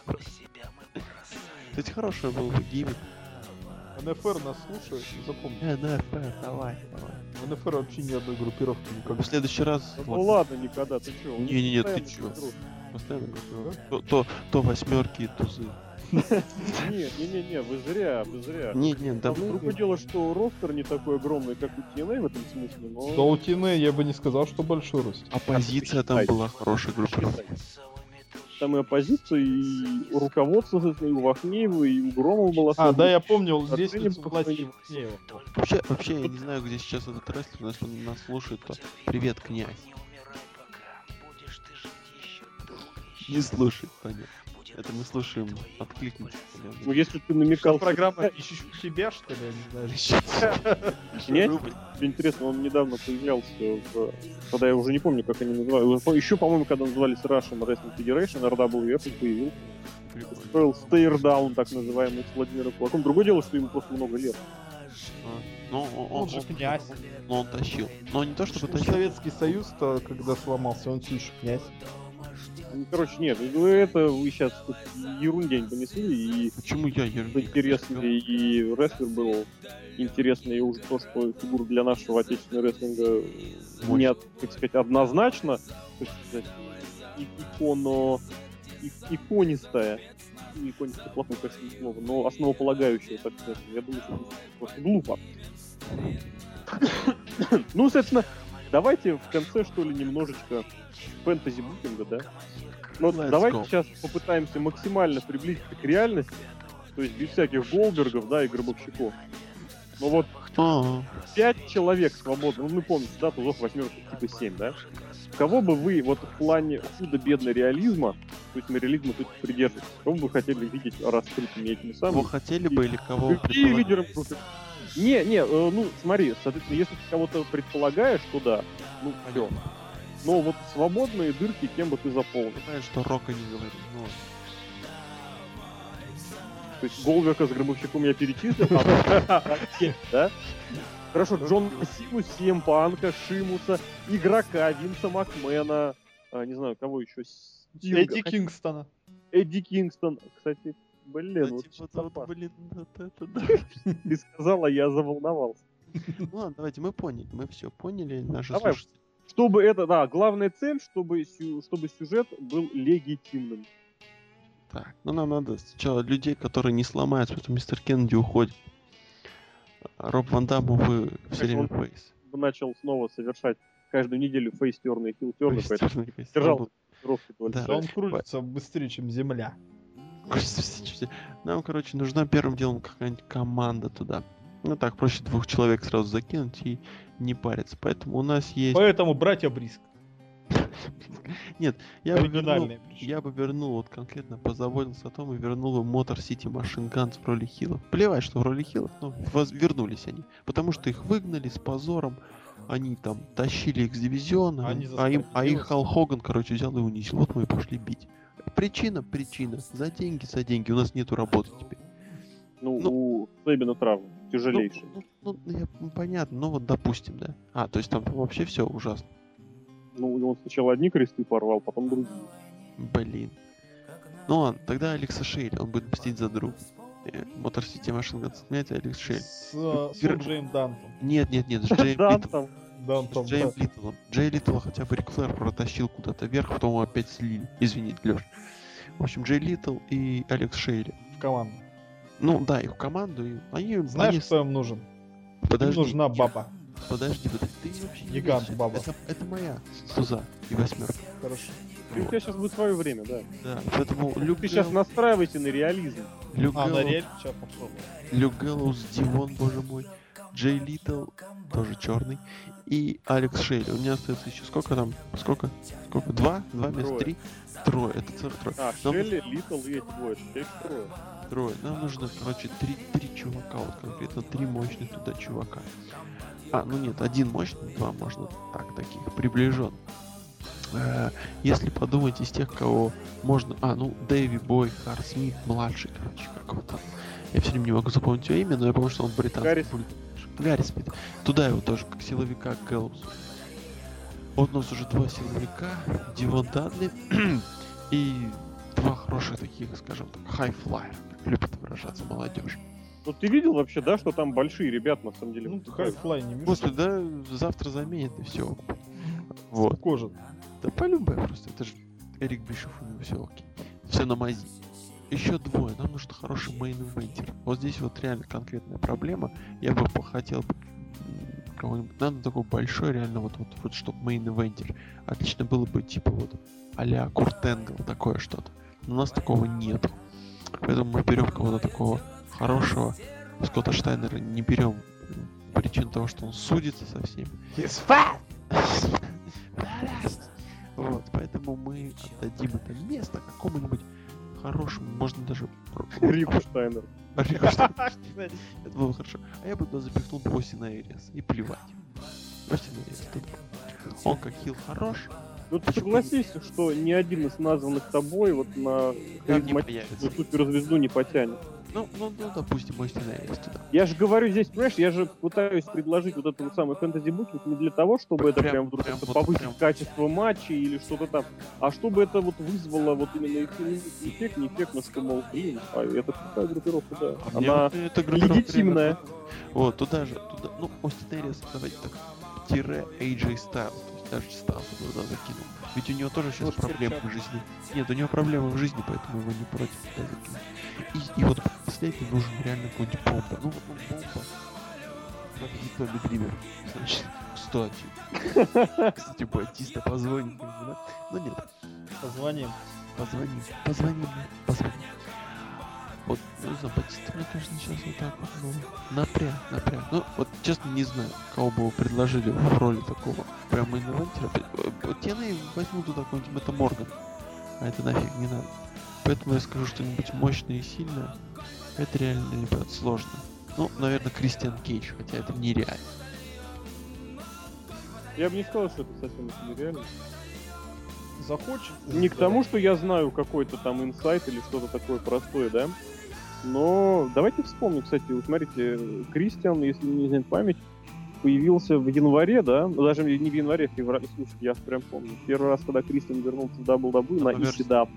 [SPEAKER 2] Кстати, хорошая был бы гиммик.
[SPEAKER 3] НФР нас слушает, запомни.
[SPEAKER 2] Э, да, да, давай, давай.
[SPEAKER 3] В НФР вообще ни одной группировки
[SPEAKER 2] В
[SPEAKER 3] никогда.
[SPEAKER 2] следующий раз...
[SPEAKER 1] Ну ладно, никогда, ты чё?
[SPEAKER 2] Не-не-не, ты чё? Постоянно говорю. То, то, то восьмерки и тузы.
[SPEAKER 1] Нет, не-не-не, вы зря, вы зря.
[SPEAKER 2] Не, не, да
[SPEAKER 1] Там другое дело, что roster не такой огромный, как у TNA в этом смысле, но...
[SPEAKER 3] Да у TNA я бы не сказал, что большой roster.
[SPEAKER 2] оппозиция там
[SPEAKER 1] Считай.
[SPEAKER 2] была хорошая группировка.
[SPEAKER 1] Там и оппозиция, и у руководства, и у Вахнеева, и у Громова была
[SPEAKER 3] А, да, я помнил
[SPEAKER 1] были
[SPEAKER 3] власти. Вахнеева.
[SPEAKER 2] Вообще, вообще, я не знаю, где сейчас этот рестлер, но если он нас слушает, то привет, князь. Не слушай, понятно. Это мы слушаем, откликнись.
[SPEAKER 1] Ну, если ты намекал...
[SPEAKER 3] Программа «Ищу тебя», что ли, я не знаю.
[SPEAKER 1] Князь, интересно, он недавно появлялся в... Когда я уже не помню, как они называют. Еще, по-моему, когда назывались Russian Wrestling Federation, RWF, он появился. Строил стейрдаун, так называемый, с Владимиром Кулаком. Другое дело, что ему просто много лет.
[SPEAKER 2] Ну, он,
[SPEAKER 3] Он же князь.
[SPEAKER 2] Но он тащил. Но не то, чтобы
[SPEAKER 3] Ну,
[SPEAKER 2] тащил.
[SPEAKER 3] Советский Союз-то, когда сломался, он все еще князь.
[SPEAKER 1] Короче, нет, ну, это вы сейчас тут ерундень понесли, и
[SPEAKER 2] Почему я ерунду?
[SPEAKER 1] интересный, и рестлер был интересный, и уже то, что фигура для нашего отечественного рестлинга не, от- так сказать, однозначно, так сказать, иконо, иконистая, иконистая плохое, конечно, слово, но основополагающая, так сказать, я думаю, что это просто глупо. Ну, соответственно, давайте в конце, что ли, немножечко фэнтези букинга, да? Ну,
[SPEAKER 2] Let's
[SPEAKER 1] давайте
[SPEAKER 2] go.
[SPEAKER 1] сейчас попытаемся максимально приблизиться к реальности, то есть без всяких Голдбергов, да, и Гробовщиков. Ну вот пять человек свободно, ну, вы помните, да, тузов восьмерок типа 7, да? Кого бы вы вот в плане худо-бедно реализма, то есть мы реализма тут придерживаемся, кого бы вы хотели видеть раскрытыми этими
[SPEAKER 2] кого
[SPEAKER 1] самыми?
[SPEAKER 2] хотели бы или кого
[SPEAKER 1] Какие
[SPEAKER 2] предполагали?
[SPEAKER 1] лидером группы? Не, не, э, ну смотри, соответственно, если ты кого-то предполагаешь, то да, ну все. Но вот свободные дырки, кем бы ты заполнил?
[SPEAKER 2] Знаешь, что Рока не говорит. Ну,
[SPEAKER 1] То есть Голверка с Гробовщиком я перечислил, а да? Хорошо, Джон Сину, Сием Панка, Шимуса, игрока, Винса Макмена, а, не знаю, кого еще,
[SPEAKER 3] Эдди Кингстона.
[SPEAKER 1] Эдди Кингстон, кстати, блин,
[SPEAKER 2] да,
[SPEAKER 1] вот
[SPEAKER 2] типа, вот, блин, вот это да.
[SPEAKER 1] ты сказала, я заволновался.
[SPEAKER 2] Ну ладно, давайте, мы поняли, мы все поняли, наши
[SPEAKER 1] Давай.
[SPEAKER 2] слушатели.
[SPEAKER 1] Чтобы это, да, главная цель, чтобы, чтобы сюжет был легитимным.
[SPEAKER 2] Так, ну нам надо сначала людей, которые не сломаются, потому что мистер Кеннеди уходит. Роб Ван Дамму вы все время
[SPEAKER 1] он-
[SPEAKER 2] фейс.
[SPEAKER 1] Начал снова совершать каждую неделю фейстерны и хилтерны, поэтому держал
[SPEAKER 2] Ну, Да.
[SPEAKER 3] Он крутится быстрее, чем земля.
[SPEAKER 2] Нам, короче, нужна первым делом какая-нибудь команда туда. Ну так, проще двух человек сразу закинуть и не париться. Поэтому у нас есть...
[SPEAKER 3] Поэтому братья Бриск.
[SPEAKER 2] Я бы, вернул, я бы вернул, вот конкретно позаботился о том и вернул бы Мотор Сити Машин Ганс в роли хилов. Плевать, что в роли хилов, но воз- вернулись они. Потому что их выгнали с позором. Они там тащили их с дивизиона,
[SPEAKER 3] Они
[SPEAKER 2] а, им, а их. Хал Хоган, короче, взял и унизил. Вот мы и пошли бить. Причина, причина. За деньги, за деньги. У нас нету работы теперь.
[SPEAKER 1] Ну,
[SPEAKER 2] Ну.
[SPEAKER 1] у Сейбина травма тяжелейшая.
[SPEAKER 2] Ну, ну, ну, я- ну, понятно, ну вот допустим, да. А, то есть там вообще все ужасно.
[SPEAKER 1] Ну, он сначала одни кресты порвал, потом другие.
[SPEAKER 2] Блин. Ну ладно, тогда Алекса Шейли, он будет мстить за друга. Motor City Machine отменяет, Алекс Шейли.
[SPEAKER 3] С э,
[SPEAKER 2] Вер-
[SPEAKER 3] Сонджеем Дантом.
[SPEAKER 2] Нет, нет, нет, с Джейм
[SPEAKER 1] Да,
[SPEAKER 2] Литтл.
[SPEAKER 1] там.
[SPEAKER 3] Дантом,
[SPEAKER 2] С Джейм
[SPEAKER 3] да.
[SPEAKER 2] Литтлом. Джей Литтл хотя бы Рик Флэр протащил куда-то вверх, потом его опять слили. Извините, Леш. В общем, Джей Литтл и Алекс Шейли.
[SPEAKER 3] в команду.
[SPEAKER 2] Ну да, их в команду. И они,
[SPEAKER 3] Знаешь,
[SPEAKER 2] они...
[SPEAKER 3] кто им нужен? Им
[SPEAKER 2] Подожди,
[SPEAKER 3] нужна баба.
[SPEAKER 2] подожди, подожди. Ты вообще не
[SPEAKER 3] Гигант баба.
[SPEAKER 2] Это, это моя туза и восьмерка.
[SPEAKER 3] Хорошо.
[SPEAKER 1] И у тебя сейчас будет свое время, да.
[SPEAKER 2] Да, поэтому Люк,
[SPEAKER 1] Ты сейчас настраивайся на реализм.
[SPEAKER 2] Люк
[SPEAKER 3] А, на
[SPEAKER 2] Гэллоу-
[SPEAKER 3] рель? Сейчас попробую.
[SPEAKER 2] Люк Гэллоус, Дивон, боже мой, Джей Литтл, тоже черный, и Алекс Шейли. У меня остается еще сколько там? Сколько? Сколько? Два? Два?
[SPEAKER 1] Трое.
[SPEAKER 2] Три? Трое. Это целых трое.
[SPEAKER 1] А,
[SPEAKER 2] Нам-
[SPEAKER 1] Шелли, Литл и двое. Трое.
[SPEAKER 2] Трое. Нам нужно, короче, три, три чувака, вот конкретно три мощных туда чувака. А, ну нет, один мощный, два можно так, таких, приближен. Если подумать из тех, кого можно... А, ну, Дэви Бой, Хар Смит, младший, короче, как его там. Я все время не могу запомнить его имя, но я помню, что он британский. Пуль- Гарри Смит. Туда его тоже, как силовика, к Гэллоусу. Вот у нас уже два силовика, Дивон Дадли и два хороших таких, скажем так, хайфлайер, как любит выражаться молодежь.
[SPEAKER 1] Ну ты видел вообще, да, что там большие ребята на самом деле?
[SPEAKER 3] Ну, хайфлай не
[SPEAKER 2] После,
[SPEAKER 3] мешает.
[SPEAKER 2] да, завтра заменит и все. Вот.
[SPEAKER 3] Кожа.
[SPEAKER 2] Да полюбе просто. Это же Эрик Бишев у него все окей. Все на мази. Еще двое. Нам нужен хороший мейн-инвентер. Вот здесь вот реально конкретная проблема. Я бы хотел кого-нибудь. Надо такой большой, реально, вот, вот, вот чтобы main-eventer. Отлично было бы, типа, вот, а-ля Курт Энгл, такое что-то. Но у нас такого нет. Поэтому мы берем кого-то такого хорошего. Скотта Штайнера не берем. Причина того, что он судится со всеми. Вот, поэтому мы отдадим это место какому-нибудь хорошему, можно даже...
[SPEAKER 1] Рику Штайнер.
[SPEAKER 2] Рику Штайнер. Это было хорошо. А я бы туда запихнул бы Остина Эриас. И плевать. Остин Эриас тут. Он как хил хорош,
[SPEAKER 1] Ну ты согласись, что ни один из названных тобой вот на
[SPEAKER 2] появится.
[SPEAKER 1] суперзвезду не потянет.
[SPEAKER 2] Ну, ну, ну, допустим, Остин Эриас туда.
[SPEAKER 1] Я же говорю здесь, понимаешь, я же пытаюсь предложить вот это вот самое фэнтези букинг не для того, чтобы это
[SPEAKER 2] Прям-
[SPEAKER 1] прям вдруг
[SPEAKER 2] прям вот
[SPEAKER 1] повысить
[SPEAKER 2] прям.
[SPEAKER 1] качество матча или что-то там, а чтобы это вот вызвало вот именно эффект, не эффект, но что, мол, блин, а это крутая группировка, да.
[SPEAKER 2] А мне
[SPEAKER 1] Она
[SPEAKER 2] эта группировка
[SPEAKER 1] легитимная.
[SPEAKER 2] Вот, туда же, туда, ну, Остин Эриас, давайте так, тире AJ Styles, даже я туда закинул. Ведь у него тоже сейчас
[SPEAKER 3] Вот
[SPEAKER 2] проблемы в жизни. Нет, у него проблемы в жизни, поэтому его не против туда закинуть. И, и вот последний нужен реально какой-нибудь бомба. Ну, вот ну, бомба. Томми Дример. Значит, кстати. Кстати, Батиста позвонит ему, да? Ну нет,
[SPEAKER 3] Позвоним.
[SPEAKER 2] позвоним, позвоним, позвоним. Вот, ну, не знаю, Батиста, мне кажется, сейчас вот так вот, ну, напряг, напряг. Ну, вот, честно, не знаю, кого бы вы предложили в роли такого прям инвентера. TNA возьму туда какой-нибудь Мэтта Морган, а это нафиг не надо. Поэтому я скажу что-нибудь мощное и сильное. Это реально, ребят, сложно. Ну, наверное, Кристиан Кейдж, хотя это нереально.
[SPEAKER 1] Я бы не сказал, что это совсем нереально.
[SPEAKER 3] Захочет.
[SPEAKER 1] Не к тому, что я знаю какой-то там инсайт или что-то такое простое, да? Но давайте вспомним, кстати, вот смотрите, Кристиан, если не изменяет память, появился в январе, да? Ну, Даже не в январе, а в феврале. Слушай, я прям помню. Первый раз, когда Кристиан вернулся в WWE на
[SPEAKER 2] Наверное.
[SPEAKER 1] ECW.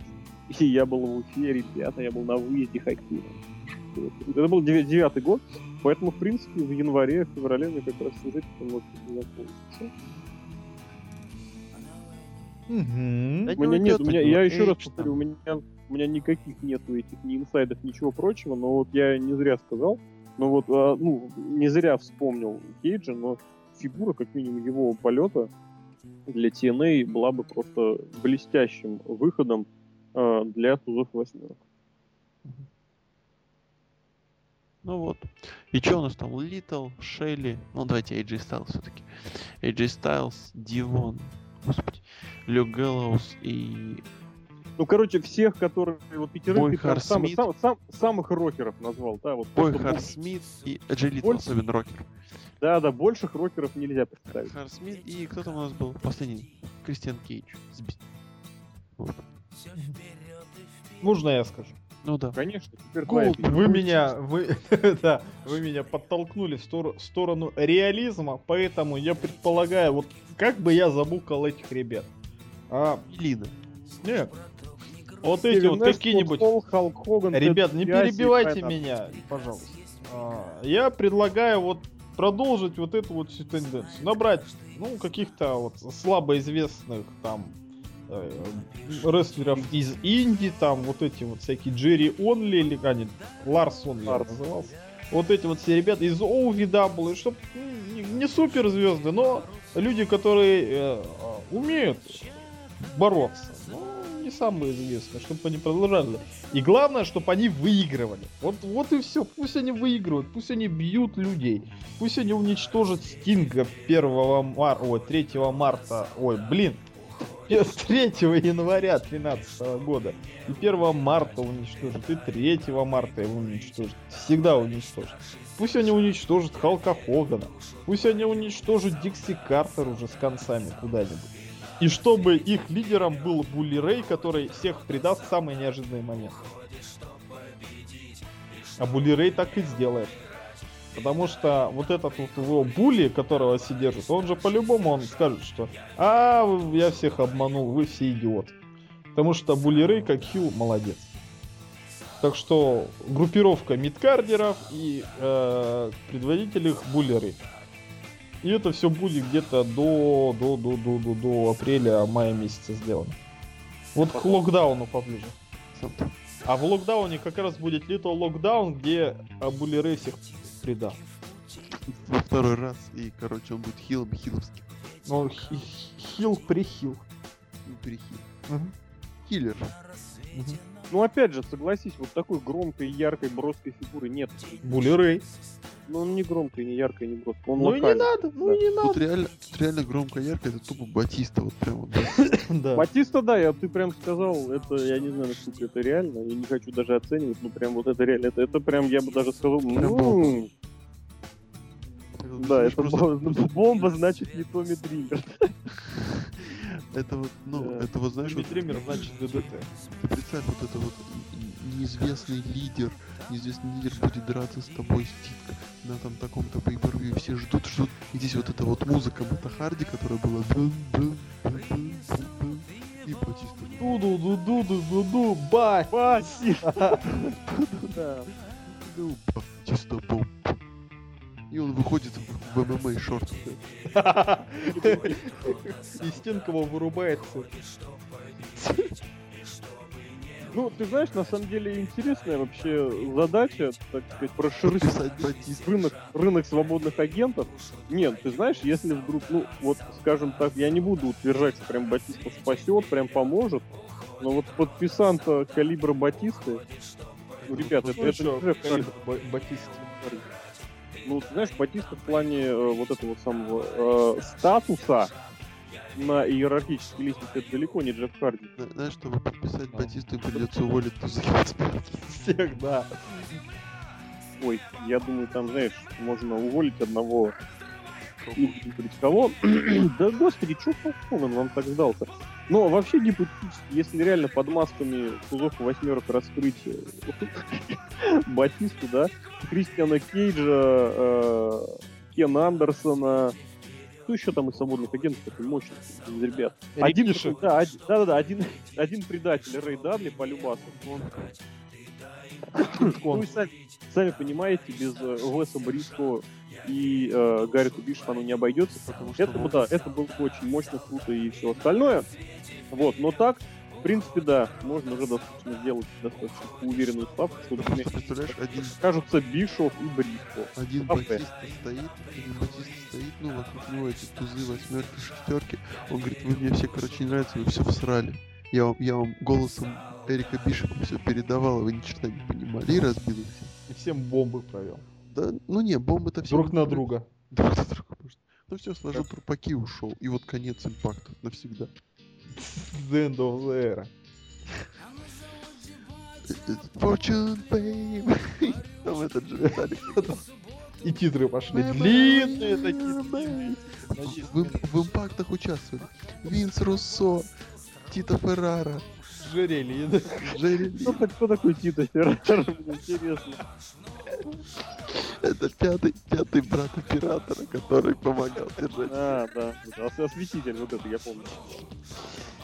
[SPEAKER 1] И я был в Уфе, ребята, я был на выезде. Вот. Это был девя- девятый год, поэтому, в принципе, в январе, в феврале мне как раз сюжет немножко не запомнился.
[SPEAKER 3] Мгм.
[SPEAKER 2] Да
[SPEAKER 1] У меня
[SPEAKER 2] не
[SPEAKER 1] нет, у меня, я еще раз повторю, у меня, у меня никаких нету этих ни инсайдов, ничего прочего, но вот я не зря сказал, но вот, а, ну, не зря вспомнил Кейджа, но фигура, как минимум, его полета для TNA была бы просто блестящим выходом а, для тузов восьмерок.
[SPEAKER 2] Ну вот. И что у нас там? Литл, Шелли. Ну давайте AJ Styles все-таки. AJ Styles, Дивон. Господи. Люк Гэллоус и...
[SPEAKER 1] Ну, короче, всех, которые вот пятерых, ты сам- сам- сам- самых рокеров назвал, да, вот.
[SPEAKER 2] Бой
[SPEAKER 1] просто
[SPEAKER 2] Хар
[SPEAKER 1] больше-
[SPEAKER 2] Смит и Джей
[SPEAKER 1] больше-
[SPEAKER 2] особенно рокер.
[SPEAKER 1] Да, да, больших рокеров нельзя представить.
[SPEAKER 2] Хар Смит и кто там у нас был? Последний. Кристиан Кейдж. Вот.
[SPEAKER 3] Можно я скажу?
[SPEAKER 2] Ну да.
[SPEAKER 1] Конечно, теперь
[SPEAKER 2] Голд,
[SPEAKER 3] Вы меня, вы, да, вы меня подтолкнули в стор- сторону реализма, поэтому я предполагаю, вот как бы я забукал этих ребят. А,
[SPEAKER 2] Лина.
[SPEAKER 3] нет. Вот эти вот какие-нибудь... Ребят, не перебивайте меня, пожалуйста. А, Я предлагаю вот продолжить вот эту вот всю тенденцию. Набрать, ну, каких-то вот слабо известных там э, рестлеров из Индии, там вот эти вот всякие Джерри Онли, или а, нет, Ларс Онли
[SPEAKER 1] Ларс.
[SPEAKER 3] назывался. Вот эти вот все ребята из OVW, чтоб м, не, не суперзвезды, но люди, которые э, умеют бороться. Не самые известные, чтобы они продолжали. И главное, чтобы они выигрывали. Вот, вот и все. Пусть они выигрывают, пусть они бьют людей. Пусть они уничтожат Стинга 1 марта, ой, 3 марта, ой, блин, 3 января 2013 года. И 1 марта уничтожат, и 3 марта его уничтожат. Всегда уничтожат. Пусть они уничтожат Халка Хогана. Пусть они уничтожат Дикси Картер уже с концами куда-нибудь. И чтобы их лидером был Булли Рэй, который всех предаст в самый неожиданный момент. А Булли Рэй так и сделает. Потому что вот этот вот его Булли, которого все держат, он же по-любому он скажет, что «А, я всех обманул, вы все идиоты». Потому что Булли Рэй как хил молодец. Так что группировка мидкардеров и э, предводитель их буллеры. И это все будет где-то до, до, до, до, до, до апреля-мая месяца сделано. Вот к локдауну поближе. А в локдауне как раз будет Little Локдаун, где буллеры всех предал.
[SPEAKER 2] Во второй раз, и, короче, он будет хилом хиловским.
[SPEAKER 3] Ну, хи- хил прихил.
[SPEAKER 2] Ну, перехил.
[SPEAKER 3] Мгм.
[SPEAKER 2] Хиллер.
[SPEAKER 3] Мгм.
[SPEAKER 1] Ну, опять же, согласись, вот такой громкой, яркой, броской фигуры нет.
[SPEAKER 3] Буллеры.
[SPEAKER 1] Ну, он не громкая, не яркая, не броская. Он
[SPEAKER 3] Ну и не
[SPEAKER 1] локальный.
[SPEAKER 3] надо, ну и не
[SPEAKER 2] Тут
[SPEAKER 3] надо.
[SPEAKER 2] реально, тут реально громко ярко, это тупо Батиста, вот прям вот. да.
[SPEAKER 3] Да.
[SPEAKER 1] Батиста, да, я, ты прям сказал, это, я не знаю, насколько это реально, я не хочу даже оценивать, ну, прям вот это реально, это, это прям, я бы даже сказал,
[SPEAKER 2] Прям
[SPEAKER 1] ну, да, это
[SPEAKER 2] просто-
[SPEAKER 1] бомба, значит, не Томми Дример.
[SPEAKER 2] Это вот, ну,
[SPEAKER 1] Да.
[SPEAKER 2] это вот, знаешь, вот,
[SPEAKER 3] Триммер значит ДДТ.
[SPEAKER 2] ты представь, вот это вот неизвестный лидер, неизвестный лидер будет драться с тобой ститка на там таком-то pay все ждут, ждут, и здесь вот эта вот музыка Мата Харди, которая была и Батиста.
[SPEAKER 3] Дуду, дуду, дуду, дуду, бать.
[SPEAKER 1] Баси!
[SPEAKER 2] Ну, Батиста бомб. И он выходит в, в ММА шорт.
[SPEAKER 3] И стенка его вырубается.
[SPEAKER 1] Ну, ты знаешь, на самом деле интересная вообще задача, так сказать,
[SPEAKER 2] Батиста.
[SPEAKER 1] рынок, рынок свободных агентов. Нет, ты знаешь, если вдруг, ну, вот, скажем так, я не буду утверждать, что прям Батиста спасет, прям поможет, но вот подписанта калибра Батисты, ну, ребят, это,
[SPEAKER 3] Ну,
[SPEAKER 1] это
[SPEAKER 3] чё,
[SPEAKER 1] не Джефф
[SPEAKER 3] калибр Батисты.
[SPEAKER 1] Ну, ты знаешь, Батиста в плане э, вот этого самого э, статуса на иерархической лестнице это далеко не Джефф Харди.
[SPEAKER 2] Зна- Знаешь, чтобы подписать
[SPEAKER 3] А.
[SPEAKER 2] Батисту, придется уволить Тузакица.
[SPEAKER 3] Всех, да.
[SPEAKER 1] Ой, я думаю, там, знаешь, можно уволить одного кого. да господи, чё Фалкон он вам так сдался? Но вообще гипотетически, если реально под масками тузов восьмерок раскрыть э, Батисту, да, Кристиана Кейджа, э, Кен Андерсона, кто еще там из свободных агентов такой мощный из ребят? Один, да, один, да, да, один, один предатель Рэй Дадли по любасу. Он, ну, сами, сами понимаете, без э, Уэса Бриско и э, Гаррита Бишману не обойдется.
[SPEAKER 2] Потому что
[SPEAKER 1] Это, да, это было бы очень мощно, круто и все остальное. Вот, но так, в принципе, да, можно уже достаточно сделать достаточно уверенную ставку, что
[SPEAKER 2] Ты
[SPEAKER 1] мне
[SPEAKER 2] один,
[SPEAKER 1] кажутся Бишов и Бриско.
[SPEAKER 2] один
[SPEAKER 1] Кафе.
[SPEAKER 2] Стоит, один Батиста стоит, ну, вокруг него эти тузы, восьмерки, шестерки. Он говорит, вы мне все, короче, не нравится, вы все всрали. Я вам, я вам голосом Эрика Бишопа все передавал, а вы ни черта не понимали. И разбил их всех.
[SPEAKER 3] И всем бомбы провел.
[SPEAKER 2] Да, ну не, бомбы-то все...
[SPEAKER 3] Друг на друга.
[SPEAKER 2] Друг на друга, может. Ну все, сложил трупаки, ушел. И вот конец импакта навсегда.
[SPEAKER 3] The end of the era.
[SPEAKER 2] Fortune, babe. Там этот же Виталик.
[SPEAKER 3] И титры пошли. Длинные такие.
[SPEAKER 2] В, в импактах участвовали Винс Руссо, Тита Феррара,
[SPEAKER 3] Жерели. да.
[SPEAKER 2] Ли.
[SPEAKER 1] так- кто такой Тита? Мне Интересно.
[SPEAKER 2] Это пятый, пятый брат оператора, который помогал держать.
[SPEAKER 1] А, да, да, ос- осветитель, вот это я помню.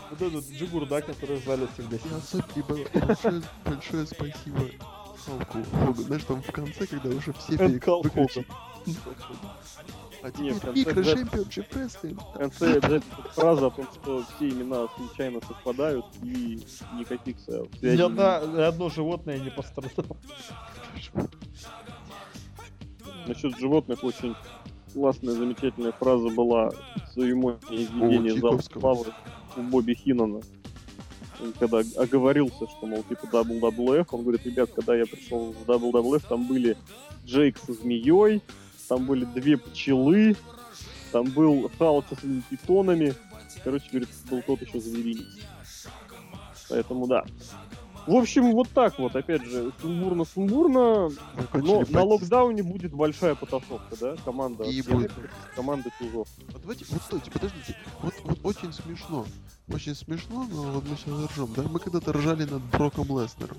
[SPEAKER 3] Вот этот Джигурда, который в зале всегда
[SPEAKER 2] И особенно большое, большое спасибо Халку Хогану. Знаешь, там в конце, когда уже все
[SPEAKER 1] Это
[SPEAKER 2] А
[SPEAKER 1] Не, в конце фраза о том, что все имена случайно совпадают и никаких
[SPEAKER 3] Ни,
[SPEAKER 1] связей.
[SPEAKER 3] одна, ни одно животное не пострадало.
[SPEAKER 1] Насчет животных очень классная, замечательная фраза была в церемонии зала
[SPEAKER 2] Чайковского.
[SPEAKER 1] славы у Бобби Хиннона. Он когда оговорился, что, мол, типа WWF, он говорит, ребят, когда я пришел в WWF, там были Джейк со змеей, там были две пчелы, там был Халк со своими питонами. Короче, говорит, был тот еще зверинец. Поэтому да. В общем, вот так вот, опять же, сумбурно-сумбурно, но на локдауне будет большая потасовка, да? Команда
[SPEAKER 2] И будет.
[SPEAKER 1] команда Тузов.
[SPEAKER 2] Вот давайте, вот стойте, подождите. Вот, вот очень смешно. Очень смешно, но вот мы сейчас ржем, да? Мы когда-то ржали над Броком Леснером.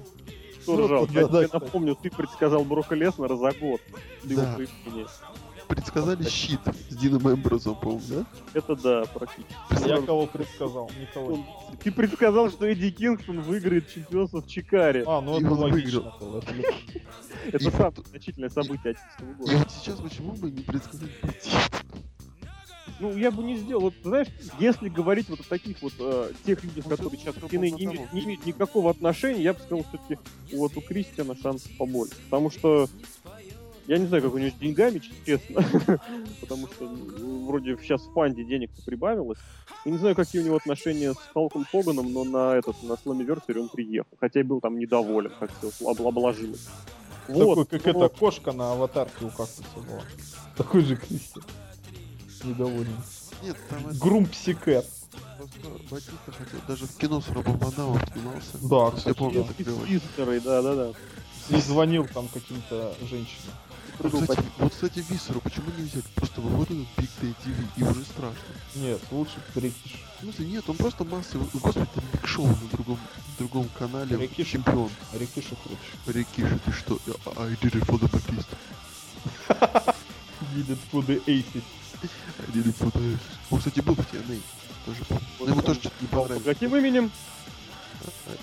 [SPEAKER 3] Ну,
[SPEAKER 1] ржал?
[SPEAKER 3] да,
[SPEAKER 1] Я
[SPEAKER 3] да,
[SPEAKER 1] тебе напомню, ты предсказал Брока Леснера за год
[SPEAKER 2] Да. предсказали щит с Дином Эмброзом, по-моему, да?
[SPEAKER 1] Это да, практически.
[SPEAKER 3] Я кого предсказал? Никого.
[SPEAKER 1] Ты предсказал, что Эдди Кингстон выиграет чемпионство в Чикаре.
[SPEAKER 3] А, ну
[SPEAKER 2] И
[SPEAKER 3] это
[SPEAKER 2] он
[SPEAKER 3] логично.
[SPEAKER 2] выиграл.
[SPEAKER 3] это
[SPEAKER 2] и
[SPEAKER 1] самое значительное событие отечественного
[SPEAKER 2] И
[SPEAKER 1] года.
[SPEAKER 2] вот сейчас почему бы не предсказать против?
[SPEAKER 1] Ну, я бы не сделал. Вот, знаешь, если говорить вот о таких вот э, тех людях,
[SPEAKER 2] Вот
[SPEAKER 1] которые сейчас к кино не, имеют- не имеют никакого отношения, я бы сказал, все-таки вот у Кристиана шансов побольше. Потому что я не знаю, как у него с деньгами, честно. Потому что ну, вроде сейчас в панде денег-то прибавилось. И не знаю, какие у него отношения с Халком Хоганом, но на этот, на Сламиверсере он приехал. Хотя и был там недоволен, как все обложилось.
[SPEAKER 3] Такой, как
[SPEAKER 1] но-
[SPEAKER 3] эта кошка на аватарке у кактуса была. Такой же Кристи. Недовольный.
[SPEAKER 2] Нет, там это
[SPEAKER 3] Грумпсикет.
[SPEAKER 2] просто Батиста хотел, даже в кино с Робом Адамом снимался.
[SPEAKER 3] Да, кстати, да.
[SPEAKER 2] это
[SPEAKER 1] И
[SPEAKER 2] клево.
[SPEAKER 1] с да-да-да.
[SPEAKER 3] И звонил там каким-то женщинам.
[SPEAKER 2] Вот, кстати, вот, кстати, Виссеру почему не взять? Просто выходит этот Big Day TV, и уже страшно.
[SPEAKER 3] Нет, лучше Рикиш.
[SPEAKER 2] В смысле, нет, он просто массовый. Господи, там Биг Шоу на другом, другом канале.
[SPEAKER 3] Рикиш.
[SPEAKER 2] Чемпион.
[SPEAKER 3] Рикиша круче.
[SPEAKER 2] Рикиша, ты что? I did it for the Batista.
[SPEAKER 3] Did it for the aces.
[SPEAKER 2] For the... Он, кстати, был в TNA. Тоже помню. Но ему тоже что-то не понравилось.
[SPEAKER 1] каким именем?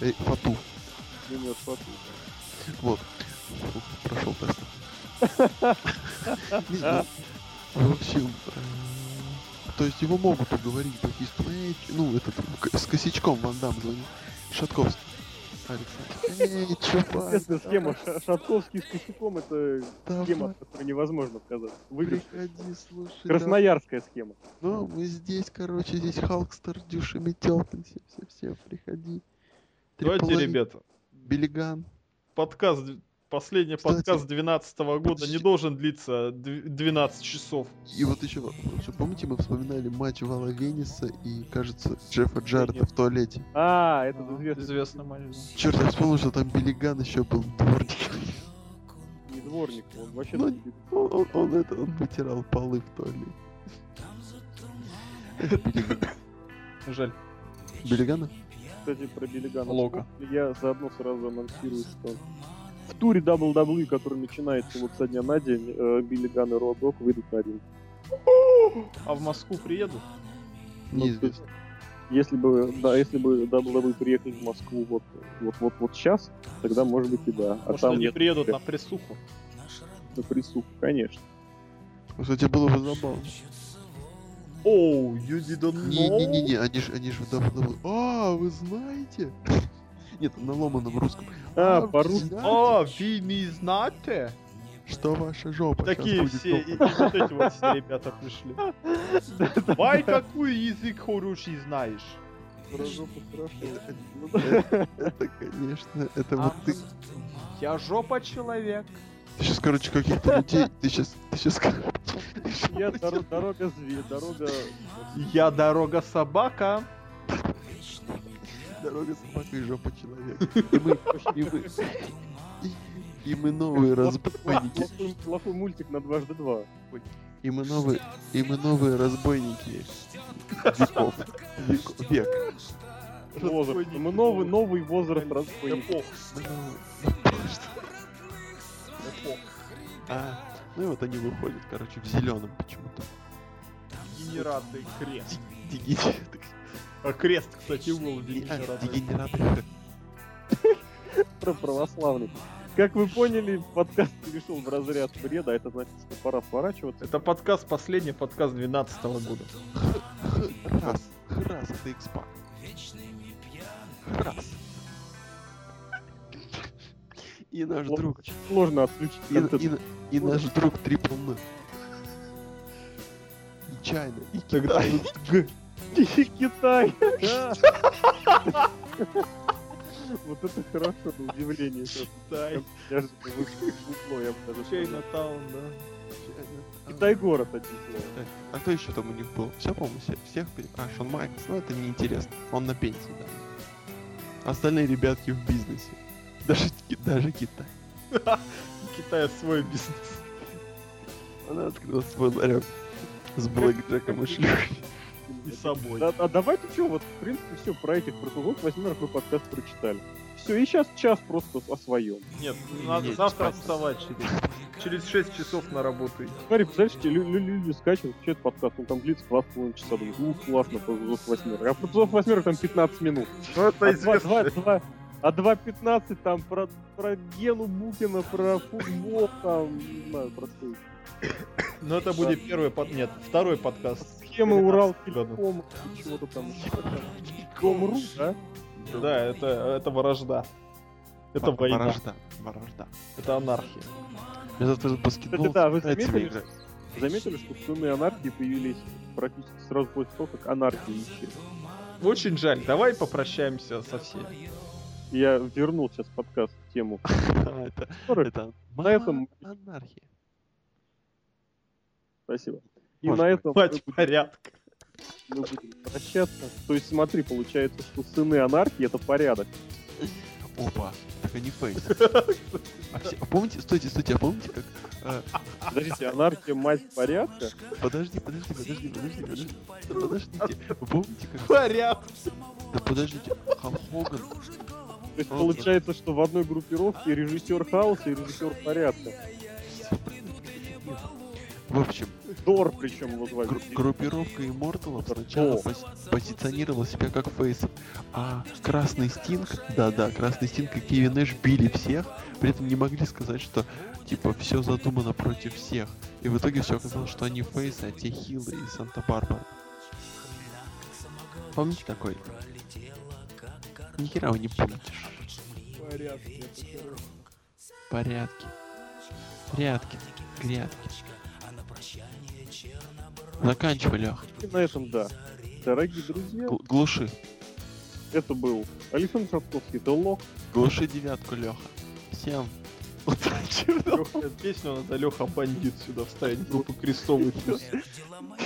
[SPEAKER 2] Эй, Фату.
[SPEAKER 1] Нет, Фату.
[SPEAKER 2] Вот. Прошел тест. Не, ну, В общем, э, то есть его могут уговорить ч- ну, этот, с косячком Ван Дам звонит. Шатковский. Александр. Эй, чувак.
[SPEAKER 1] Известная схема. Ша- Шатковский с косяком это схема,
[SPEAKER 2] давай,
[SPEAKER 1] от которой невозможно отказаться. Выигрыш.
[SPEAKER 2] Приходи, слушай. да.
[SPEAKER 1] Красноярская схема.
[SPEAKER 2] Ну, мы здесь, короче, здесь Халкстер, Дюша Метелкин, все-все-все, приходи.
[SPEAKER 3] Давайте, ребята,
[SPEAKER 2] Белиган.
[SPEAKER 3] подкаст, последний
[SPEAKER 2] Кстати,
[SPEAKER 3] подкаст 12 года не должен длиться дв- 12 часов.
[SPEAKER 2] И вот еще вопрос. Помните, мы вспоминали матч Вала Венеса и, кажется, Джеффа Джарда в туалете?
[SPEAKER 1] А, это
[SPEAKER 3] А,
[SPEAKER 1] известный
[SPEAKER 3] Известный матч.
[SPEAKER 2] Черт, я вспомнил, что там Белиган еще был дворник.
[SPEAKER 1] не дворник, он вообще
[SPEAKER 2] Ну, Он, он, он это, он вытирал полы в туалете.
[SPEAKER 3] Жаль.
[SPEAKER 2] Белигана?
[SPEAKER 1] кстати, про Белигана.
[SPEAKER 3] Лока.
[SPEAKER 1] Я заодно сразу анонсирую, что в туре WWE, который начинается вот со дня на день, э, Биллиган и Родок выйдут на ринг.
[SPEAKER 3] А в Москву приеду?
[SPEAKER 1] Ну,
[SPEAKER 2] Неизвестно.
[SPEAKER 1] Если бы, да, если бы WWE приехали в Москву вот, вот, вот, вот сейчас, тогда может быть и да. А
[SPEAKER 3] Может,
[SPEAKER 1] там
[SPEAKER 3] они
[SPEAKER 1] нет
[SPEAKER 3] приедут на присуху?
[SPEAKER 1] на присуху, конечно.
[SPEAKER 2] Кстати, было бы забавно.
[SPEAKER 3] Оу, you didn't know?
[SPEAKER 2] Не-не-не, они же они ж в WWE. А, вы знаете? Нет, на ломаном русском.
[SPEAKER 1] А,
[SPEAKER 2] вы
[SPEAKER 1] по-русски.
[SPEAKER 2] знаете,
[SPEAKER 3] А, вы не знаете?
[SPEAKER 2] Что ваша жопа
[SPEAKER 3] Такие
[SPEAKER 2] будет
[SPEAKER 3] все, и, и вот эти вот все ребята пришли. Вай, какой язык хороший знаешь?
[SPEAKER 1] Про жопу хорошо.
[SPEAKER 2] Это,
[SPEAKER 1] Ну да.
[SPEAKER 2] это, конечно, это
[SPEAKER 3] А,
[SPEAKER 2] вот ты...
[SPEAKER 3] Я жопа человек.
[SPEAKER 2] Ты сейчас, короче, каких-то людей... Ты сейчас... Ты сейчас...
[SPEAKER 1] Я доро- дорога зверь, дорога...
[SPEAKER 3] Я дорога собака.
[SPEAKER 2] Дорога собака и жопа человека. И мы... И мы... И, мы новые разбойники.
[SPEAKER 1] Плохой, мультик на дважды два.
[SPEAKER 2] И мы новые... И мы новые разбойники. Веков. Век. Век.
[SPEAKER 1] Возраст. Мы новый, новый возраст разбойников.
[SPEAKER 2] А, ну и вот они выходят, короче, в зеленом почему-то.
[SPEAKER 3] Дегенераты крест.
[SPEAKER 2] Дегенераты.
[SPEAKER 3] А крест, кстати, был
[SPEAKER 2] А,
[SPEAKER 3] дегенераты.
[SPEAKER 1] Про православный. Как вы поняли, подкаст перешел в разряд бреда, это значит, что пора сворачиваться.
[SPEAKER 3] Это подкаст, последний подкаст 12 года.
[SPEAKER 2] Храс. Храс, это экспак. Храс. И наш
[SPEAKER 1] Вот.
[SPEAKER 2] друг.
[SPEAKER 1] Сложно отключить
[SPEAKER 2] И,
[SPEAKER 1] концепт.
[SPEAKER 2] и- и наш друг Трипл Н. И Чайна, и
[SPEAKER 3] Тогда
[SPEAKER 2] Китай.
[SPEAKER 1] Китай! Вот это хорошо, на удивление.
[SPEAKER 3] Китай.
[SPEAKER 1] Неожиданно вышло, я бы даже.
[SPEAKER 3] Чайнатаун, да.
[SPEAKER 1] Китай город, словом.
[SPEAKER 2] А кто еще там у них был? Все, по-моему, все, всех А, Шон Майклс, ну это неинтересно. Он на пенсии, да. Остальные ребятки в бизнесе. Даже, даже Китай.
[SPEAKER 3] У Китая свой бизнес.
[SPEAKER 2] Она открыла свой ларек с Блэк Джеком и шлюхой.
[SPEAKER 3] И собой.
[SPEAKER 1] Да, а давайте что, вот, в принципе, все про этих протузов восьмерок мы подкаст прочитали. все, и сейчас час просто о своем.
[SPEAKER 3] Нет, надо
[SPEAKER 2] Нет,
[SPEAKER 3] завтра
[SPEAKER 2] спать.
[SPEAKER 3] вставать через, через 6 часов на работу.
[SPEAKER 1] Смотри, представляешь, лю- лю- люди скачивают, включают подкаст, он там длится 2,5 часа, думают, ух, классно, про восьмерок. А про восьмерок там 15 минут.
[SPEAKER 3] Ну, это
[SPEAKER 1] А 2, 2, 2, а 2.15 там про, про Гену Букина, про футбол, там, не знаю, про что еще.
[SPEAKER 3] Но это будет первый под... Нет, второй подкаст.
[SPEAKER 1] Схемы Урал,
[SPEAKER 3] 13 году.
[SPEAKER 1] Телеком, чего-то там. Ком.ру, да?
[SPEAKER 3] Да, это, это вражда. Это
[SPEAKER 2] Во-
[SPEAKER 3] война.
[SPEAKER 2] Ворожда. Ворожда.
[SPEAKER 3] Это анархия.
[SPEAKER 2] Я завтра баскетбол
[SPEAKER 1] Кстати, да, вы заметили. Заметили, что сыны анархии появились практически сразу после того, как анархия исчезла.
[SPEAKER 3] Очень жаль. Давай попрощаемся со всеми.
[SPEAKER 1] Я вернул сейчас подкаст в тему.
[SPEAKER 2] Это, это
[SPEAKER 1] На этом-
[SPEAKER 2] анархия.
[SPEAKER 1] Спасибо. И
[SPEAKER 2] Может
[SPEAKER 1] на этом будем,
[SPEAKER 3] порядка.
[SPEAKER 1] мы будем прощаться. То есть, смотри, получается, что сыны анархии это порядок.
[SPEAKER 2] Опа, так они фейс. А, все- а помните, стойте, стойте, а помните, как... э,
[SPEAKER 1] Подождите, анархия мать порядка?
[SPEAKER 2] подожди, подожди, подожди, подожди, подожди. Подождите. Вы помните, как...
[SPEAKER 3] Порядок.
[SPEAKER 2] Да подождите, Хоган...
[SPEAKER 1] То есть получается, что в одной группировке режиссер хаоса и режиссер порядка.
[SPEAKER 2] В общем,
[SPEAKER 1] Дор причем звали.
[SPEAKER 2] гру- группировка Immortals сначала пози- позиционировала себя как фейсов, а Красный Стинг, да-да, Красный Стинг и Кевин Нэш били всех, при этом не могли сказать, что типа все задумано против всех. И в итоге все оказалось, что они фейсы, а те хилы из Санта-Барбары. Помните такой? Ни хера вы не помнишь. Порядки. Порядки. Грядки. Заканчивай, Лех.
[SPEAKER 1] И на этом да. Дорогие друзья,
[SPEAKER 2] Гл- Глуши.
[SPEAKER 1] это был Александр Шатковский, это Лох.
[SPEAKER 2] Глуши девятку, Леха. Всем удачи.
[SPEAKER 3] Лёха, Песню надо Леха Бандит сюда вставить. Группу Крестовый туз.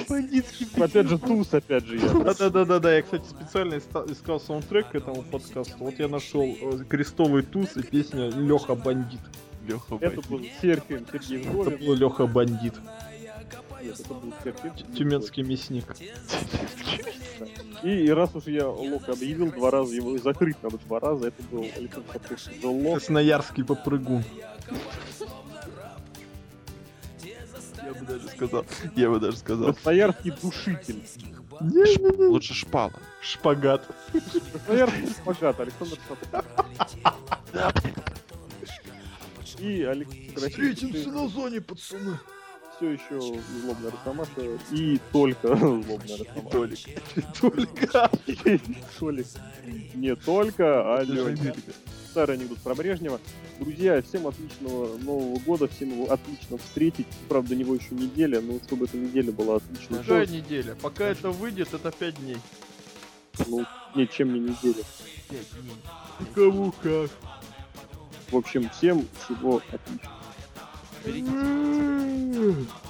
[SPEAKER 2] Бандитский
[SPEAKER 1] Опять же, Туз, опять же, я.
[SPEAKER 3] Да-да-да-да, я, кстати, специально искал саундтрек к этому подкасту. Вот я нашел э, Крестовый туз и песня Леха Бандит.
[SPEAKER 2] Леха
[SPEAKER 1] Это был Серхием Сергей
[SPEAKER 3] Это был Леха Бандит.
[SPEAKER 1] Нет, это был Серхием Сергей
[SPEAKER 3] Тюменский мясник.
[SPEAKER 1] И, и раз уж я Лох объявил два раза, его и закрыть надо два раза, это был Александр Лох.
[SPEAKER 3] Красноярский попрыгун.
[SPEAKER 2] Я бы даже сказал. Я бы даже сказал.
[SPEAKER 1] Красноярский душитель.
[SPEAKER 2] Лучше шпала.
[SPEAKER 3] Шпагат.
[SPEAKER 1] Красноярский шпагат, Александр
[SPEAKER 2] блин.
[SPEAKER 1] И Алексей
[SPEAKER 3] на зоне, пацаны.
[SPEAKER 1] Все еще злобная Росомаха и только злобная Росомаха.
[SPEAKER 2] Толик.
[SPEAKER 3] Только.
[SPEAKER 1] Толик. Не только, а. Старый анекдот про Брежнева. Друзья, всем отличного Нового года, всем его отлично встретить. Правда, него еще неделя, но чтобы эта неделя была отличной.
[SPEAKER 3] Какая неделя? Пока это выйдет, это 5 дней.
[SPEAKER 1] Ну, нет, чем не неделя.
[SPEAKER 3] Кому как.
[SPEAKER 1] В общем, всем всего отличного.
[SPEAKER 2] 嗯。